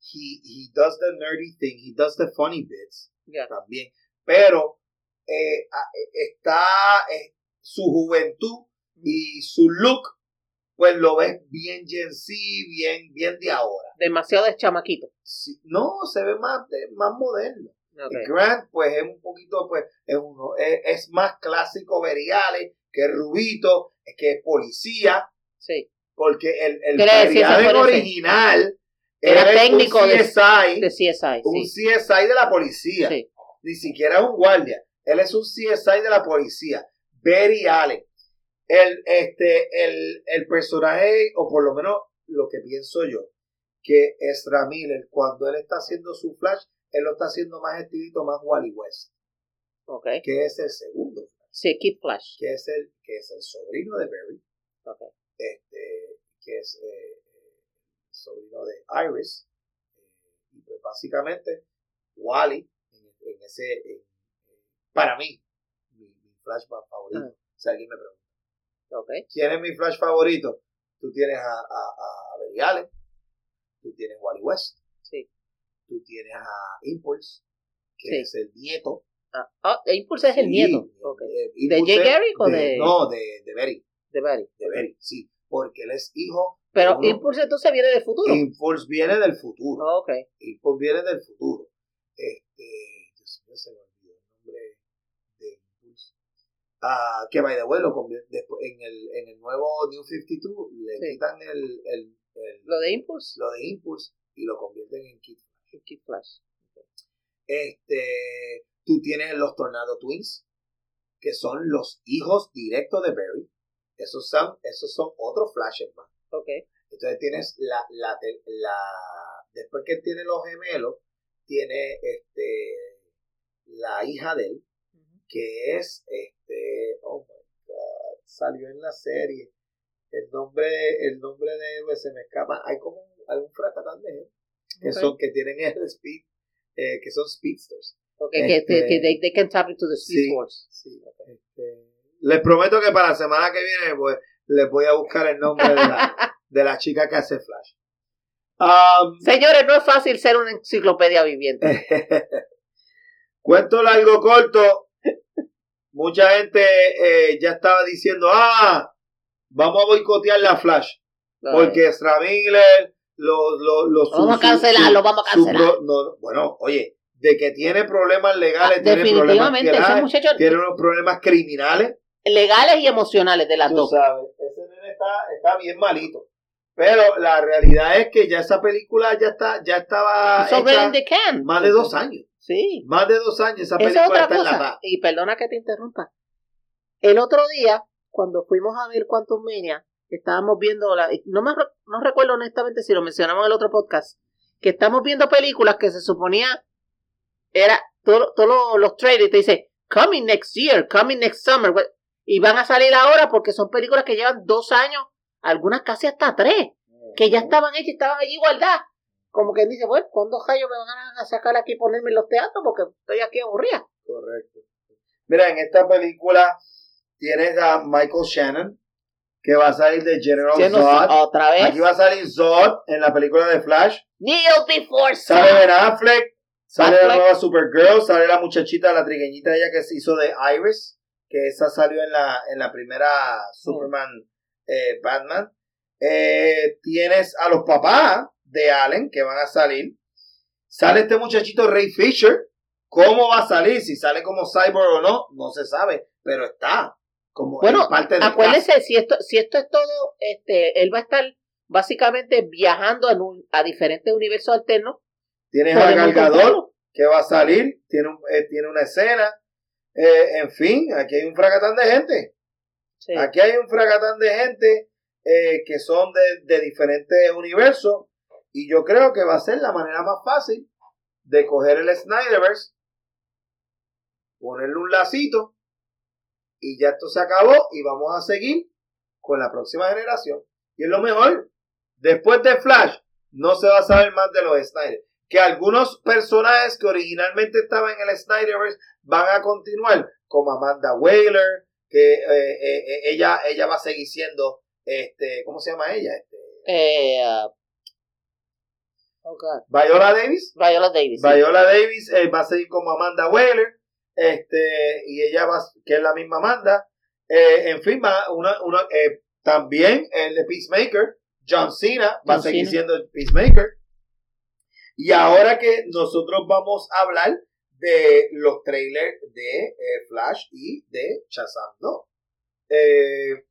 He, he does the nerdy thing. He does the funny bits Ya. también. Pero eh, a- eh, está eh, su juventud y su look, pues lo ves bien Gen Z, bien, bien de ahora. Demasiado de chamaquito. Sí, no, se ve más, de- más moderno. Grant, pues es un poquito, pues, es uno, es, es más clásico Veriales que Rubito, que es policía, Sí. porque el, el original Era técnico un CSI, De CSI. un Sí. CSI de la policía, sí. ni siquiera es un guardia, él es un CSI de la policía, Barry Allen. El, este, el, el personaje, o por lo menos lo que pienso yo, que Ezra Miller, cuando él está haciendo su flash, él lo está haciendo más estilito, más Wally West, Ok. que es el segundo, Sí, Kid Flash. que es el, que es el sobrino de Barry, Ok. este, que es eh, sobrino de Iris, y pues básicamente Wally, en, ese, en- para mí, mi, mi flashback favorito, Ah. si alguien me pregunta, Ok. ¿quién es mi flash favorito? Tú tienes a, a, a Allen, tú tienes Wally West, Sí. tú tienes a Impulse, que Sí. es el nieto Ah, ah, Impulse es el nieto. Ok. eh, ¿De Jay Garrick o de- No, de, de Berry. De Barry. De Berry, sí. Porque él es hijo. Pero uno- Impulse entonces viene del futuro. Impulse viene del futuro. Oh, ok. Impulse viene del futuro. Este. Dios mío, se me olvidó el nombre de Impulse. Ah, que by the way, lo en el, en el nuevo New 52, le Sí. quitan el, el, el- Lo de Impulse. lo de Impulse y lo convierten en Kid Flash. Kid Flash. Este, tú tienes los Tornado Twins, que son los hijos directos de Barry. Esos son, esos son otros flashes más. Ok. Entonces tienes la, la, la, después que tiene los gemelos, tiene este, la hija de él, que es, este, oh my god, salió en la serie. El nombre, el nombre de héroe se me escapa. Hay como un, algún fracatán de que son, que tienen el speed, eh, que son speedsters. Ok, que, Este- que they, they can tap into the Speed Sí. Force. Sí, este, les prometo que para la semana que viene pues, les voy a buscar el nombre de la, [LAUGHS] de la chica que hace Flash. Um, Señores, no es fácil ser una enciclopedia viviente. [LAUGHS] cuento largo corto. Mucha gente eh, ya estaba diciendo, ah, vamos a boicotear la Flash. Porque Ezra Miller, los... Lo vamos a cancelar, lo vamos a cancelar. pro- no, bueno, oye, de que tiene problemas legales, Ah, tiene problemas definitivamente, ese legales, muchacho tiene unos problemas criminales. legales y emocionales de las Tú dos. sabes, ese nene está, está bien malito. Pero la realidad es que ya esa película ya está, ya estaba Sobre hecha más de dos años. Sí. Más de dos años esa Esa película es otra está cosa. Y perdona que te interrumpa. El otro día, cuando fuimos a ver Quantum Mania, estábamos viendo, la, no me no recuerdo honestamente si lo mencionamos en el otro podcast, que estamos viendo películas que se suponía era todos todo los trailers te dice coming next year, coming next summer, y van a salir ahora porque son películas que llevan dos años, algunas casi hasta tres, que ya estaban hechas y estaban allí guardadas. Como que dice, bueno, ¿cuándo rayos me van a sacar aquí y ponerme en los teatros? Porque estoy aquí aburrida. Correcto. Mira, en esta película tienes a Michael Shannon, que va a salir de General Sí, no sé, Zod. otra vez. Aquí va a salir Zod en la película de Flash. Kneel before Sale. Ben Affleck, sale la nueva Supergirl, sale la muchachita, la trigueñita ella que se hizo de Iris, que esa salió en la, en la primera Superman eh, Batman. Eh, tienes a los papás de Allen que van a salir. Sale este muchachito Ray Fisher. ¿Cómo va a salir? Si sale como Cyborg o no, no se sabe, pero está como Bueno, en parte Acuérdese, si esto, si esto es todo, este, él va a estar básicamente viajando en un- a diferentes universos alternos. Tienes a Podemos Gal Gadot, contarlo. que va a salir, tiene, un- eh, tiene una escena. Eh, en fin, aquí hay un fragatán de gente. Sí. Aquí hay un fragatán de gente eh, que son de, de diferentes universos. Y yo creo que va a ser la manera más fácil de coger el Snyderverse, ponerle un lacito, y ya esto se acabó. Y vamos a seguir con la próxima generación. Y es lo mejor. Después de Flash, no se va a saber más de los Snyder. Que algunos personajes que originalmente estaban en el Snyderverse van a continuar, como Amanda Waller, que eh, eh, eh, ella, ella va a seguir siendo, este, ¿cómo se llama ella? Este, Eh, uh, oh God. Viola Davis. Viola Davis. sí. Viola Davis eh, va a seguir como Amanda Waller, este, y ella va, que es la misma Amanda. Eh, en fin, va una, una, eh, también el de Peacemaker, John Cena, va a seguir Cena. siendo el Peacemaker. Y ahora que nosotros vamos a hablar de los trailers de eh, Flash y de Shazam 2. Eh,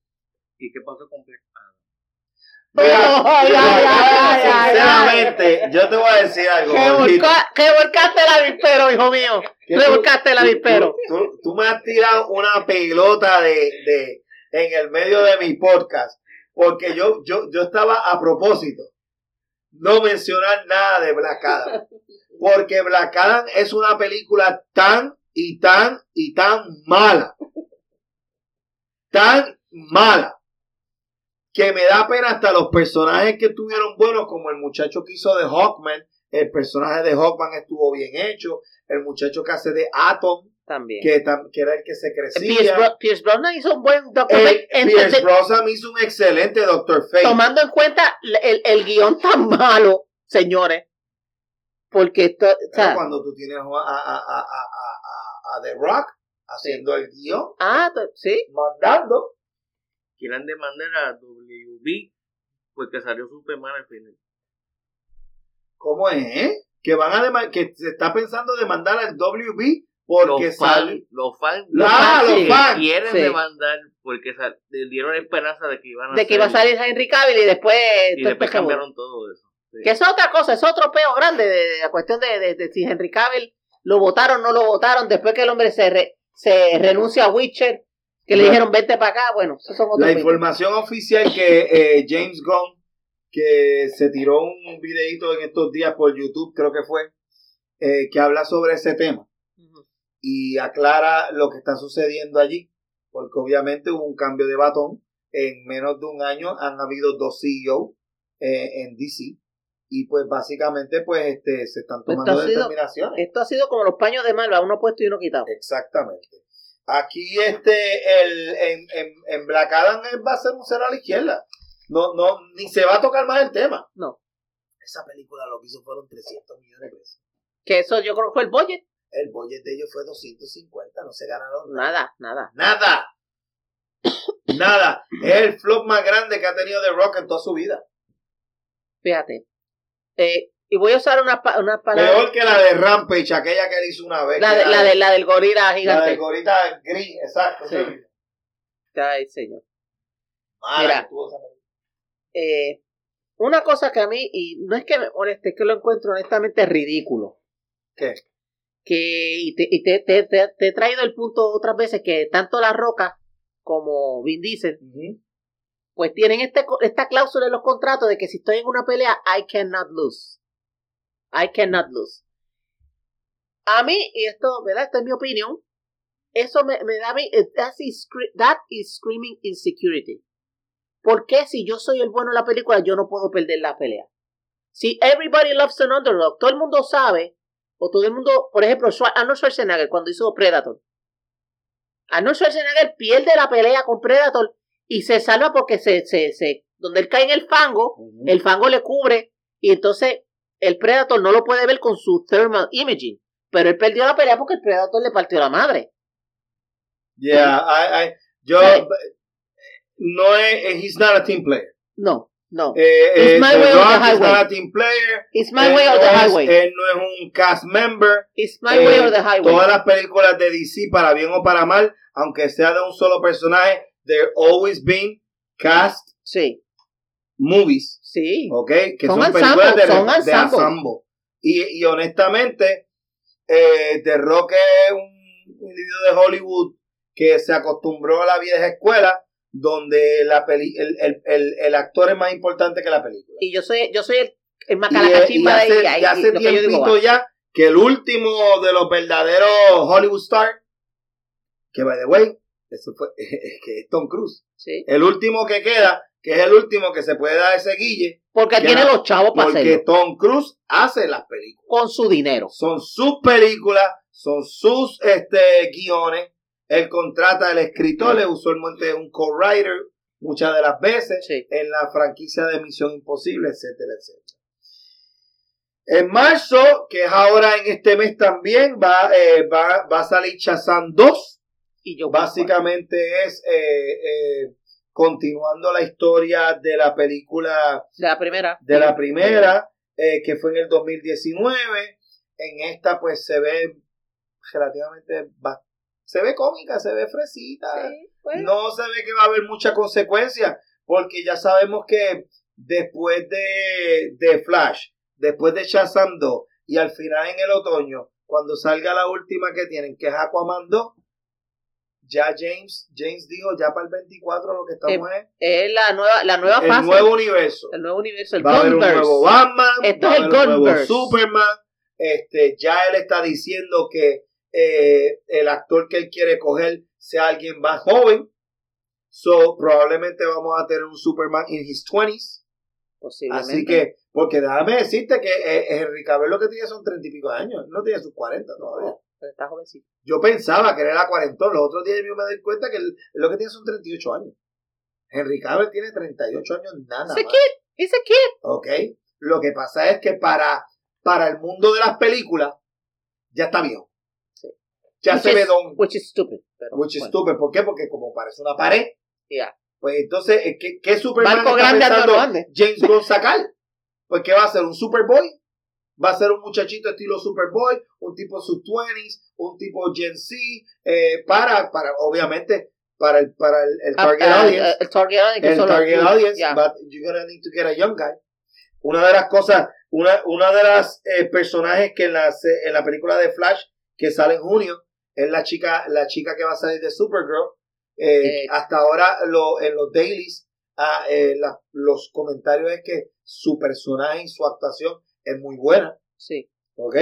¿Y qué pasó con Black Adam? mira, Ay, ay, ay, ay, ay. [LAUGHS] sinceramente, yo te voy a decir algo. Que Jorgito. volca- que volcaste el avispero, hijo mío. Que Que tú- volcaste el avispero. Tú, tú- tú me has tirado una pelota de, de en el medio de mi podcast. Porque yo, yo, yo estaba a propósito. No mencionar nada de Black Adam. Porque Black Adam es una película tan y tan y tan mala. Tan mala. Que me da pena hasta los personajes que tuvieron buenos, como el muchacho que hizo de Hawkman. El personaje de Hawkman estuvo bien hecho. El muchacho que hace de Atom, También. que, era el que se Pierce, crecía. Bro- Pierce Brosnan hizo un buen Doctor Eh, Fate, en- Pierce Brosnan hizo un excelente Doctor Fate. tomando en cuenta el, el guion tan malo, señores. Porque esto, o Pero sea, cuando tú tienes a, a- a- a- The Rock haciendo el guion, Ah, sí. mandando. Quieren demandar a WB porque salió Superman al final. ¿Cómo es? eh? Que van a dema- que se está pensando demandar al WB porque los fans, los fans, Ah, fans, los sí. fans. quieren Sí. demandar porque sal- le dieron esperanza de que iban a De que iba a salir Henry Cavill y después... y después cambiaron todo eso. Sí. Que es otra cosa, es otro peo grande de, de la cuestión de, de- de si Henry Cavill lo votaron o no lo votaron después que el hombre se, re- se renuncia a Witcher, que le dijeron vente para acá, bueno, esos son otros La información oficial que eh, James Gunn, que se tiró un videito en estos días por YouTube, creo que fue, eh, que habla sobre ese tema y aclara lo que está sucediendo allí, porque obviamente hubo un cambio de batón. En menos de un año han habido dos CEO eh, en DC y pues básicamente pues este se están Esto tomando sido- determinaciones. Esto ha sido como los paños de Malva, uno puesto y uno quitado. Exactamente. Aquí este el en, en, en Black Adam va a ser un cero a la izquierda. No, no, ni se va a tocar más el tema. No. Esa película lo que hizo fueron 300 millones de pesos. Que eso yo creo que fue el budget. El budget de ellos fue 250, no se ganaron nada. Nada, nada. Nada. [COUGHS] Nada. Es el flop más grande que ha tenido The Rock en toda su vida. Fíjate. Eh, y voy a usar una, una palabra. Peor que la de Rampage, aquella que él hizo una vez. La, de, la, de, la del gorila la de gigante. Gorita Gris, exacto. Sí. Ay, señor. Mira. Eh, una cosa que a mí, y no es que me moleste, es que lo encuentro honestamente ridículo. ¿Qué? Que, y te, y te, te- te- te he traído el punto otras veces que tanto La Roca como Vin Diesel, pues tienen este, esta cláusula en los contratos de que si estoy en una pelea, I cannot lose. I cannot lose. A mí, y esto, ¿verdad? Esta es mi opinión. Eso me, me da a mí, eh, that is, scre- that is screaming insecurity. ¿Por qué si yo soy el bueno en la película, yo no puedo perder la pelea? Si everybody loves an underdog, todo el mundo sabe, o todo el mundo, por ejemplo, Arnold Schwarzenegger cuando hizo Predator. Arnold Schwarzenegger pierde la pelea con Predator y se salva porque se, se, se, donde él cae en el fango, el fango le cubre y entonces el Predator no lo puede ver con su thermal imaging. Pero él perdió la pelea porque el Predator le partió la madre. Yeah, I, I, yo no es, eh, he's not a team player. No, no. Eh, It's eh, my way or the is highway. not a team player. It's my Él way or no the es- highway. Él no es un cast member. It's my Eh, way or the highway. Todas las películas de DC, para bien o para mal, aunque sea de un solo personaje, they're always been cast Sí, movies, sí. ¿ok? Que Son son, películas de, son de ensemble. Y, y honestamente, eh, The Rock es un individuo de Hollywood que se acostumbró a la vieja escuela, donde la peli el, el, el, el actor es más importante que la película. Y yo soy, yo soy el, el macalacachimba eh, de ahí. y hace yo digo, tiempito ya que el último de los verdaderos Hollywood stars, que by the way, eso fue, [LAUGHS] que es Tom Cruise. Sí. El último que queda, que es el último que se puede dar ese guille, Porque Que tiene no, los chavos para porque hacerlo. Tom Cruise hace las películas. Con su dinero. Son sus películas, son sus este, guiones. Él contrata al escritor, le usualmente un co-writer muchas de las veces Sí. en la franquicia de Misión Imposible, etcétera, etcétera. En marzo, que es ahora en este mes también, va, eh, va, va a salir Shazam 2. Y yo Básicamente es eh, eh, continuando la historia de la película De la primera. de la primera, eh, que fue en el 2019. En esta, pues se ve relativamente. Se ve cómica, se ve fresita. Sí, pues. No se ve que va a haber mucha consecuencia, porque ya sabemos que después de, de Flash, después de Shazam 2 y al final en el otoño, cuando salga la última que tienen, que es Aquaman 2, ya James, James dijo, ya para el 24 lo que estamos es Es la nueva, la nueva el fase. nuevo universo. el nuevo universo. El va a haber un nuevo Batman, Esto va es el un nuevo. Superman. Este, ya él está diciendo que eh, el actor que él quiere coger sea alguien más joven. So, probablemente vamos a tener un Superman in his 20s. Posiblemente. Así que, porque déjame decirte que eh, Henry Cavill lo que tiene son 30 y pico de años. No tiene sus 40 todavía. Pero está jovencito. Yo pensaba que él era cuarentón. Los otros días yo me doy cuenta que él, lo que tiene son 38 años. Henry Cavill tiene 38 años nada más. kid, ese kid. ¿Ok? Lo que pasa es que para, para el mundo de las películas, ya está viejo. Sí. ya Which se is- ve don. Which is stupid. pero Which is stupid. ¿Por qué? Porque como parece una pared, yeah. pues entonces, eh, ¿qué, qué Superman Barco está grande ando pensando. James Gunn sacar? Pues ¿qué va a ser? ¿Un Superboy? Va a ser un muchachito estilo Superboy, un tipo sub 20s, un tipo Gen Z, eh, para, para, obviamente, para el, para el, el Ah, target ah, audience. el target audience. el target audience, yeah. but you're gonna need to get a young guy. Una de las cosas, una, una de las eh, personajes que en la, se- en la película de Flash que sale en junio es la chica, la chica que va a salir de Supergirl. Eh, Eh, hasta ahora lo, en los dailies ah, eh, la- los comentarios es que su personaje y su actuación es muy buena. Sí. ¿Ok?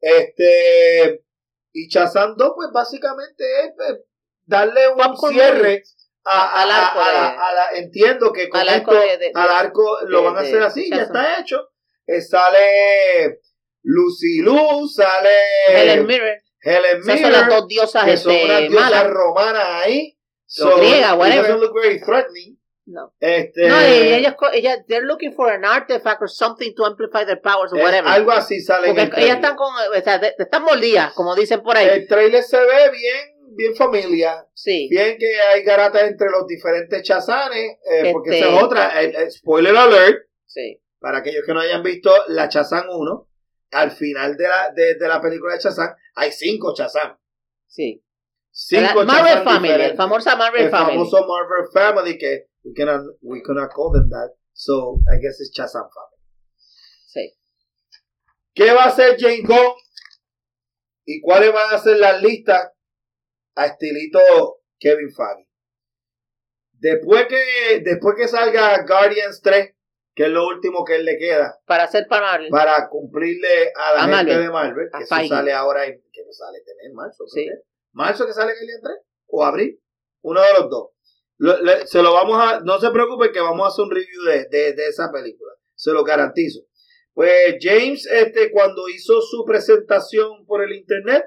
Este. Y Shazam 2, pues básicamente es pues, darle un Popcorn cierre a, a- arco a- de- a la- entiendo que con al arco esto, de- de- al arco lo van a hacer así, ya está hecho. Eh, sale Lucy Luz, sale Helen Mirren. Helen Esas son las Mirren, dos diosas que son unas este, diosas malas. romanas ahí. O griega, it whatever. doesn't look very threatening. No. Este, No, ellas, ellas, they're looking for an artifact or something to amplify their powers or whatever. algo así sale en Porque el ellas están con, o sea, de- están mordidas, como dicen por ahí. El trailer se ve bien, bien familia. sí. Bien que hay garatas entre los diferentes chazanes, eh, porque Este- esa es otra. el- el spoiler alert, Sí. para aquellos que no hayan visto la Chazán 1, al final de la, de, de la película de Chazán hay cinco Chazán. Sí. Cinco La Marvel Family, el famoso Marvel El Family. famoso Marvel Family que we cannot, we cannot call them that, so I guess it's Chazán Family. Sí. ¿Qué va a hacer Jane Gunn? ¿Y cuáles van a ser las listas a estilito Kevin Feige? Después que, después que salga Guardians 3, que es lo último que él le queda Para hacer para Marvel. para cumplirle a la A gente Marvel. de Marvel, que eso Feige. sale ahora en, que no sale este mes, marzo, Sí. marzo que sale Guardians 3 o abril, uno de los dos. Lo- le- se lo vamos a, no se preocupen que vamos a hacer un review de, de, de esa película, se lo garantizo. Pues James, este, cuando hizo su presentación por el internet,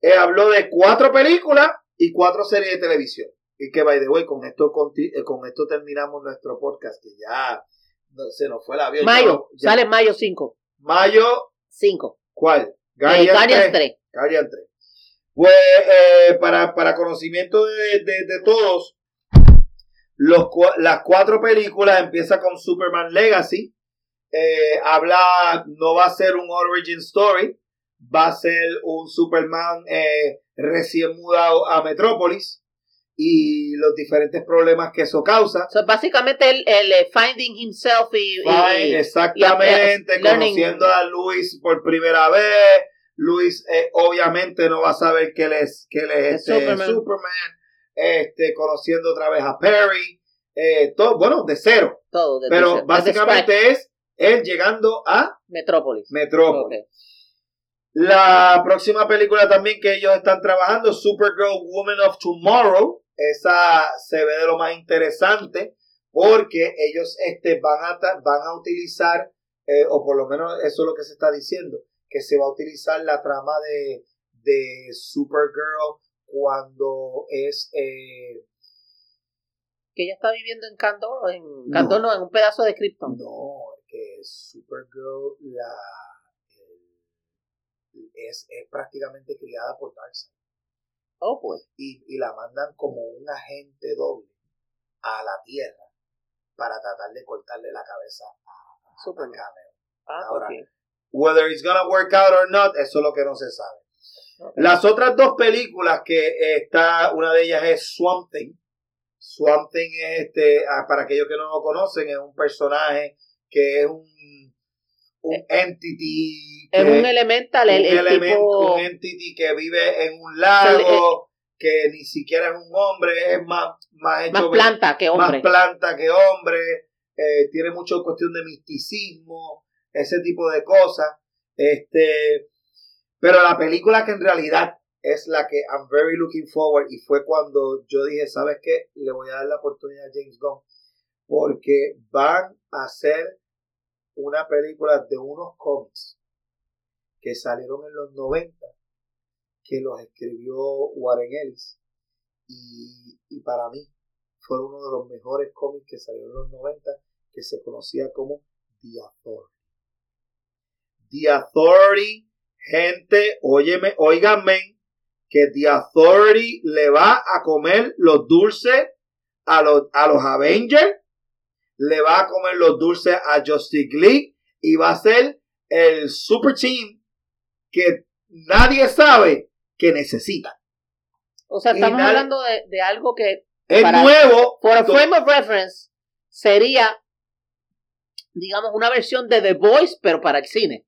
eh, habló de cuatro películas y cuatro series de televisión. Y que, by the way, con esto, conti- eh, con esto terminamos nuestro podcast, que ya no- se nos fue el avión. Mayo. Ya- Sale mayo 5. Mayo, 5. ¿cuál? Eh, Guardian Guardians 3. 3. Guardian 3. Pues, eh, para, para conocimiento de, de- de todos, los, las cuatro películas empieza con Superman Legacy. Eh, habla, no va a ser un origin story, va a ser un Superman eh, recién mudado a Metrópolis y los diferentes problemas que eso causa. So, básicamente el, el eh, finding himself y, exactamente, y- conociendo a Luis por primera vez. Luis eh, obviamente no va a saber que él es, que él es Es este, Superman. Superman. Este, conociendo otra vez a Perry. eh, todo, bueno, de cero. todo. Pero básicamente es él llegando a Metrópolis. Metrópolis. La próxima película también que ellos están trabajando, Supergirl Woman of Tomorrow. Esa se ve de lo más interesante porque ellos este, van, a, van a utilizar, eh, o por lo menos eso es lo que se está diciendo, que se va a utilizar la trama de, de Supergirl cuando es... eh, Que ella está viviendo en Candor, o en Candor no, en un pedazo de Krypton. no, que Supergirl la, es, es prácticamente criada por Darkseid. Oh, pues. y, y la mandan como un agente doble a la Tierra para tratar de cortarle la cabeza a, a- Superman. Ah, Ahora. Whether it's gonna work out or not, eso es lo que no se sabe. Las otras dos películas que eh, está, una de ellas es Swamp Thing. Swamp Thing es este, ah, para aquellos que no lo conocen, es un personaje que es un, un entity. Es un elemental, el, un el elemento, tipo... un entity que vive en un lago, que ni siquiera es un hombre, es más, más hecho más planta que hombre. más planta que hombre, eh, tiene mucho cuestión de misticismo, ese tipo de cosas. Este, pero la película que en realidad es la que I'm very looking forward y fue cuando yo dije, ¿sabes qué? Le voy a dar la oportunidad a James Gunn porque van a hacer una película de unos cómics que salieron en los 90 que los escribió Warren Ellis y, y para mí fue uno de los mejores cómics que salieron en los 90 que se conocía como The Authority. The Authority, gente, óyeme, óiganme, que The Authority le va a comer los dulces a los, a los Avengers, le va a comer los dulces a Justice League y va a ser el super team que nadie sabe que necesita. O sea, estamos hablando de, algo que es nuevo. Por frame of reference sería, digamos, una versión de The Voice, pero para el cine.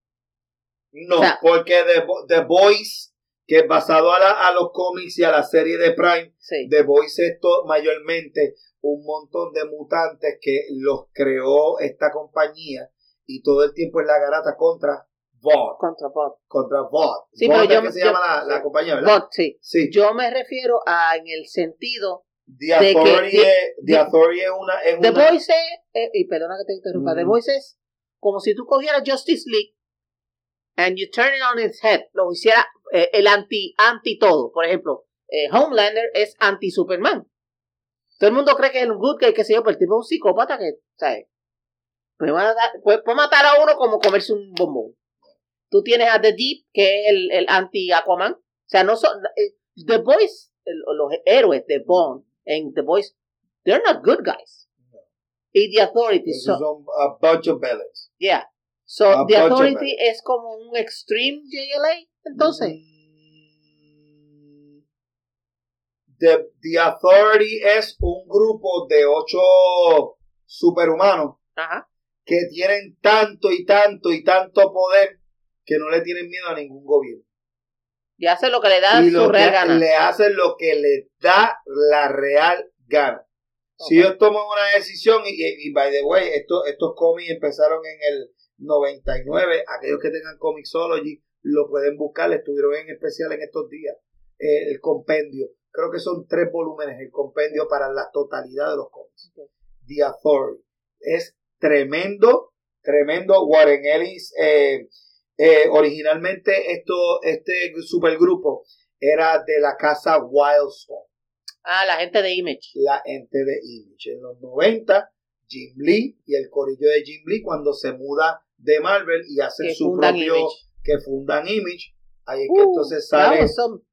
No, porque The, The Voice que es basado a, los cómics y a la serie de Prime. The Voice es mayormente un montón de mutantes que los creó esta compañía y todo el tiempo es la garata contra Vought. Contra Vought. Contra Vought. Sí, pero yo, que se llama la, compañía, ¿verdad? Vought, sí. Yo me refiero a en el sentido The Authority, de que, the, Authority es una... Es the Voice es, eh, y perdona que te interrumpa, The Voice es como si tú cogieras Justice League and you turn it on its head, lo hiciera eh, el anti, anti todo. Por ejemplo, eh, Homelander es anti Superman. Todo el mundo cree que es un good guy, que se yo, pero el tipo es un psicópata que, ¿sabes? Puede matar, puede, matar a uno como comerse un bombón. Tú tienes a The Deep, que es el, el anti Aquaman. O sea, no son. Eh, The Boys, los héroes de Bond en The Boys, they're not good guys. Y The Authority son. a bunch of villains. Yeah. So, The Authority es como un extreme JLA, entonces. Mm. The, The Authority es un grupo de ocho superhumanos que tienen tanto y tanto y tanto poder que no le tienen miedo a ningún gobierno. Y hacen lo que le da su real gana. Le hacen lo que le da la real gana. Si ellos toman una decisión, y, y, by the way, estos, estos cómics empezaron en el 99. Aquellos que tengan Comixology lo pueden buscar. Estuvieron en especial en estos días. Eh, el compendio. Creo que son tres volúmenes el compendio para la totalidad de los cómics. The Authority. Es tremendo, tremendo. Warren Ellis. Eh, eh, originalmente esto, este supergrupo era de la casa Wildstorm. Ah, la gente de Image. La gente de Image. En los 90, Jim Lee y el corillo de Jim Lee cuando se muda de Marvel y hacen su propio que fundan Image. Ahí es que uh, entonces sale.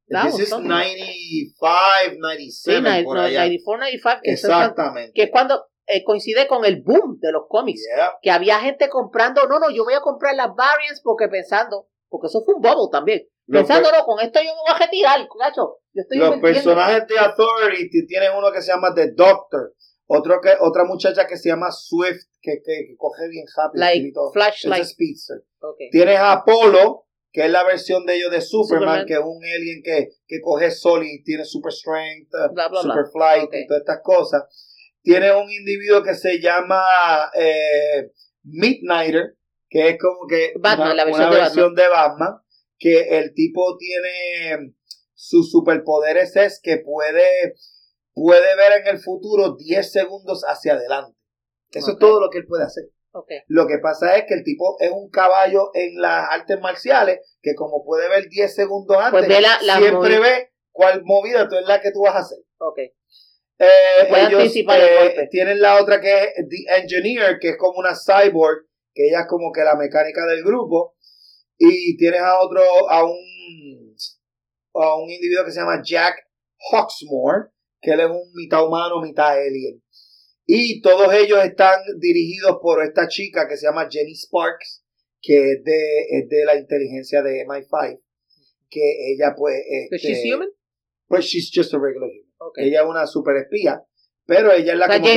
This is 95, 97. 94, 95. Que Exactamente. que es cuando eh, coincide con el boom de los cómics. Que había gente comprando, no, no, yo voy a comprar las variants porque pensando, porque eso fue un bobo también. pensando, no, con esto yo me voy a retirar, gacho. los personajes de Authority tienen uno que se llama The Doctor otro que, otra muchacha que se llama Swift, que, que, coge bien rápido. Like Flashlight. Speedster. Tienes a Apollo, que es la versión de ellos de Superman, que es un alien que, que coge sol y tiene super strength, super flight y todas estas cosas. Tienes un individuo que se llama eh, Midnighter, que es como que una, versión, de, Batman. que el tipo tiene sus superpoderes es que puede puede ver en el futuro 10 segundos hacia adelante. Eso es todo lo que él puede hacer. Lo que pasa es que el tipo es un caballo en las artes marciales que como puede ver 10 segundos pues antes, siempre ve cuál movida tú es la que tú vas a hacer. Okay. Eh, ellos eh, tienen la otra que es The Engineer, que es como una cyborg, que ella es como que la mecánica del grupo. Y tienes a otro, a un, a un individuo que se llama Jack Hawksmore, que él es un mitad humano, mitad alien. Y todos ellos están dirigidos por esta chica que se llama Jenny Sparks, que es de, de la inteligencia de MI5. Que ella pues... Este, she's human? Pues she's just a regular human. Ella es una super espía. Pero ella es la, como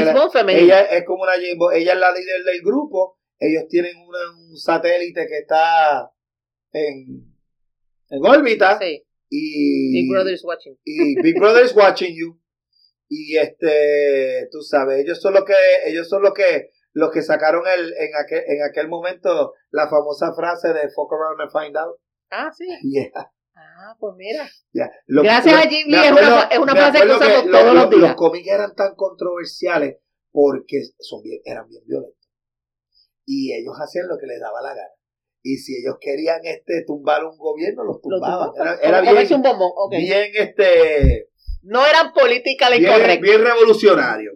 Ella es como una James Bond. Ella es la líder del grupo. Ellos tienen un satélite que está en, en órbita. Sí. Y Big Brother is watching. Y Big Brother is watching you. [LAUGHS] y este tú sabes ellos son los que ellos son los que los que sacaron el en aquel en aquel momento la famosa frase de fuck around and find out ah sí. [LAUGHS] Yeah. Ah pues mira. Gracias a Jim Lee es una, es una frase que usamos todos los, días los cómics eran tan controversiales porque son bien, eran bien violentos. Y ellos hacían lo que les daba la gana. Y si ellos querían este tumbar un gobierno los tumbaban. era, bien, bien este no eran políticas bien, Bien revolucionario.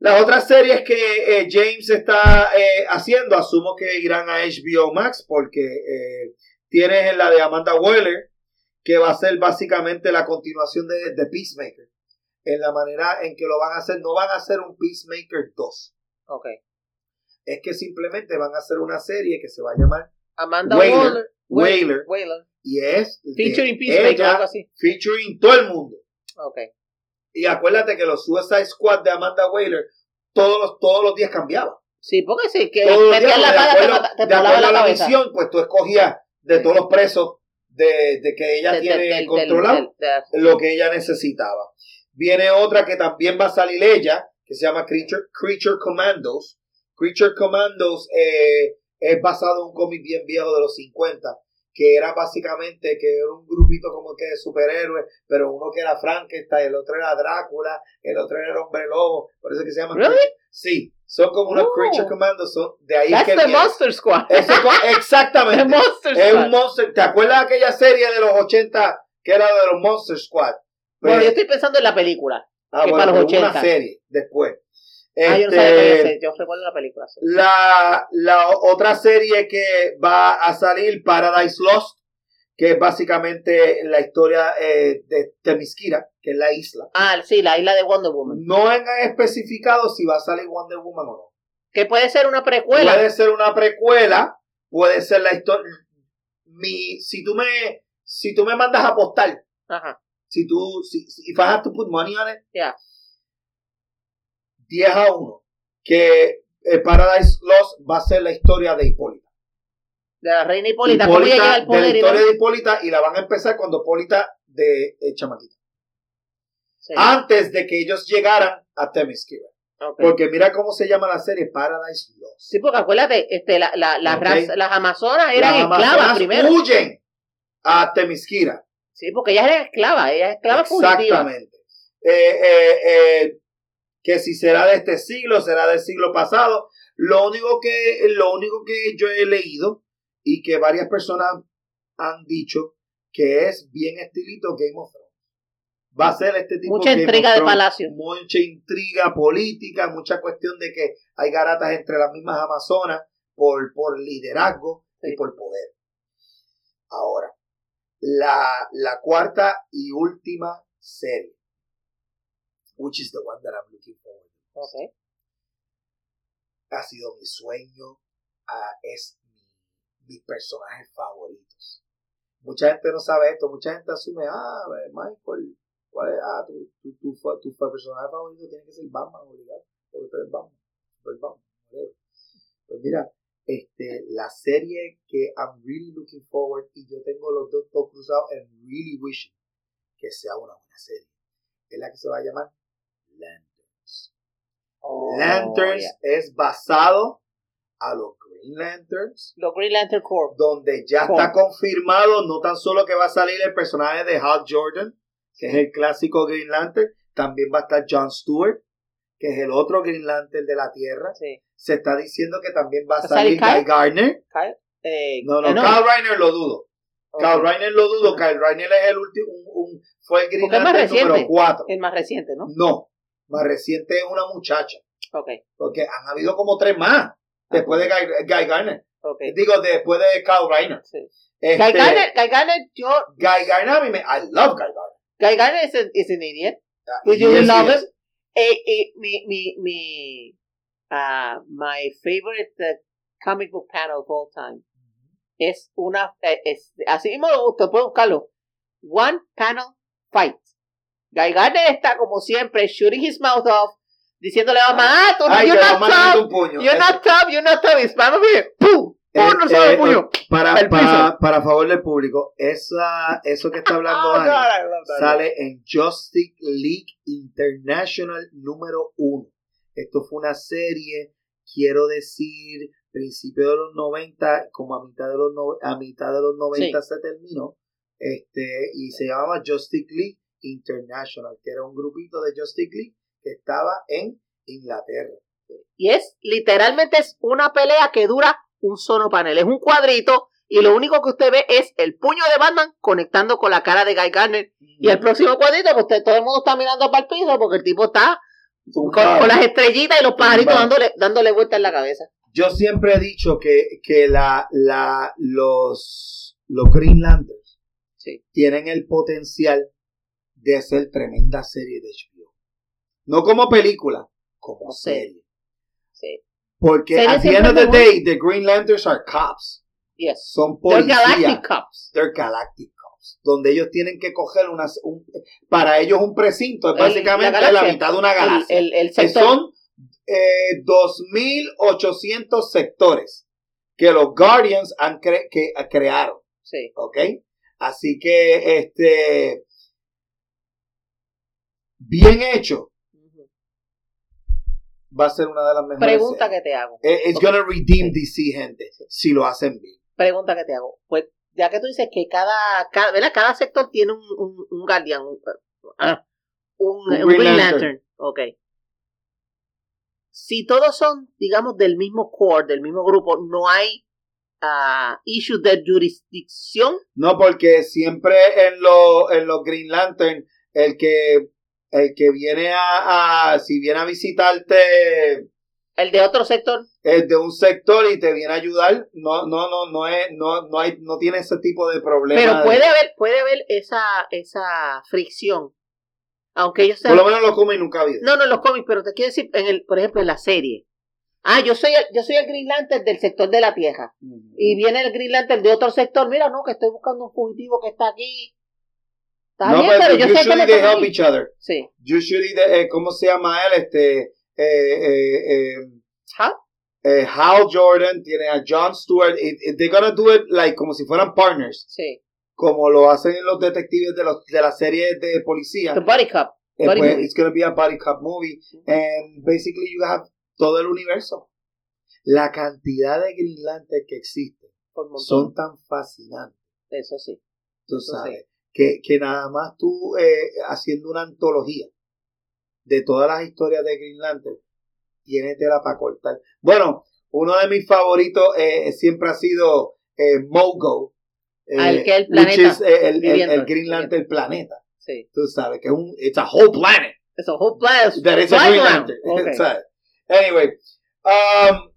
Las otras series que eh, James está eh, haciendo, asumo que irán a HBO Max porque eh, tienes la de Amanda Waller, que va a ser básicamente la continuación de, de Peacemaker. En la manera en que lo van a hacer, no van a hacer un Peacemaker 2. Ok. Es que simplemente van a hacer una serie que se va a llamar Amanda Whaler. Waller. Whaler. Whaler. Y es Featuring Peacemaker, algo así. featuring todo el mundo. Ok. Y acuérdate que los Suicide Squad de Amanda Whaler todos los, todos los días cambiaban. Sí, porque sí, que Todos los metías días, la pala, te, acuerdo, mata- te de acuerdo la a la cabeza. misión, pues tú escogías de todos los presos de, de que ella tiene controlado lo que ella necesitaba. Viene otra que también va a salir ella, que se llama Creature, Creature Commandos. Creature Commandos eh, es basado en un cómic bien viejo de los 50, que era básicamente que era un grupito como que de superhéroes, pero uno que era Frankenstein, el otro era Drácula, el otro era Hombre Lobo, por eso es que se llama Really? Sí, son como unos Oh. Creature Commandos, son de ahí That's que the viene. Monster Squad. Eso co- [LAUGHS] the exactamente. Monster Es Squad. un monster. ¿Te acuerdas de aquella serie de los 80 que era de los Monster Squad? Pues, Bueno, yo estoy pensando en la película. ah, que bueno, para los pero hubo 80. una serie después. Ah, yo no Este, sabía serie. Yo recuerdo la película. sí. la, la otra serie que va a salir, Paradise Lost, que es básicamente la historia eh, de Temisquira, que es la isla. Ah, sí, la isla de Wonder Woman. No han especificado si va a salir Wonder Woman o no. Que puede ser una precuela. Puede ser una precuela, puede ser la historia. Mi, si tú me, si tú me mandas a apostar, Ajá. si tú, si, si if I have to put money on it, Ya. 10 a 1, que eh, Paradise Lost va a ser la historia de Hipólita. De la reina Hipólita. ¿Cómo ella llega al de la poder? historia de Hipólita y la van a empezar cuando Hipólita de, de chamaquita. Sí. Antes de que ellos llegaran a Themyscira. Ok. Porque mira cómo se llama la serie Paradise Lost. Sí, porque acuérdate, este, la, la, la las amazonas eran Las esclavas Amazonas primero. huyen a Themyscira. Sí, porque ellas eran esclavas, ellas esclavas. Exactamente. Eh, eh, eh, que si será de este siglo, será del siglo pasado. Lo único que, lo único que yo he leído y que varias personas han dicho que es bien estilito Game of Thrones. Va a ser este tipo Mucha Game of intriga de palacio. Mucha intriga política, mucha cuestión de que hay garatas entre las mismas amazonas por, por liderazgo y por poder. Ahora, la, la cuarta y última serie, which is the one that I'm looking forward to, Ok. ha sido mi sueño, ah, es mi, mis personajes favoritos. Mucha gente no sabe esto, mucha gente asume, ah, eh, Michael, ¿cuál es? Ah, tu, tu, tu, tu personaje favorito tiene que ser Batman, obligado, porque tú eres Batman, Super Batman. Pues mira, este, la serie que I'm really looking forward y yo tengo los dos todos cruzados and really wishing que sea una buena serie, es la que se va a llamar Lanterns. Oh, Lanterns yeah. es basado a los Green Lanterns, Los Green Lantern Corps. donde ya está confirmado no tan solo que va a salir el personaje de Hal Jordan, que es el clásico Green Lantern, también va a estar John Stewart, que es el otro Green Lantern de la Tierra. Sí. Se está diciendo que también va a ¿Va a salir salir Guy Kyle? Gardner. Kyle, eh, No, no, eh, Kyle Reiner lo dudo. Kyle Reiner lo dudo. Kyle Reiner es el último, un- un- fue el Green Lantern número reciente. 4. El más reciente, ¿no? No, más reciente es una muchacha. Ok. Porque han habido como tres más después de Guy, Guy Gardner. Ok. Digo, después de Kyle Reiner. Sí. Este, Guy Gardner, Guy Gardner, yo, Guy Gardner, a mí me, I love Guy Gardner. Guy Gardner is, an- is an idiot. Ah, Did you yes, love him? Eh, eh, mi, mi, mi, ah, my favorite uh, comic book panel of all time es una, eh, es, así mismo gusta, puedes buscarlo. One panel fight. Guy Gardner está como siempre shooting his mouth off, diciéndole a mamá, ah, tú no, Ay, you're not puño. you're not tough, you're not tough, y spam bien, ¡pum! Eh, ¡Pum! No se eh, puño. para, al para, para favor del público, esa, eso que está hablando [LAUGHS] Oh, God, sale en Justice League International número uno. Esto fue una serie, quiero decir, principio de los 90, como a mitad de los, no- a mitad de los 90 se terminó, este, y se llamaba Justice League International, que era un grupito de Justice League que estaba en Inglaterra. Y es, literalmente es una pelea que dura un solo panel. Es un cuadrito y lo único que usted ve es el puño de Batman conectando con la cara de Guy Gardner. Y el próximo cuadrito, pues usted, todo el mundo está mirando para el piso porque el tipo está con, con las estrellitas y los pajaritos dándole, dándole vueltas en la cabeza. Yo siempre he dicho que, que la, la, los, los Green Lanterns Sí. tienen el potencial de ser tremenda serie de HBO. No como película, como serie. Sí. Porque Serie at the end of the day, the Green Lanterns are cops. Yes. Son They're policías. Galactic Cops. They're galactic cops. Donde ellos tienen que coger unas, un- para ellos un precinto es El- básicamente la mitad de una galaxia. el, el que sector. son eh, 2.800 sectores que los Guardians han cre- que crearon. Sí. ¿ok? Así que, este, bien hecho, va a ser una de las mejores. Pregunta series. que te hago. Eh, It's gonna redeem DC, gente, si lo hacen bien. Pregunta que te hago. Pues ya que tú dices que cada, cada, ¿verdad? cada sector tiene un, un, un Guardian, un, ah, un, un Green Green, Lantern. Lantern. Ok. Si todos son, digamos, del mismo core, del mismo grupo, no hay ah, issues de jurisdicción. No, porque siempre en, los en los Green Lantern, el que, el que viene a, a- si viene a visitarte El de otro sector. es de un sector y te viene a ayudar, no, no, no, no es, no, no hay, no tiene ese tipo de problema. Pero de- puede haber, puede haber esa, esa fricción. Aunque ellos por sean lo menos lo come y nunca ha habido. No, no, los cómics, pero te quiero decir, en el, por ejemplo, en la serie. Ah, yo soy el, yo soy el Green Lantern del sector de la Tierra. Y viene el Green Lantern de otro sector. Mira, no, que estoy buscando un fugitivo que está aquí. Está no, bien, pero pero yo sé que they help each other. Sí. Usually, eh, ¿cómo se llama él? Este, eh, eh, eh, ¿Ah? eh, Hal Jordan tiene a John Stewart. They're gonna do it like como si fueran partners, Sí. como lo hacen los detectives de, los, de la serie de policía. The Body Cup. Eh, pues, movie. it's gonna be a body cop movie, and basically you have todo el universo. La cantidad de Green Lantern que existe Por montón. son tan fascinantes. Eso sí. tú Eso sabes, que, que nada más tú eh, haciendo una antología de todas las historias de Green Lantern, tienes tela para cortar. Bueno, uno de mis favoritos eh, siempre ha sido eh, Mogo, eh, el que el which planeta, is, eh, el, el- Green Lantern planeta. Sí. Tú sabes, que es un, it's a whole planet Eso, whole plan. that is a Green. Lantern. [LAUGHS] Okay. Anyway, um,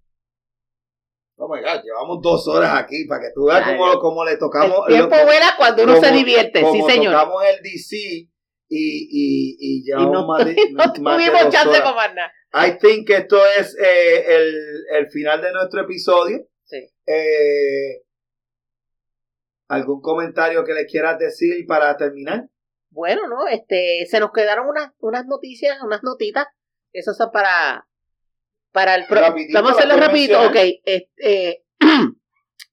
oh my God, llevamos dos horas aquí para que tú veas cómo, cómo le tocamos. El tiempo lo- vuela cuando uno como- se divierte. Sí, señor. tocamos el DC y, y, y llevamos no- más de, [LAUGHS] No de tuvimos chance más nada. I think que esto es eh, el, el final de nuestro episodio. Sí. Eh, ¿Algún comentario que le quieras decir para terminar? Bueno, ¿no? Este, se nos quedaron unas, unas noticias, unas notitas. Esas son para, para el pro- Rapidito, Vamos a hacerlo ¿la rapidito. Ok. Este, [CLEARS THROAT] esta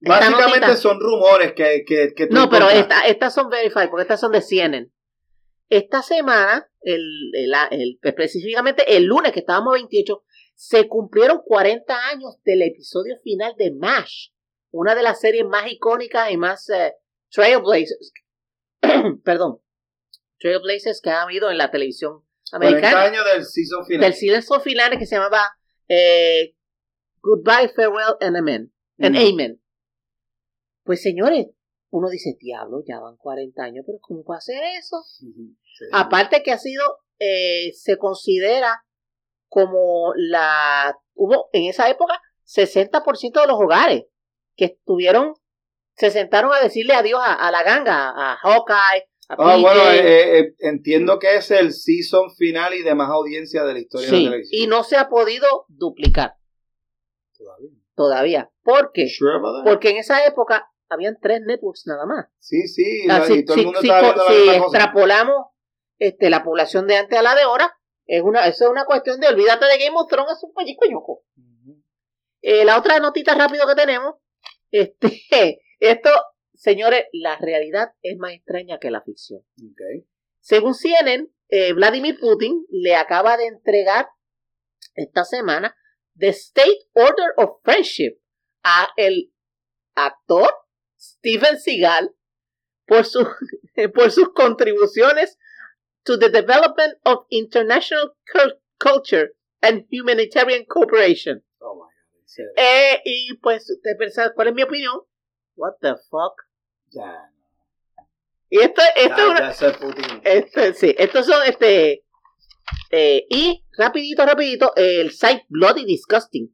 Básicamente son rumores que, que, No, pero esta- estas son verified, porque estas son de CNN. Esta semana, el, el- el- específicamente el lunes, que estábamos 28, se cumplieron 40 años del episodio final de MASH, una de las series más icónicas y más eh, trailblazers, [CLEARS THROAT] perdón, trailblazers que ha habido en la televisión 40 americana, años del season final. del silencio final que se llamaba eh, Goodbye, Farewell and Amen. and. Amen. Pues señores, uno dice, diablo, ya van 40 años, pero ¿cómo puede hacer eso? Sí. Aparte que ha sido, eh, se considera como la, hubo en esa época 60% de los hogares que estuvieron, se sentaron a decirle adiós a, a la ganga, a Hawkeye, Ah, bueno, eh, eh, entiendo que es el season final y de más audiencia de la historia de la televisión. y no se ha podido duplicar Todavía. todavía. ¿Por qué? Sure? Porque en esa época habían tres networks nada más. Sí, sí, Ah, la- si, y todo si- el mundo si viendo la si cosa. extrapolamos este, la población de antes a la de ahora, es una, eso es una cuestión de olvídate de Game of Thrones, es un pellico yoco. Eh, la otra notita rápido que tenemos, este, [LAUGHS] esto, señores, la realidad es más extraña que la ficción. Según CNN, eh, Vladimir Putin le acaba de entregar esta semana The State Order of Friendship a el actor Steven Seagal por, su, [LAUGHS] por sus contribuciones to the development of international cul- culture and humanitarian cooperation. Oh my God. Eh, y pues, ¿cuál es mi opinión? What the fuck? Ya, Y esto, esto ya, es una, ya sé Putin. Este, sí, estos son este. eh, y rapidito, rapidito, el site Bloody Disgusting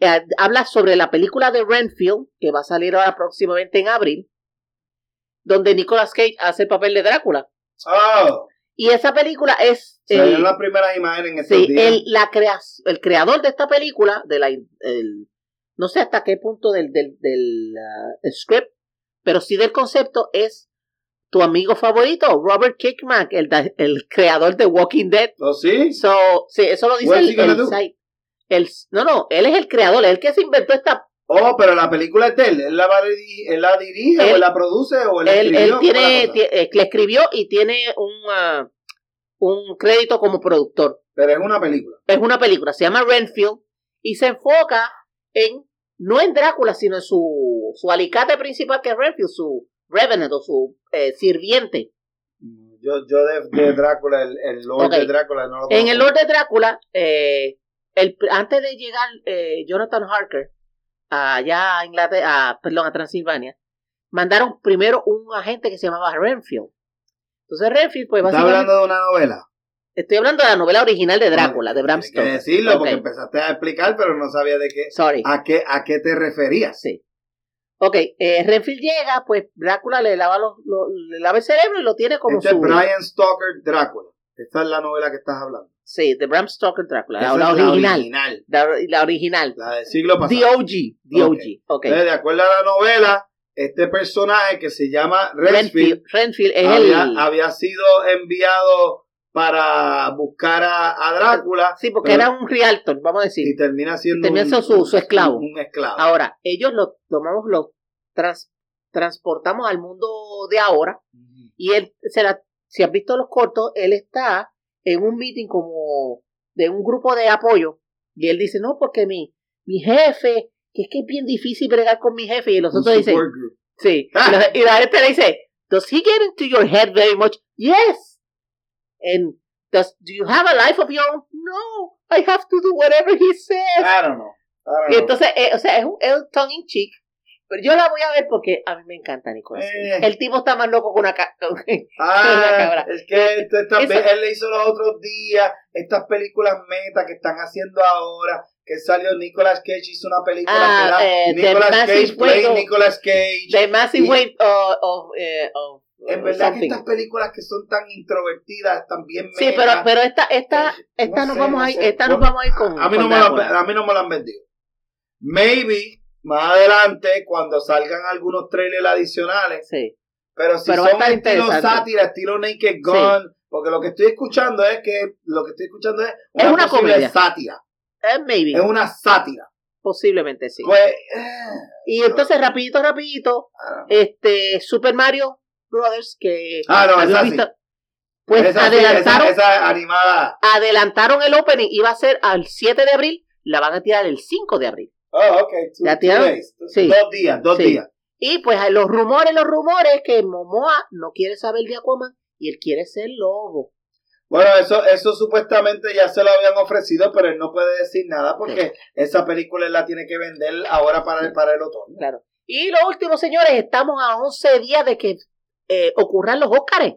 eh, habla sobre la película de Renfield, que va a salir ahora próximamente en abril. donde Nicolas Cage hace el papel de Drácula. Oh, Y esa película es el, las primeras imágenes en sí, días. el, la crea- el creador de esta película, de la, el- no sé hasta qué punto del, del, del, ah, script, pero sí del concepto es tu amigo favorito, Robert Kickman, el, el creador de Walking Dead. ¿Oh, sí? So, sí, eso lo dice el, site. No, no, él es el creador, él es el que se inventó esta. Oh, pero la película es de él. ¿Él la, él la dirige o Él- la produce o él, Él, escribió? él ¿Cómo tiene, eh, le escribió y tiene un, ah, un crédito como productor. Pero es una película. Es una película, se llama Renfield y se enfoca en, no en Drácula, sino en su, su alicate principal que es Renfield, su Revenant o su eh, sirviente. Yo, yo de, de Drácula, el, el Lord de Drácula, no lo En el. Lord de Drácula, eh, el, antes de llegar eh, Jonathan Harker allá a Inglaterra, a, perdón, a Transilvania, mandaron primero un agente que se llamaba Renfield. Entonces Renfield, pues ¿Estás básicamente, hablando de una novela? Estoy hablando de la novela original de Drácula, de Bram Tienes Stoker. que decirlo porque empezaste a explicar, pero no sabía de qué, Sorry. a qué, a qué te referías. Sí. Ok, eh, Renfield llega, pues Drácula le lava, los, lo- le lava el cerebro y lo tiene como Este su... es Brian Stoker Drácula. Esta es la novela que estás hablando. Sí, de Bram Stoker Drácula, la, original, original. La, la original. La del siglo The pasado. OG, The. OG. Ok. Entonces, de acuerdo a la novela, este personaje que se llama Renfield Renfield, Renfield es había, el... había sido enviado para buscar a, a Drácula Sí, porque pero- era un realtor, vamos a decir. y termina siendo termina un, siendo su- su esclavo. Un, un esclavo. Ahora, ellos lo tomamos, lo trans- transportamos al mundo de ahora y él, se la, si has visto los cortos, él está en un meeting como de un grupo de apoyo y él dice, no, porque mi, mi jefe, que es que es bien difícil bregar con mi jefe y los otros dicen, sí, Ah. y la gente le dice, does he get into your head very much? Yes. And does, do you have a life of your own? No, I have to do whatever he says. I don't know. I don't Y know. entonces, eh, o sea, es un, es un tongue in cheek. Pero yo la voy a ver porque a mí me encanta Nicolás. Eh. El tipo está más loco que una ca- [LAUGHS] Ah, la cabra. es que este- esta- él le hizo los otros días estas películas meta que están haciendo ahora. Que salió Nicolas Cage, hizo una película Ah, que eh, era The Nicolas Cage Wave. Nicolas Cage. The Massive Y- Wave of, of, eh, of- En of verdad que estas películas que son tan introvertidas, están bien Sí, pero, pero esta, esta, Eh, esta no nos sé, vamos a ir, esta nos vamos a ir con. a mí, con no me Drácula. a mí no me lo han vendido. Maybe más adelante, cuando salgan algunos trailers adicionales, Sí. pero si Pero son estilo sátira, estilo Naked Gun, porque lo que estoy escuchando es que lo que estoy escuchando es una, Es una comedia. sátira. Eh, maybe. Es una sátira. Posiblemente sí. Pues, eh, y entonces, rapidito, rapidito, ah, este, Super Mario Brothers, que Ah, no, esa sí. pues esa, sí, adelantaron, esa, esa animada. adelantaron el opening, iba a ser al 7 de abril, la van a tirar el 5 de abril. Oh, ok. two- ¿La tiraron? Sí. Dos días, dos días. Y pues hay los rumores, los rumores que Momoa no quiere saber de Aquaman y él quiere ser lobo. Bueno, eso, eso supuestamente ya se lo habían ofrecido, pero él no puede decir nada porque esa película él la tiene que vender ahora para el, para el otoño. Claro. Y lo último, señores, estamos a 11 días de que eh, ocurran los Óscares.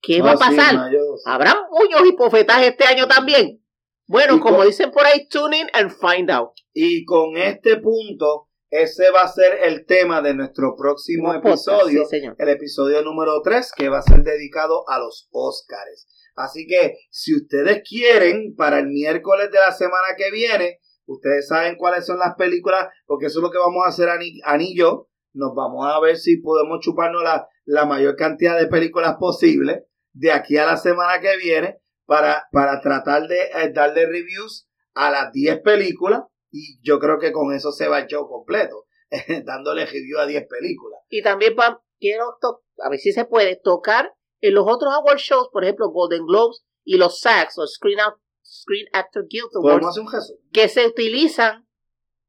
¿Qué va a Ah, pasar? sí. ¿Habrán puños y bofetajes este año también? Bueno, Y como con- dicen por ahí, tune in and find out. Y con este punto, ese va a ser el tema de nuestro próximo Como podcast, episodio, sí, señor. el episodio número 3, que va a ser dedicado a los Óscares. Así que si ustedes quieren, para el miércoles de la semana que viene, ustedes saben cuáles son las películas, porque eso es lo que vamos a hacer Ani, Ani y yo. Nos vamos a ver si podemos chuparnos la, la mayor cantidad de películas posible de aquí a la semana que viene para, para tratar de eh, darle reviews a las 10 películas y yo creo que con eso se va el show completo, [LAUGHS] dándole review a 10 películas. Y también va- quiero, a ver si se puede, tocar en los otros award shows, por ejemplo, Golden Globes y los SAGs, o Screen, Out- Screen Actor Guild Awards, un que se utilizan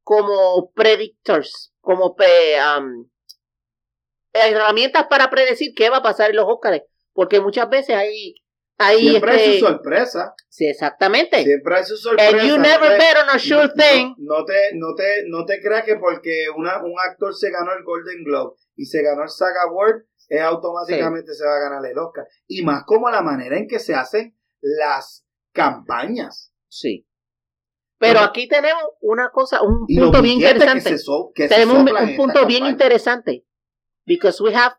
como predictors, como pre- um, herramientas para predecir qué va a pasar en los Óscares, porque muchas veces hay, hay Siempre hay este- su sorpresa. sí, exactamente. Siempre hay su sorpresa. And you no never te- bet on a sure no- thing. No, te, no, te, no te creas que porque una, un actor se ganó el Golden Globe y se ganó el SAG Award, es automáticamente se va a ganar el Oscar. Y más como la manera en que se hacen las campañas. Sí. Pero aquí tenemos una cosa, un punto bien interesante. Que se so- que se tenemos un, punto bien interesante. Because we have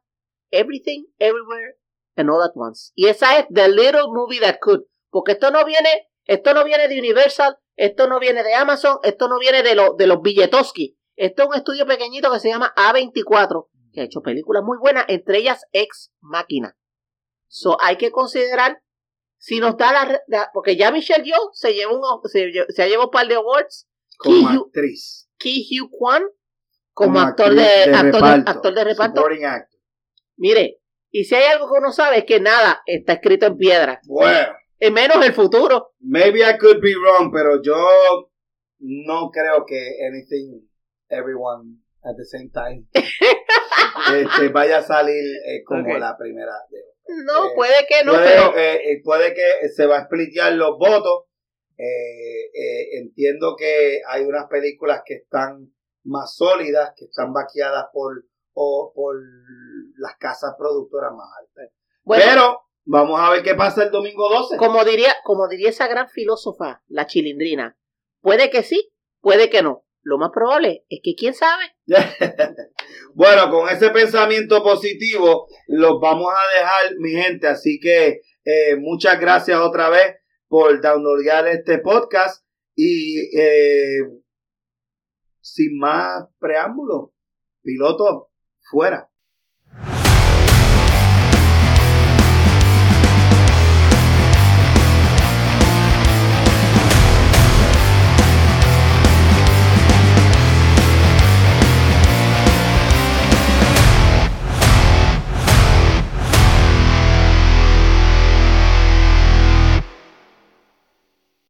Everything, Everywhere, and All at Once. Y esa es The Little Movie That Could. Porque esto no viene, esto no viene de Universal, esto no viene de Amazon, esto no viene de, lo, de los Billetowski. Esto es un estudio pequeñito que se llama A24, que ha hecho películas muy buenas, entre ellas Ex Máquina. So hay que considerar si nos da la, porque ya Michelle Yeoh se llevó un se, se ha llevado un par de awards como actriz Ki Hugh Kwan como, actor, de, actor, de, reparto. mire y si hay algo que uno sabe es que nada está escrito en piedra. Bueno. En menos el futuro. Maybe I could be wrong pero yo no creo que anything everyone at the same time [LAUGHS] este, vaya a salir eh, como la primera de no, eh, puede que no, puede, pero. Eh, eh, puede que se va a splitear los votos. entiendo que hay unas películas que están más sólidas, que están vaqueadas por, o, por las casas productoras más altas. pero vamos a ver qué pasa el domingo 12. Como diría, como diría esa gran filósofa, la chilindrina, puede que sí, puede que no. Lo más probable es que quién sabe. [LAUGHS] bueno, con ese pensamiento positivo los vamos a dejar, mi gente. Así que eh, muchas gracias otra vez por downloadar este podcast. Y eh, sin más preámbulos, piloto, fuera.